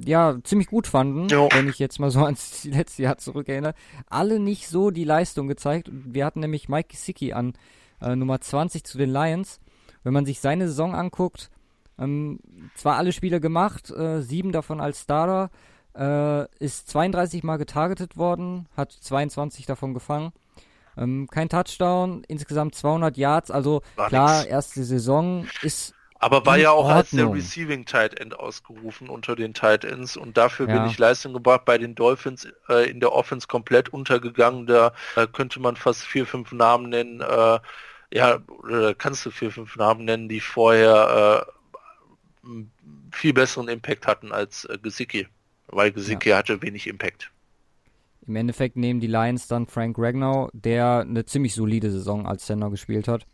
ja ziemlich gut fanden, jo. wenn ich jetzt mal so ans letzte Jahr zurückerinnere, alle nicht so die Leistung gezeigt. Wir hatten nämlich Mike Gesicki an äh, Nummer 20 zu den Lions. Wenn man sich seine Saison anguckt, ähm, zwar alle Spiele gemacht, äh, sieben davon als Starter, äh, ist 32 Mal getargetet worden, hat 22 davon gefangen. Ähm, kein Touchdown, insgesamt 200 Yards, also war klar, nix. erste Saison ist aber war ja auch Ordnung. als der Receiving Tight End ausgerufen unter den Tight Ends und dafür ja. bin ich Leistung gebracht. Bei den Dolphins äh, in der Offense komplett untergegangen. Da äh, könnte man fast vier, fünf Namen nennen. Äh, ja, oder kannst du vier, fünf Namen nennen, die vorher äh, viel besseren Impact hatten als äh, Gesicki. Weil Gesicki ja. hatte wenig Impact. Im Endeffekt nehmen die Lions dann Frank Ragnow, der eine ziemlich solide Saison als Center gespielt hat.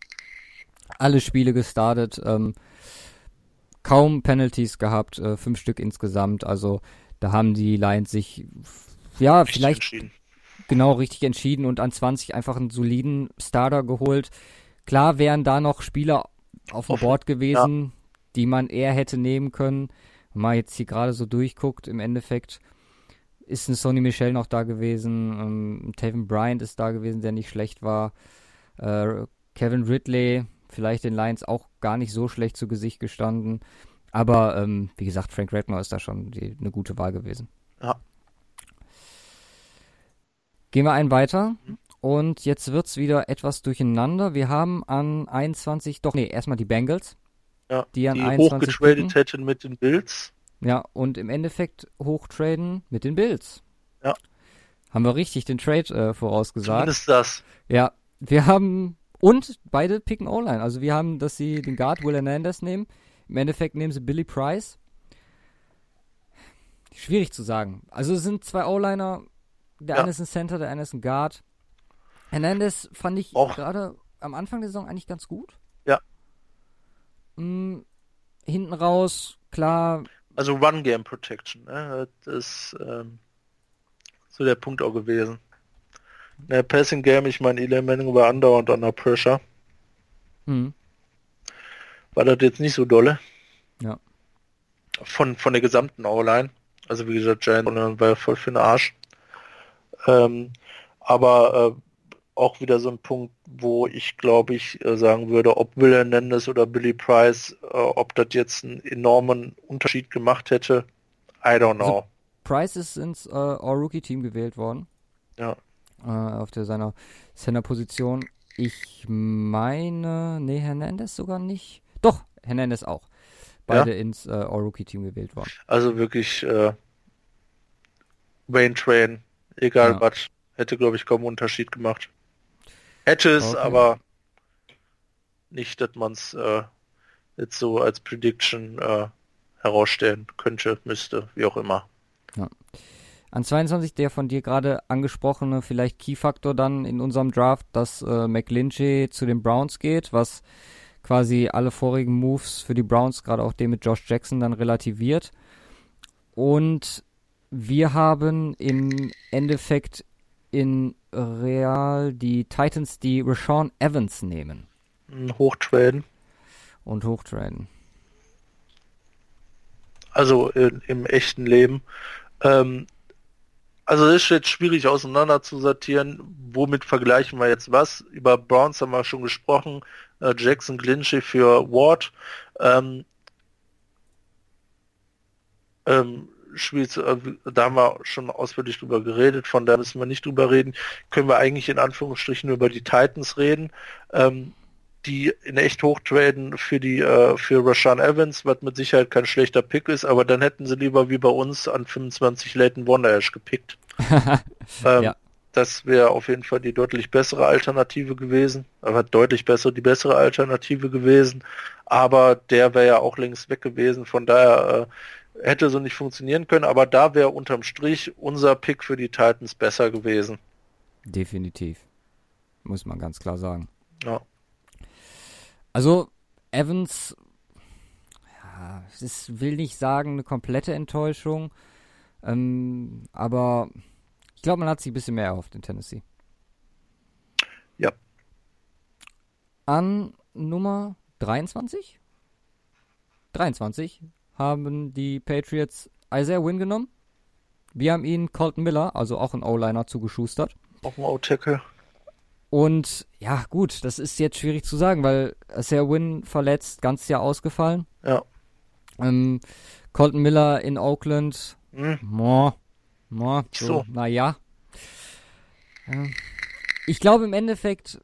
Alle Spiele gestartet, ähm, kaum Penalties gehabt, äh, fünf Stück insgesamt. Also da haben die Lions sich ja richtig vielleicht genau richtig entschieden und an 20 einfach einen soliden Starter geholt. Klar wären da noch Spieler auf dem Board gewesen, ja. die man eher hätte nehmen können. Wenn man jetzt hier gerade so durchguckt, im Endeffekt ist ein Sonny Michel noch da gewesen, ähm, Taven Bryant ist da gewesen, der nicht schlecht war. Äh, Kevin Ridley, vielleicht den Lions auch gar nicht so schlecht zu Gesicht gestanden. Aber ähm, wie gesagt, Frank Redmore ist da schon die, eine gute Wahl gewesen. Ja. Gehen wir einen weiter. Mhm. Und jetzt wird es wieder etwas durcheinander. Wir haben an 21, doch, nee, erstmal die Bengals. Ja, die, an die 21 hochgetradet hätten mit den Bills. Ja, und im Endeffekt hochtraden mit den Bills. Ja. Haben wir richtig den Trade äh, vorausgesagt. Zumindest das. Ja, wir haben und beide picken O-Line. Also wir haben, dass sie den Guard Will Hernandez nehmen. Im Endeffekt nehmen sie Billy Price. Schwierig zu sagen. Also es sind zwei O-Liner. Der ja. eine ist ein Center, der eine ist ein Guard. Hernandez fand ich gerade am Anfang der Saison eigentlich ganz gut. Ja. Hm, hinten raus, klar, also One-Game Protection, ne? Das ist ähm, so der Punkt auch gewesen. Ne, Passing Game, ich meine, Eli Manning war andauernd under pressure. Mhm. War das jetzt nicht so dolle? Ja. Von, von der gesamten O-Line. Also wie gesagt, Giant war voll für den Arsch. Ähm, aber äh, auch wieder so ein Punkt, wo ich glaube ich äh, sagen würde, ob Will Hernandez oder Billy Price, äh, ob das jetzt einen enormen Unterschied gemacht hätte, I don't know. Also Price ist ins äh, All-Rookie-Team gewählt worden. Ja. Äh, auf der seiner Center-Position. Ich meine, nee, Hernandez sogar nicht. Doch, Hernandez auch. Beide ja? ins äh, All-Rookie-Team gewählt worden. Also wirklich äh, Wayne Train, egal ja. was, hätte glaube ich kaum Unterschied gemacht. Hätte es, okay. aber nicht, dass man es äh, jetzt so als Prediction äh, herausstellen könnte, müsste, wie auch immer. Ja. An 22 der von dir gerade angesprochene vielleicht Key-Faktor dann in unserem Draft, dass äh, McLinchy zu den Browns geht, was quasi alle vorigen Moves für die Browns, gerade auch den mit Josh Jackson, dann relativiert. Und wir haben im Endeffekt in Real die Titans, die Rashawn Evans nehmen. Hochtraden. Und hochtraden. Also in, im echten Leben. Ähm, also es ist jetzt schwierig auseinander zu sortieren. Womit vergleichen wir jetzt was? Über Browns haben wir schon gesprochen. Äh, Jackson Glynchy für Ward. Ähm, ähm, Spiels, äh, da haben wir schon ausführlich drüber geredet, von da müssen wir nicht drüber reden. Können wir eigentlich in Anführungsstrichen über die Titans reden, ähm, die in echt hochtraden für die äh, für Rashan Evans, was mit Sicherheit kein schlechter Pick ist, aber dann hätten sie lieber wie bei uns an 25 Leighton Wonderash gepickt. ähm, ja. das wäre auf jeden Fall die deutlich bessere Alternative gewesen, aber deutlich besser die bessere Alternative gewesen. Aber der wäre ja auch längst weg gewesen, von daher äh, hätte so nicht funktionieren können. Aber da wäre unterm Strich unser Pick für die Titans besser gewesen. Definitiv. Muss man ganz klar sagen. Ja. Also, Evans, ja, es will nicht sagen eine komplette Enttäuschung, ähm, aber ich glaube, man hat sich ein bisschen mehr erhofft in Tennessee. Ja. An Nummer 23? 23 haben die Patriots Isaiah Wynn genommen. Wir haben ihn Colton Miller, also auch ein O-Liner, zugeschustert. Auch ein O-Tackle. Und ja, gut, das ist jetzt schwierig zu sagen, weil Isaiah Wynn verletzt, ganz Jahr ausgefallen. Ja. Ähm, Colton Miller in Oakland. Hm. Moa, moa, so, So. naja. Ja. Ich glaube, im Endeffekt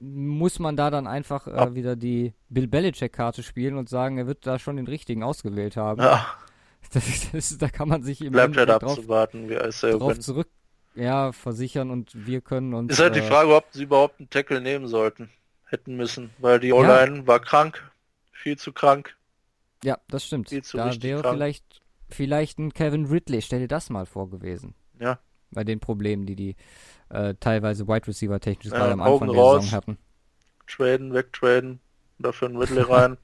muss man da dann einfach äh, wieder die Bill Belichick-Karte spielen und sagen, er wird da schon den richtigen ausgewählt haben. Ja, Das, das, da kann man sich im bleibt halt abzuwarten, wie drauf zurück ja, versichern und wir können uns. Ist halt die äh, Frage, ob sie überhaupt einen Tackle nehmen sollten, hätten müssen, weil die O-Line war krank, viel zu krank. Ja, das stimmt. Viel zu Da wäre krank. vielleicht, vielleicht ein Kevin Ridley, stell dir das mal vor gewesen. Ja. Bei den Problemen, die die äh, teilweise Wide Receiver technisch Ja, gerade am Anfang der raus. Saison hatten. Traden, wegtraden, dafür einen Ridley rein.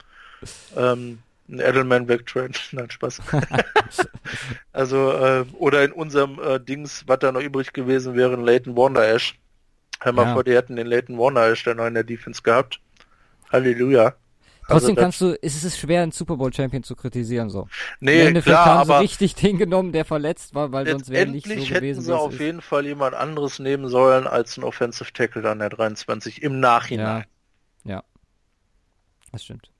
ähm, einen Edelman wegtraden, nein, Spaß. also, äh, oder in unserem äh, Dings, was da noch übrig gewesen wäre, ein Leighton Warner Ash. Hör mal Ja. vor, die hätten den Leighton Warner Ash der noch in der Defense gehabt. Halleluja. Trotzdem Also kannst du, ist es ist schwer, einen Super Bowl Champion zu kritisieren, so. Nee, klar, haben aber richtig den genommen, der verletzt war, weil sonst wäre nicht so gewesen, hätten sie auf ist. jeden Fall jemand anderes nehmen sollen als ein Offensive Tackle dann der 23 im Nachhinein. Ja. Ja. Das stimmt.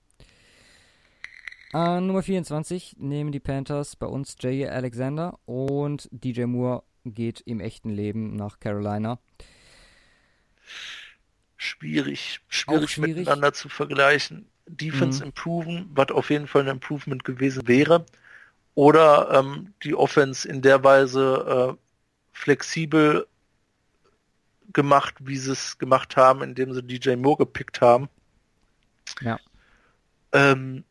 Äh, Nummer 24 nehmen die Panthers bei uns Jay Alexander und DJ Moore geht im echten Leben nach Carolina. Schwierig, schwierig, schwierig. miteinander zu vergleichen. Defense Mhm. improven, was auf jeden Fall ein Improvement gewesen wäre. Oder ähm, die Offense in der Weise äh, flexibel gemacht, wie sie es gemacht haben, indem sie DJ Moore gepickt haben. Ja. Ähm,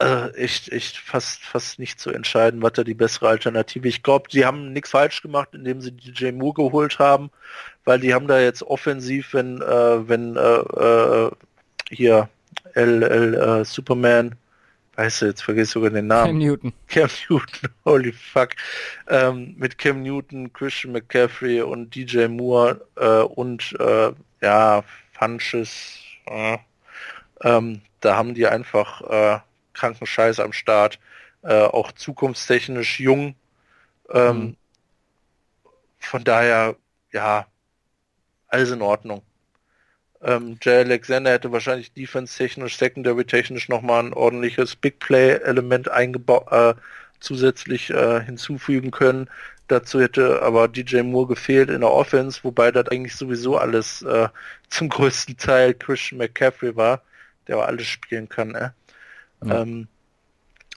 äh, echt, echt fast, fast nicht zu entscheiden, was da die bessere Alternative. Ich glaube, sie haben nichts falsch gemacht, indem sie DJ Moore geholt haben, weil die haben da jetzt offensiv, wenn, äh, wenn äh, äh, hier L, L äh, Superman, weißt du, jetzt vergiss sogar den Namen. Cam Newton. Cam Newton, holy fuck. Ähm, mit Cam Newton, Christian McCaffrey und DJ Moore äh, und äh, ja, Funches, äh, ähm, da haben die einfach äh, kranken Scheiß am Start. Äh, auch zukunftstechnisch jung. Ähm, Mhm. Von daher, ja, alles in Ordnung. Ähm, Jay Alexander hätte wahrscheinlich defense-technisch, secondary-technisch nochmal ein ordentliches Big Play-Element eingebaut, äh, zusätzlich äh, hinzufügen können. Dazu hätte aber DJ Moore gefehlt in der Offense, wobei das eigentlich sowieso alles äh, zum größten Teil Christian McCaffrey war, der auch alles spielen kann. Äh? Ja. Ähm,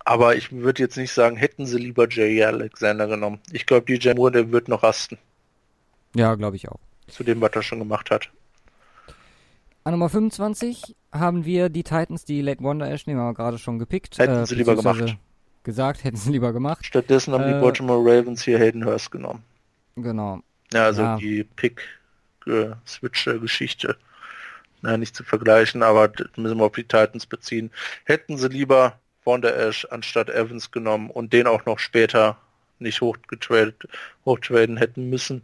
aber ich würde jetzt nicht sagen, hätten sie lieber Jay Alexander genommen. Ich glaube, DJ Moore, der wird noch rasten, Ja, glaube ich auch. zu dem, was er schon gemacht hat. An Nummer 25 haben wir die Titans, die Late Wonder Ash, den haben wir gerade schon gepickt. Hätten sie lieber gemacht. Gesagt, hätten sie lieber gemacht. Stattdessen haben die Äh, Baltimore Ravens hier Hayden Hurst genommen. Genau. Ja, also Ja. die Pick-Switcher-Geschichte. Na, nicht zu vergleichen, aber das müssen wir auf die Titans beziehen. Hätten sie lieber Von der Ash anstatt Evans genommen und den auch noch später nicht hochgetradet, hochtraden hätten müssen.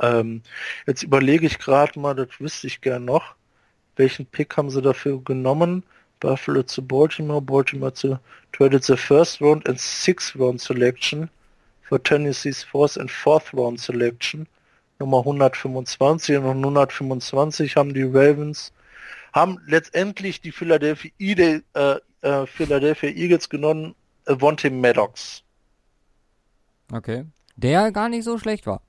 Ähm, jetzt überlege ich gerade mal, das wüsste ich gern noch. Welchen Pick haben sie dafür genommen? Buffalo zu Baltimore, Baltimore zu traded the first round and sixth round selection for Tennessee's fourth and fourth round selection. Nummer 125 und 125 haben die Ravens, haben letztendlich die Philadelphia, äh, äh, Philadelphia Eagles genommen, Avonte Maddox. Okay. Der gar nicht so schlecht war.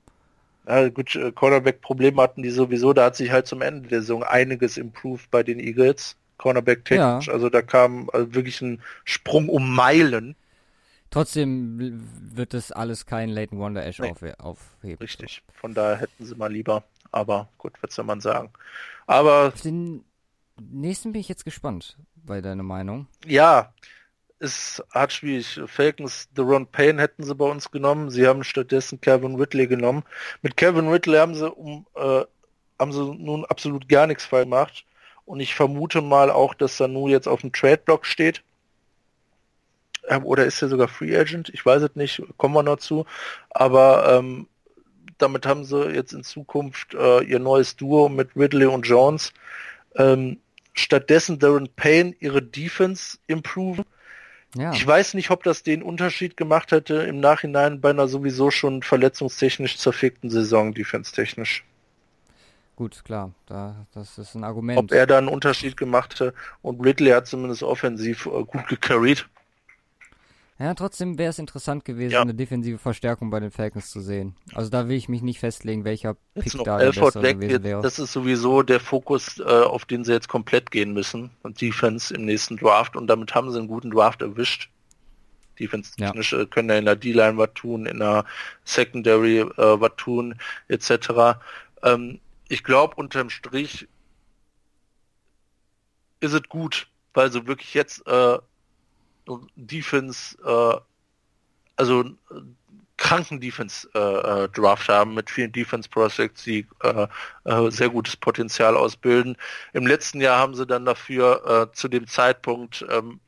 Ja, gut, äh, Cornerback-Probleme hatten die sowieso, da hat sich halt zum Ende der Saison einiges improved bei den Eagles. Cornerback technisch, Ja. also da kam äh, wirklich ein Sprung um Meilen. Trotzdem wird das alles kein Leighton Wonder Ash nee. auf, aufheben. Richtig. Von daher hätten sie mal lieber. Aber gut, was soll man sagen. Aber. Auf den nächsten bin ich jetzt gespannt bei deiner Meinung. Ja, ist hart schwierig. Falcons, The Ron Payne hätten sie bei uns genommen. Sie haben stattdessen Kevin Whitley genommen. Mit Kevin Whitley haben sie um äh, haben sie nun absolut gar nichts falsch gemacht. Und ich vermute mal auch, dass Sanu jetzt auf dem Trade-Block steht. Ähm, oder ist er sogar Free Agent? Ich weiß es nicht, kommen wir noch zu. Aber ähm, damit haben sie jetzt in Zukunft äh, ihr neues Duo mit Ridley und Jones. Ähm, stattdessen Darren Payne ihre Defense improven. Ja. Ich weiß nicht, ob das den Unterschied gemacht hätte im Nachhinein bei einer sowieso schon verletzungstechnisch zerfickten Saison, defense-technisch. Gut, klar, da, das ist ein Argument. Ob er da einen Unterschied gemacht hätte und Ridley hat zumindest offensiv äh, gut gecarried. Ja, trotzdem wäre es interessant gewesen, ja. eine defensive Verstärkung bei den Falcons zu sehen. Also da will ich mich nicht festlegen, welcher Pick da der bessere weg, gewesen wäre. Das ist sowieso der Fokus, äh, auf den sie jetzt komplett gehen müssen. Und Defense im nächsten Draft. Und damit haben sie einen guten Draft erwischt. Defense-technisch ja. Äh, können ja in der D-Line was tun, in der Secondary äh, was tun, etc. Ähm, ich glaube, unterm Strich ist es gut, weil sie wirklich jetzt äh, Defense, äh, also äh, kranken Defense äh, äh, haben mit vielen Defense Prospects, die äh, äh, sehr gutes Potenzial ausbilden. Im letzten Jahr haben sie dann dafür zu dem Zeitpunkt ähm,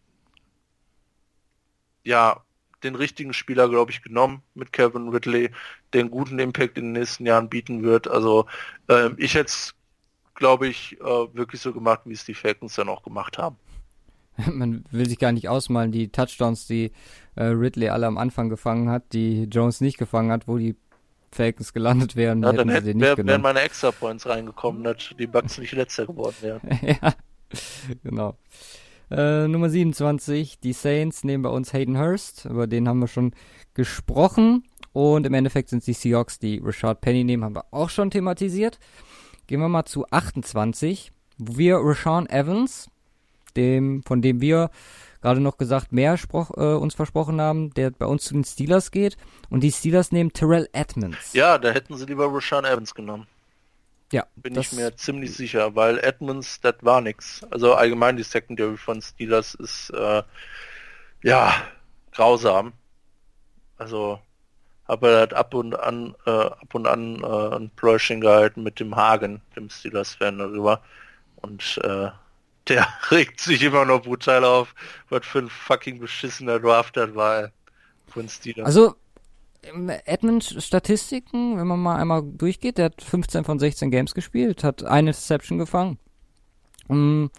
ja den richtigen Spieler, glaube ich, genommen mit Kevin Ridley, der einen guten Impact in den nächsten Jahren bieten wird. Also äh, ich hätte es, glaube ich, wirklich so gemacht, wie es die Falcons dann auch gemacht haben. man will sich gar nicht ausmalen, die Touchdowns, die äh, Ridley alle am Anfang gefangen hat, die Jones nicht gefangen hat, wo die Falcons gelandet wären. Ja, dann hätten, wär, wären meine Extra Points reingekommen, dass die Bugs nicht letzter geworden wären. ja, genau. Äh, Nummer 27, die Saints nehmen bei uns Hayden Hurst, über den haben wir schon gesprochen. Und im Endeffekt sind es die Seahawks, die Rashad Penny nehmen, haben wir auch schon thematisiert. Gehen wir mal zu 28, wo wir Rashawn Evans, dem, von dem wir gerade noch gesagt, mehr sproch, äh, uns versprochen haben, der bei uns zu den Steelers geht. Und die Steelers nehmen Terrell Edmonds. Ja, da hätten sie lieber Rashawn Evans genommen. Ja. Bin ich mir ziemlich sicher, weil Edmonds, das war nix. Also allgemein die Secondary von Steelers ist, äh, ja, grausam. Also habe halt ab und an, äh, ab und an äh, ein Pläuschen gehalten mit dem Hagen, dem Steelers-Fan darüber. Und äh, der regt sich immer noch brutal auf, was für ein fucking beschissener Draft das war von Steelers. Also, Edmund Statistiken, wenn man mal einmal durchgeht, der hat 15 von 16 Games gespielt, hat eine Interception gefangen, um,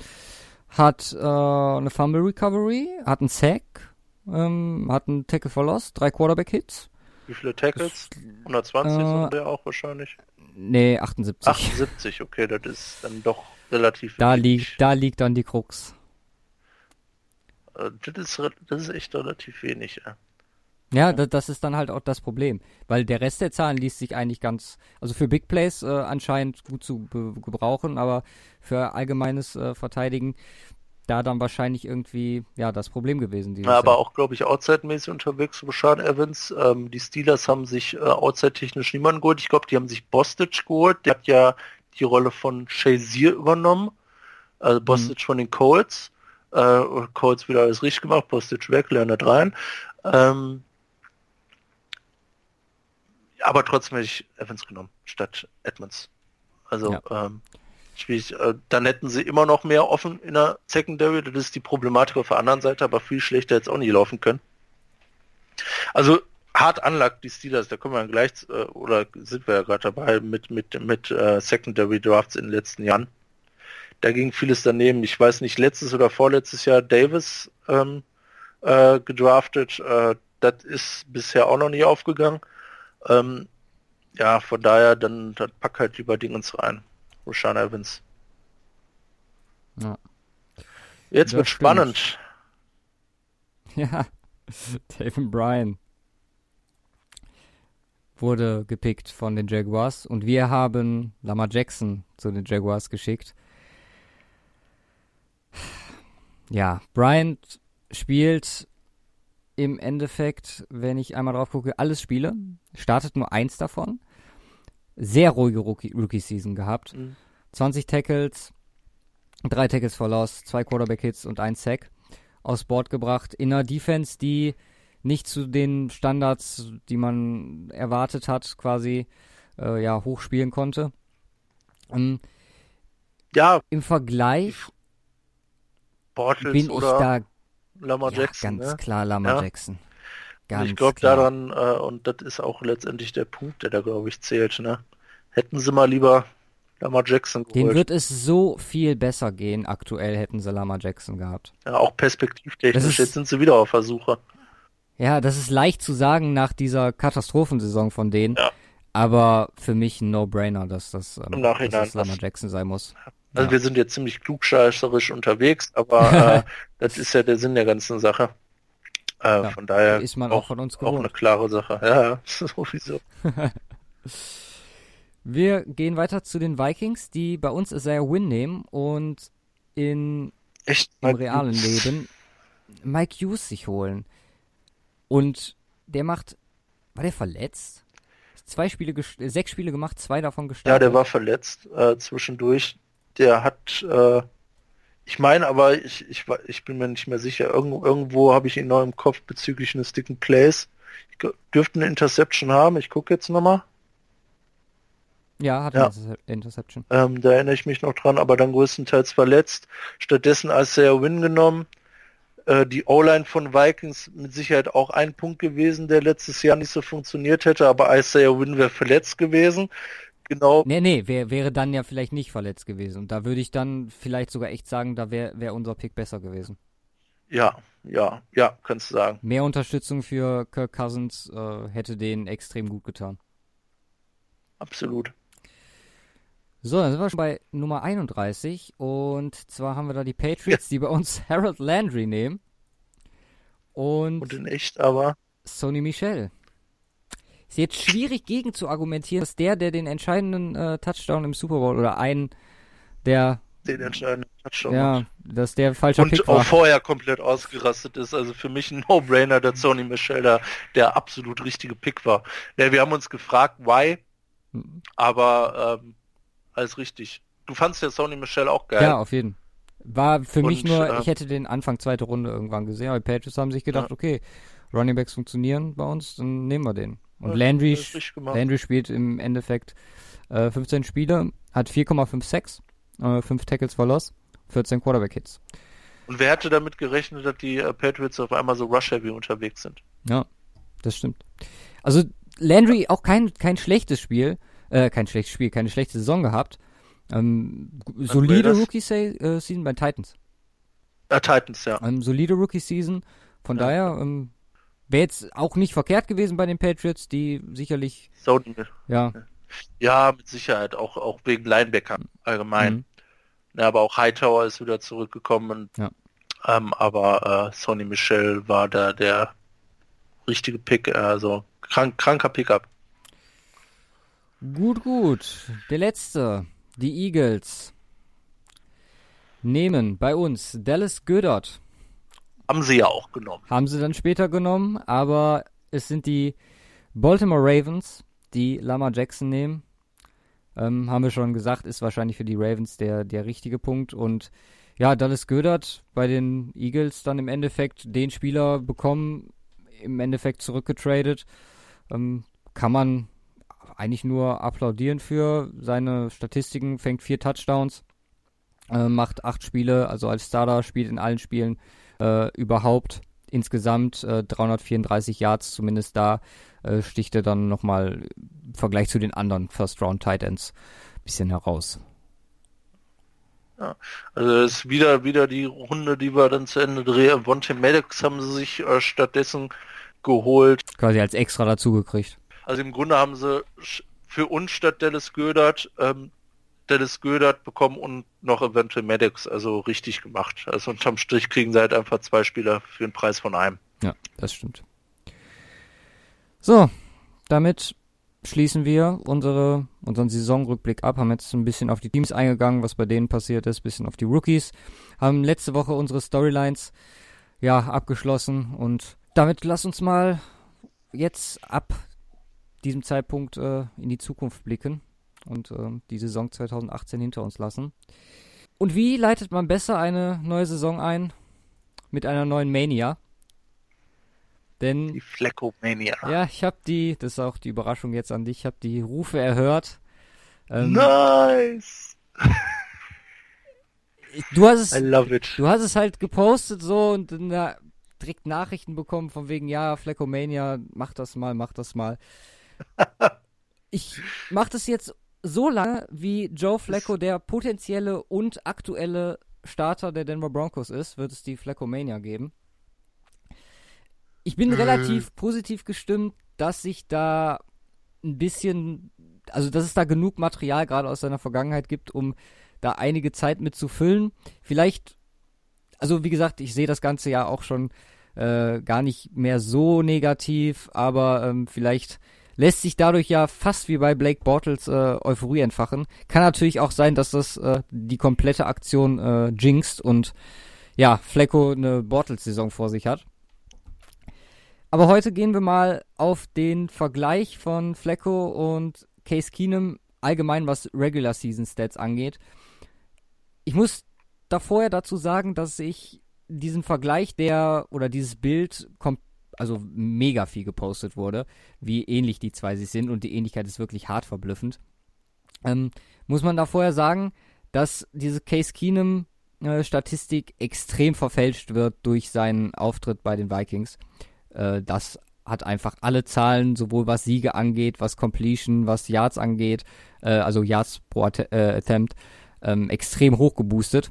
hat äh, eine Fumble Recovery, hat einen Sack, ähm, hat einen Tackle for Loss, drei Quarterback Hits. Wie viele Tackles? 120 äh, sind der auch wahrscheinlich. Nee, 78. 78, okay, das ist dann doch relativ da wenig. liegt Da liegt dann die Krux. Äh, das ist, das ist echt relativ wenig, ja. Ja, das, das ist dann halt auch das Problem, weil der Rest der Zahlen liest sich eigentlich ganz, also für Big Plays äh, anscheinend gut zu gebrauchen, aber für allgemeines äh, Verteidigen da dann wahrscheinlich irgendwie ja das Problem gewesen. Ja, aber Jahr. auch, glaube ich, outside-mäßig unterwegs, Rashad Evans. Ähm, die Steelers haben sich äh, outside-technisch niemanden geholt. Ich glaube, die haben sich Bostic geholt. Der hat ja die Rolle von Shazier übernommen. Also. Bostic mhm. von den Colts. Äh, Colts wieder alles richtig gemacht, Bostic weg, Leonard rein. Ähm, aber trotzdem hätte ich Evans genommen, statt Edmonds. Also ja. ähm, schwierig. Äh, dann hätten sie immer noch mehr offen in der Secondary. Das ist die Problematik auf der anderen Seite, aber viel schlechter jetzt auch nicht laufen können. Also hart anlagt die Steelers, da kommen wir gleich, äh, oder sind wir ja gerade dabei mit, mit, mit äh, Secondary Drafts in den letzten Jahren. Da ging vieles daneben. Ich weiß nicht, letztes oder vorletztes Jahr Davis ähm, äh, gedraftet. Äh, das ist bisher auch noch nicht aufgegangen. Ähm, ja, von daher, dann, dann pack halt lieber Dingens rein. Roshan Evans. Ja. Jetzt das wird stimmt. spannend. Ja, David Bryan wurde gepickt von den Jaguars und wir haben Lamar Jackson zu den Jaguars geschickt. Ja, Bryant spielt im Endeffekt, wenn ich einmal drauf gucke, alles Spiele. Startet nur eins davon. Sehr ruhige Rookie-Season gehabt. Mhm. 20 Tackles, drei Tackles for Loss, zwei Quarterback-Hits und ein Sack aufs Board gebracht. In einer Defense, die nicht zu den Standards, die man erwartet hat, quasi äh, ja, hochspielen konnte. Um, ja. Im Vergleich Bortles bin ich da Lamar ja, Jackson. Ganz ne? klar Lamar ja. Jackson. Ganz ich glaube daran, äh, und das ist auch letztendlich der Punkt, der da, glaube ich, zählt. Ne? Hätten sie mal lieber Lamar Jackson geholt. Den wird es so viel besser gehen, aktuell hätten sie Lamar Jackson gehabt. Ja, auch perspektivtechnisch. ist- Jetzt sind sie wieder auf Versuche. Ja, das ist leicht zu sagen nach dieser Katastrophensaison von denen. Ja. Aber für mich ein No-Brainer, dass das, ähm, Im Nachhinein, dass das Lamar Jackson sein muss. Also Ja. wir sind jetzt ziemlich klugscheißerisch unterwegs, aber äh, das ist ja der Sinn der ganzen Sache. Äh, Ja, von daher ist man auch von uns auch eine gewohnt. klare Sache. Ja, ja, sowieso. Wir gehen weiter zu den Vikings, die bei uns Isaiah Win nehmen und in Echt? im realen Leben Mike Hughes sich holen. Und der macht, war der verletzt? Zwei Spiele, äh, sechs Spiele gemacht, zwei davon Ja, gestartet. der war verletzt äh, zwischendurch. Der hat, äh, ich meine, aber ich, ich, ich bin mir nicht mehr sicher. Irgendwo, irgendwo habe ich ihn noch im Kopf bezüglich eines dicken Plays. Ich dürfte eine Interception haben. Ich gucke jetzt nochmal. Ja, hat Ja. eine Interce- Interception. Ähm, da erinnere ich mich noch dran, aber dann größtenteils verletzt. Stattdessen Isaiah Win genommen. Äh, die O-Line von Vikings mit Sicherheit auch ein Punkt gewesen, der letztes Jahr nicht so funktioniert hätte, aber Isaiah Win wäre verletzt gewesen. Genau, Nee, nee, wär, wäre dann ja vielleicht nicht verletzt gewesen. Und da würde ich dann vielleicht sogar echt sagen, da wäre wär unser Pick besser gewesen. ja, ja, ja, kannst du sagen. Mehr Unterstützung für Kirk Cousins äh, hätte denen extrem gut getan. Absolut. So, dann sind wir schon bei Nummer 31 und zwar haben wir da die Patriots, die bei uns Harold Landry nehmen und, Und in echt aber, Sony Michel. Ist jetzt schwierig gegen zu argumentieren, dass der, der den entscheidenden äh, Touchdown im Super Bowl oder einen der, den entscheidenden Touchdown ja, macht. dass der falscher Pick Und auch war. vorher komplett ausgerastet ist. Also für mich ein No-Brainer, der Sony Michel da der absolut richtige Pick war. Ja, wir haben uns gefragt, why, Mhm. aber ähm, alles richtig. Du fandst ja Sony Michel auch geil. Ja, auf jeden. War für mich Und, nur, äh, ich hätte den Anfang zweite Runde irgendwann gesehen, aber die Patriots haben sich gedacht, Ja. okay, Running Backs funktionieren bei uns, dann nehmen wir den. Und Ja, Landry. Landry spielt im Endeffekt äh, 15 Spiele, hat 4,56, äh, 5 Tackles for Loss, 14 Quarterback-Hits. Und wer hätte damit gerechnet, dass die äh, Patriots auf einmal so Rush-Heavy unterwegs sind? Ja, das stimmt. Also Landry auch kein, kein schlechtes Spiel, äh, kein schlechtes Spiel, keine schlechte Saison gehabt. Ähm, solide? Rookie-Season bei Titans. Äh, Titans, ja. Ähm, solide Rookie-Season. Von Ja. daher ähm, wäre jetzt auch nicht verkehrt gewesen bei den Patriots, die sicherlich, Sony, ja, ja, mit Sicherheit, auch, auch wegen Linebacker allgemein. mhm. Ja, aber auch Hightower ist wieder zurückgekommen. Ja. ähm, aber äh, Sonny Michel war da der richtige Pick, äh, also krank, kranker Pickup. Gut, gut. Der letzte. Die Eagles nehmen bei uns Dallas Goddard. Haben sie ja auch genommen. Haben sie dann später genommen, aber es sind die Baltimore Ravens, die Lamar Jackson nehmen. Ähm, haben wir schon gesagt, ist wahrscheinlich für die Ravens der, der richtige Punkt. Und ja, Dallas Goddard bei den Eagles dann im Endeffekt den Spieler bekommen, im Endeffekt zurückgetradet. Ähm, kann man eigentlich nur applaudieren für seine Statistiken, fängt vier Touchdowns, äh, macht acht Spiele, also als Starter spielt in allen Spielen äh, überhaupt. Insgesamt äh, 334 Yards, zumindest da äh, sticht er dann nochmal im Vergleich zu den anderen First-Round-Tight Ends ein bisschen heraus. Also es ist wieder, wieder die Runde, die wir dann zu Ende drehen. Vontae Maddox haben sie sich äh, stattdessen geholt. Quasi als extra dazugekriegt. Also im Grunde haben sie für uns statt Dallas Gödert ähm, Dallas Gödert bekommen und noch eventuell Maddox, also richtig gemacht. Also unterm Strich kriegen sie halt einfach zwei Spieler für den Preis von einem. Ja, das stimmt. So, damit schließen wir unsere, unseren Saisonrückblick ab, haben jetzt ein bisschen auf die Teams eingegangen, was bei denen passiert ist, bisschen auf die Rookies, haben letzte Woche unsere Storylines ja abgeschlossen und damit lass uns mal jetzt ab diesem Zeitpunkt äh, in die Zukunft blicken und äh, die Saison 2018 hinter uns lassen. Und wie leitet man besser eine neue Saison ein? Mit einer neuen Mania. Denn. Die Fleckomania. Ja, ich habe die, das ist auch die Überraschung jetzt an dich, ich habe die Rufe erhört. Ähm, nice! Du hast es, I love it. Du hast es halt gepostet so und dann da direkt Nachrichten bekommen von wegen, ja, Fleckomania, mach das mal, mach das mal. Ich mach das jetzt so lange, wie Joe Flacco der potenzielle und aktuelle Starter der Denver Broncos ist, wird es die Fleckomania geben. Ich bin mhm. relativ positiv gestimmt, dass sich da ein bisschen, also dass es da genug Material gerade aus seiner Vergangenheit gibt, um da einige Zeit mit zu füllen. Vielleicht, also wie gesagt, ich sehe das ganze ja auch schon äh, gar nicht mehr so negativ, aber ähm, vielleicht lässt sich dadurch ja fast wie bei Blake Bortles äh, Euphorie entfachen. Kann natürlich auch sein, dass das äh, die komplette Aktion äh, jinxt und ja, Flecko eine Bortles-Saison vor sich hat. Aber heute gehen wir mal auf den Vergleich von Flecko und Case Keenum allgemein, was Regular Season Stats angeht. Ich muss da vorher dazu sagen, dass ich diesen Vergleich, der oder dieses Bild kommt also mega viel gepostet wurde, wie ähnlich die zwei sich sind und die Ähnlichkeit ist wirklich hart verblüffend. Ähm, muss man da vorher sagen, dass diese Case Keenum äh, Statistik extrem verfälscht wird durch seinen Auftritt bei den Vikings. Äh, das hat einfach alle Zahlen, sowohl was Siege angeht, was Completion, was Yards angeht, äh, also Yards pro Att äh, Attempt, ähm, extrem hoch geboostet.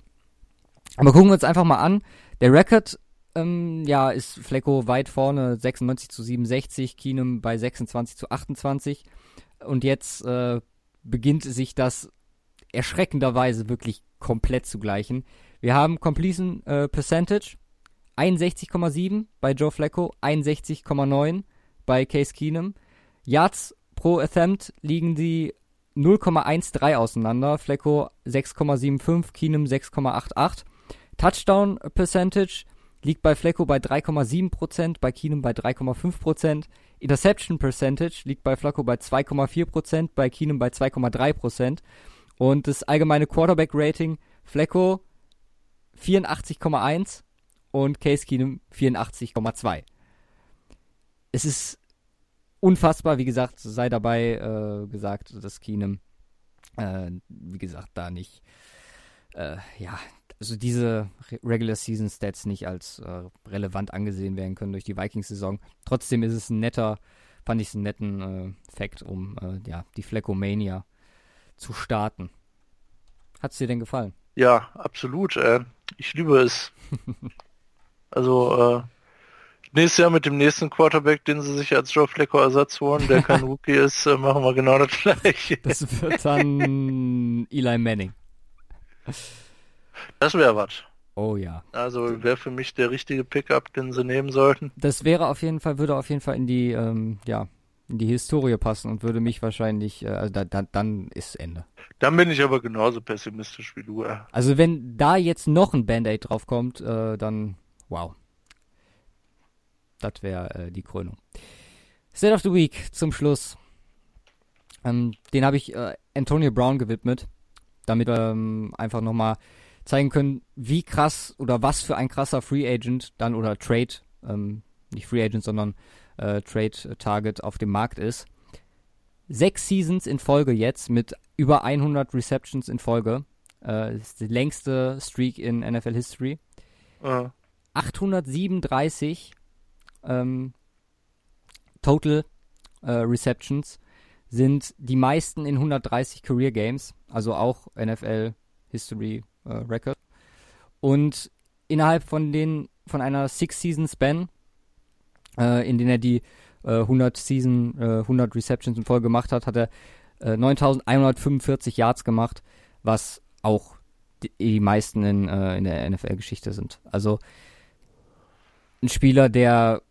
Aber gucken wir uns einfach mal an. Der Record ähm, ja, ist Flecko weit vorne, 96 zu 67, Keenum bei 26 zu 28. Und jetzt äh, beginnt sich das erschreckenderweise wirklich komplett zu gleichen. Wir haben Completion äh, Percentage 61,7 bei Joe Flecko, 61,9 bei Case Keenum. Yards pro Attempt liegen die 0,13 auseinander. Flecko 6,75, Keenum 6,88. Touchdown Percentage liegt bei Flecko bei 3,7%, bei Keenum bei 3,5%. Interception Percentage liegt bei Flecko bei 2,4%, bei Keenum bei 2,3%. Und das allgemeine Quarterback Rating Flecko 84,1 und Case Keenum 84,2. Es ist unfassbar, wie gesagt, sei dabei äh, gesagt, dass Keenum, äh, wie gesagt, da nicht, äh, ja, also diese Regular Season Stats nicht als äh, relevant angesehen werden können durch die Vikings-Saison. Trotzdem ist es ein netter, fand ich es einen netten äh, Fact, um äh, ja, die Fleckomania zu starten. Hat es dir denn gefallen? Ja, absolut. Äh, ich liebe es. also äh, nächstes Jahr mit dem nächsten Quarterback, den sie sich als Joe Flecko Ersatz holen, der kein Rookie ist, äh, machen wir genau das gleiche. Das wird dann Eli Manning. Das wäre was. Oh ja. Also wäre für mich der richtige Pickup, den sie nehmen sollten. Das wäre auf jeden Fall, würde auf jeden Fall in die, ähm, ja, in die Historie passen und würde mich wahrscheinlich, äh, also da, da, dann ist Ende. Dann bin ich aber genauso pessimistisch wie du. Äh. Also wenn da jetzt noch ein Band-Aid draufkommt, äh, dann wow. Das wäre äh, die Krönung. State of the Week zum Schluss. Ähm, den habe ich äh, Antonio Brown gewidmet, damit ähm, einfach nochmal zeigen können, wie krass oder was für ein krasser Free Agent dann oder Trade, ähm, nicht Free Agent, sondern äh, Trade Target auf dem Markt ist. Sechs Seasons in Folge jetzt mit über 100 Receptions in Folge. Äh, ist die längste Streak in NFL History. Uh. 837 ähm, Total äh, Receptions sind die meisten in 130 Career Games, also auch NFL History äh, Record. Und innerhalb von den von einer Six-Season-Span, äh, in denen er die äh, 100 Season, äh, 100 Receptions in Folge gemacht hat, hat er äh, 9145 Yards gemacht, was auch die, die meisten in, äh, in der NFL-Geschichte sind. Also ein Spieler, der,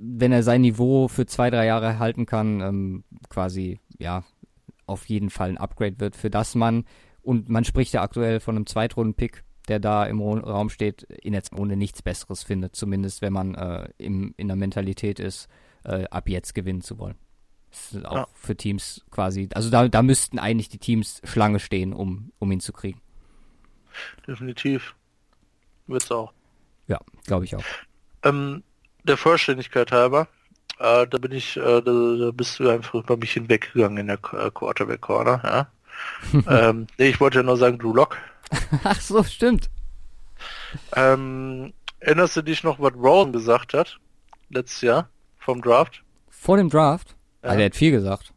wenn er sein Niveau für zwei, drei Jahre halten kann, ähm, quasi, ja, auf jeden Fall ein Upgrade wird, für das man und man spricht ja aktuell von einem Zweitrunden-Pick, der da im Raum steht, in der ohne nichts Besseres findet, zumindest wenn man äh, im, in der Mentalität ist, äh, ab jetzt gewinnen zu wollen. Das ist auch ja. für Teams quasi, also da, da müssten eigentlich die Teams Schlange stehen, um, um ihn zu kriegen. Definitiv. Wird's auch. Ja, glaube ich auch. Ähm, der Vollständigkeit halber, äh, da bin ich, äh, da, da, bist du einfach über mich hinweggegangen in der äh, Quarterback Corner, ja. ähm, nee, ich wollte ja nur sagen, Drew Lock. Ach so, stimmt. Ähm, erinnerst du dich noch, was Rowan gesagt hat? Letztes Jahr vom Draft? Vor dem Draft? Ja. Also, er hat viel gesagt.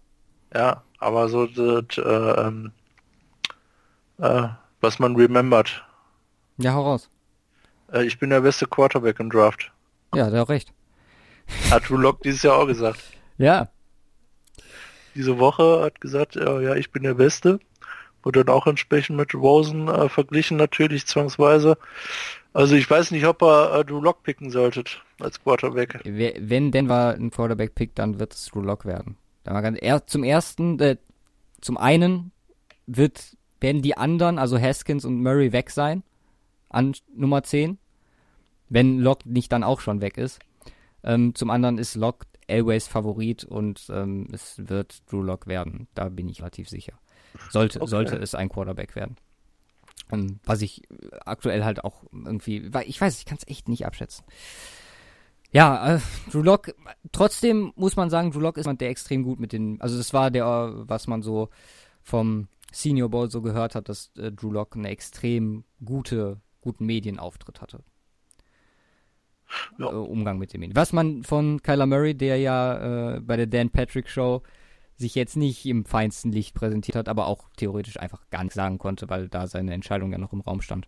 Ja, aber so das, äh, ähm, äh, was man remembert. Ja, hau raus. Äh, ich bin der beste Quarterback im Draft. Ja, der hat recht. Hat Drew Lock dieses Jahr auch gesagt. Ja. Diese Woche hat gesagt, ja, ja ich bin der Beste. Wurde dann auch entsprechend mit Rosen äh, verglichen, natürlich zwangsweise. Also ich weiß nicht, ob er äh, Drew Lock picken solltet als Quarterback. Wenn Denver ein Quarterback pickt, dann wird es Drew Lock werden. Er, zum ersten, äh, zum einen wird, werden die anderen, also Haskins und Murray weg sein an Nummer 10. Wenn Lock nicht dann auch schon weg ist. Ähm, zum anderen ist Lock Elways Favorit und ähm, es wird Drew Lock werden. Da bin ich relativ sicher. Sollte, okay. sollte es ein Quarterback werden. Ähm, was ich aktuell halt auch irgendwie, weil ich weiß, ich kann es echt nicht abschätzen. Ja, äh, Drew Lock, trotzdem muss man sagen, Drew Lock ist jemand, der extrem gut mit den, also das war der, was man so vom Senior Bowl so gehört hat, dass äh, Drew Lock eine extrem gute, guten Medienauftritt hatte ja. äh, Umgang mit dem Medien. Was man von Kyler Murray, der ja äh, bei der Dan Patrick Show sich jetzt nicht im feinsten Licht präsentiert hat, aber auch theoretisch einfach gar nichts sagen konnte, weil da seine Entscheidung ja noch im Raum stand.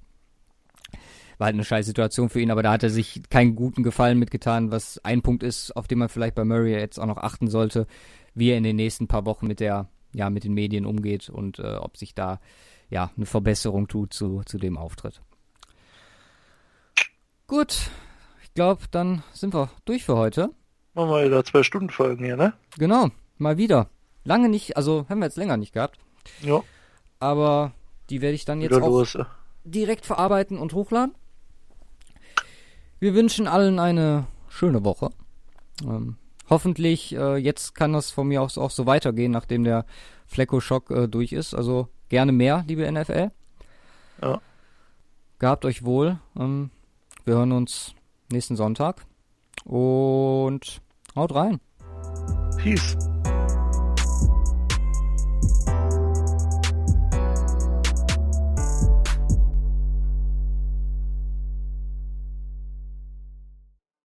War halt eine scheiß Situation für ihn, aber da hat er sich keinen guten Gefallen mitgetan, was ein Punkt ist, auf den man vielleicht bei Murray jetzt auch noch achten sollte, wie er in den nächsten paar Wochen mit der, ja, mit den Medien umgeht und äh, ob sich da ja eine Verbesserung tut zu, zu dem Auftritt. Gut, glaube, dann sind wir durch für heute. Machen wir wieder zwei Stunden Folgen hier, ne? Genau, mal wieder. Lange nicht, also haben wir jetzt länger nicht gehabt. Ja. Aber die werde ich dann jetzt auch los. direkt verarbeiten und hochladen. Wir wünschen allen eine schöne Woche. Ähm, hoffentlich, äh, jetzt kann das von mir aus auch so weitergehen, nachdem der Flecko-Schock äh, durch ist. Also gerne mehr, liebe NFL. Ja. Gehabt euch wohl. Ähm, wir hören uns nächsten Sonntag. Und haut rein. Peace.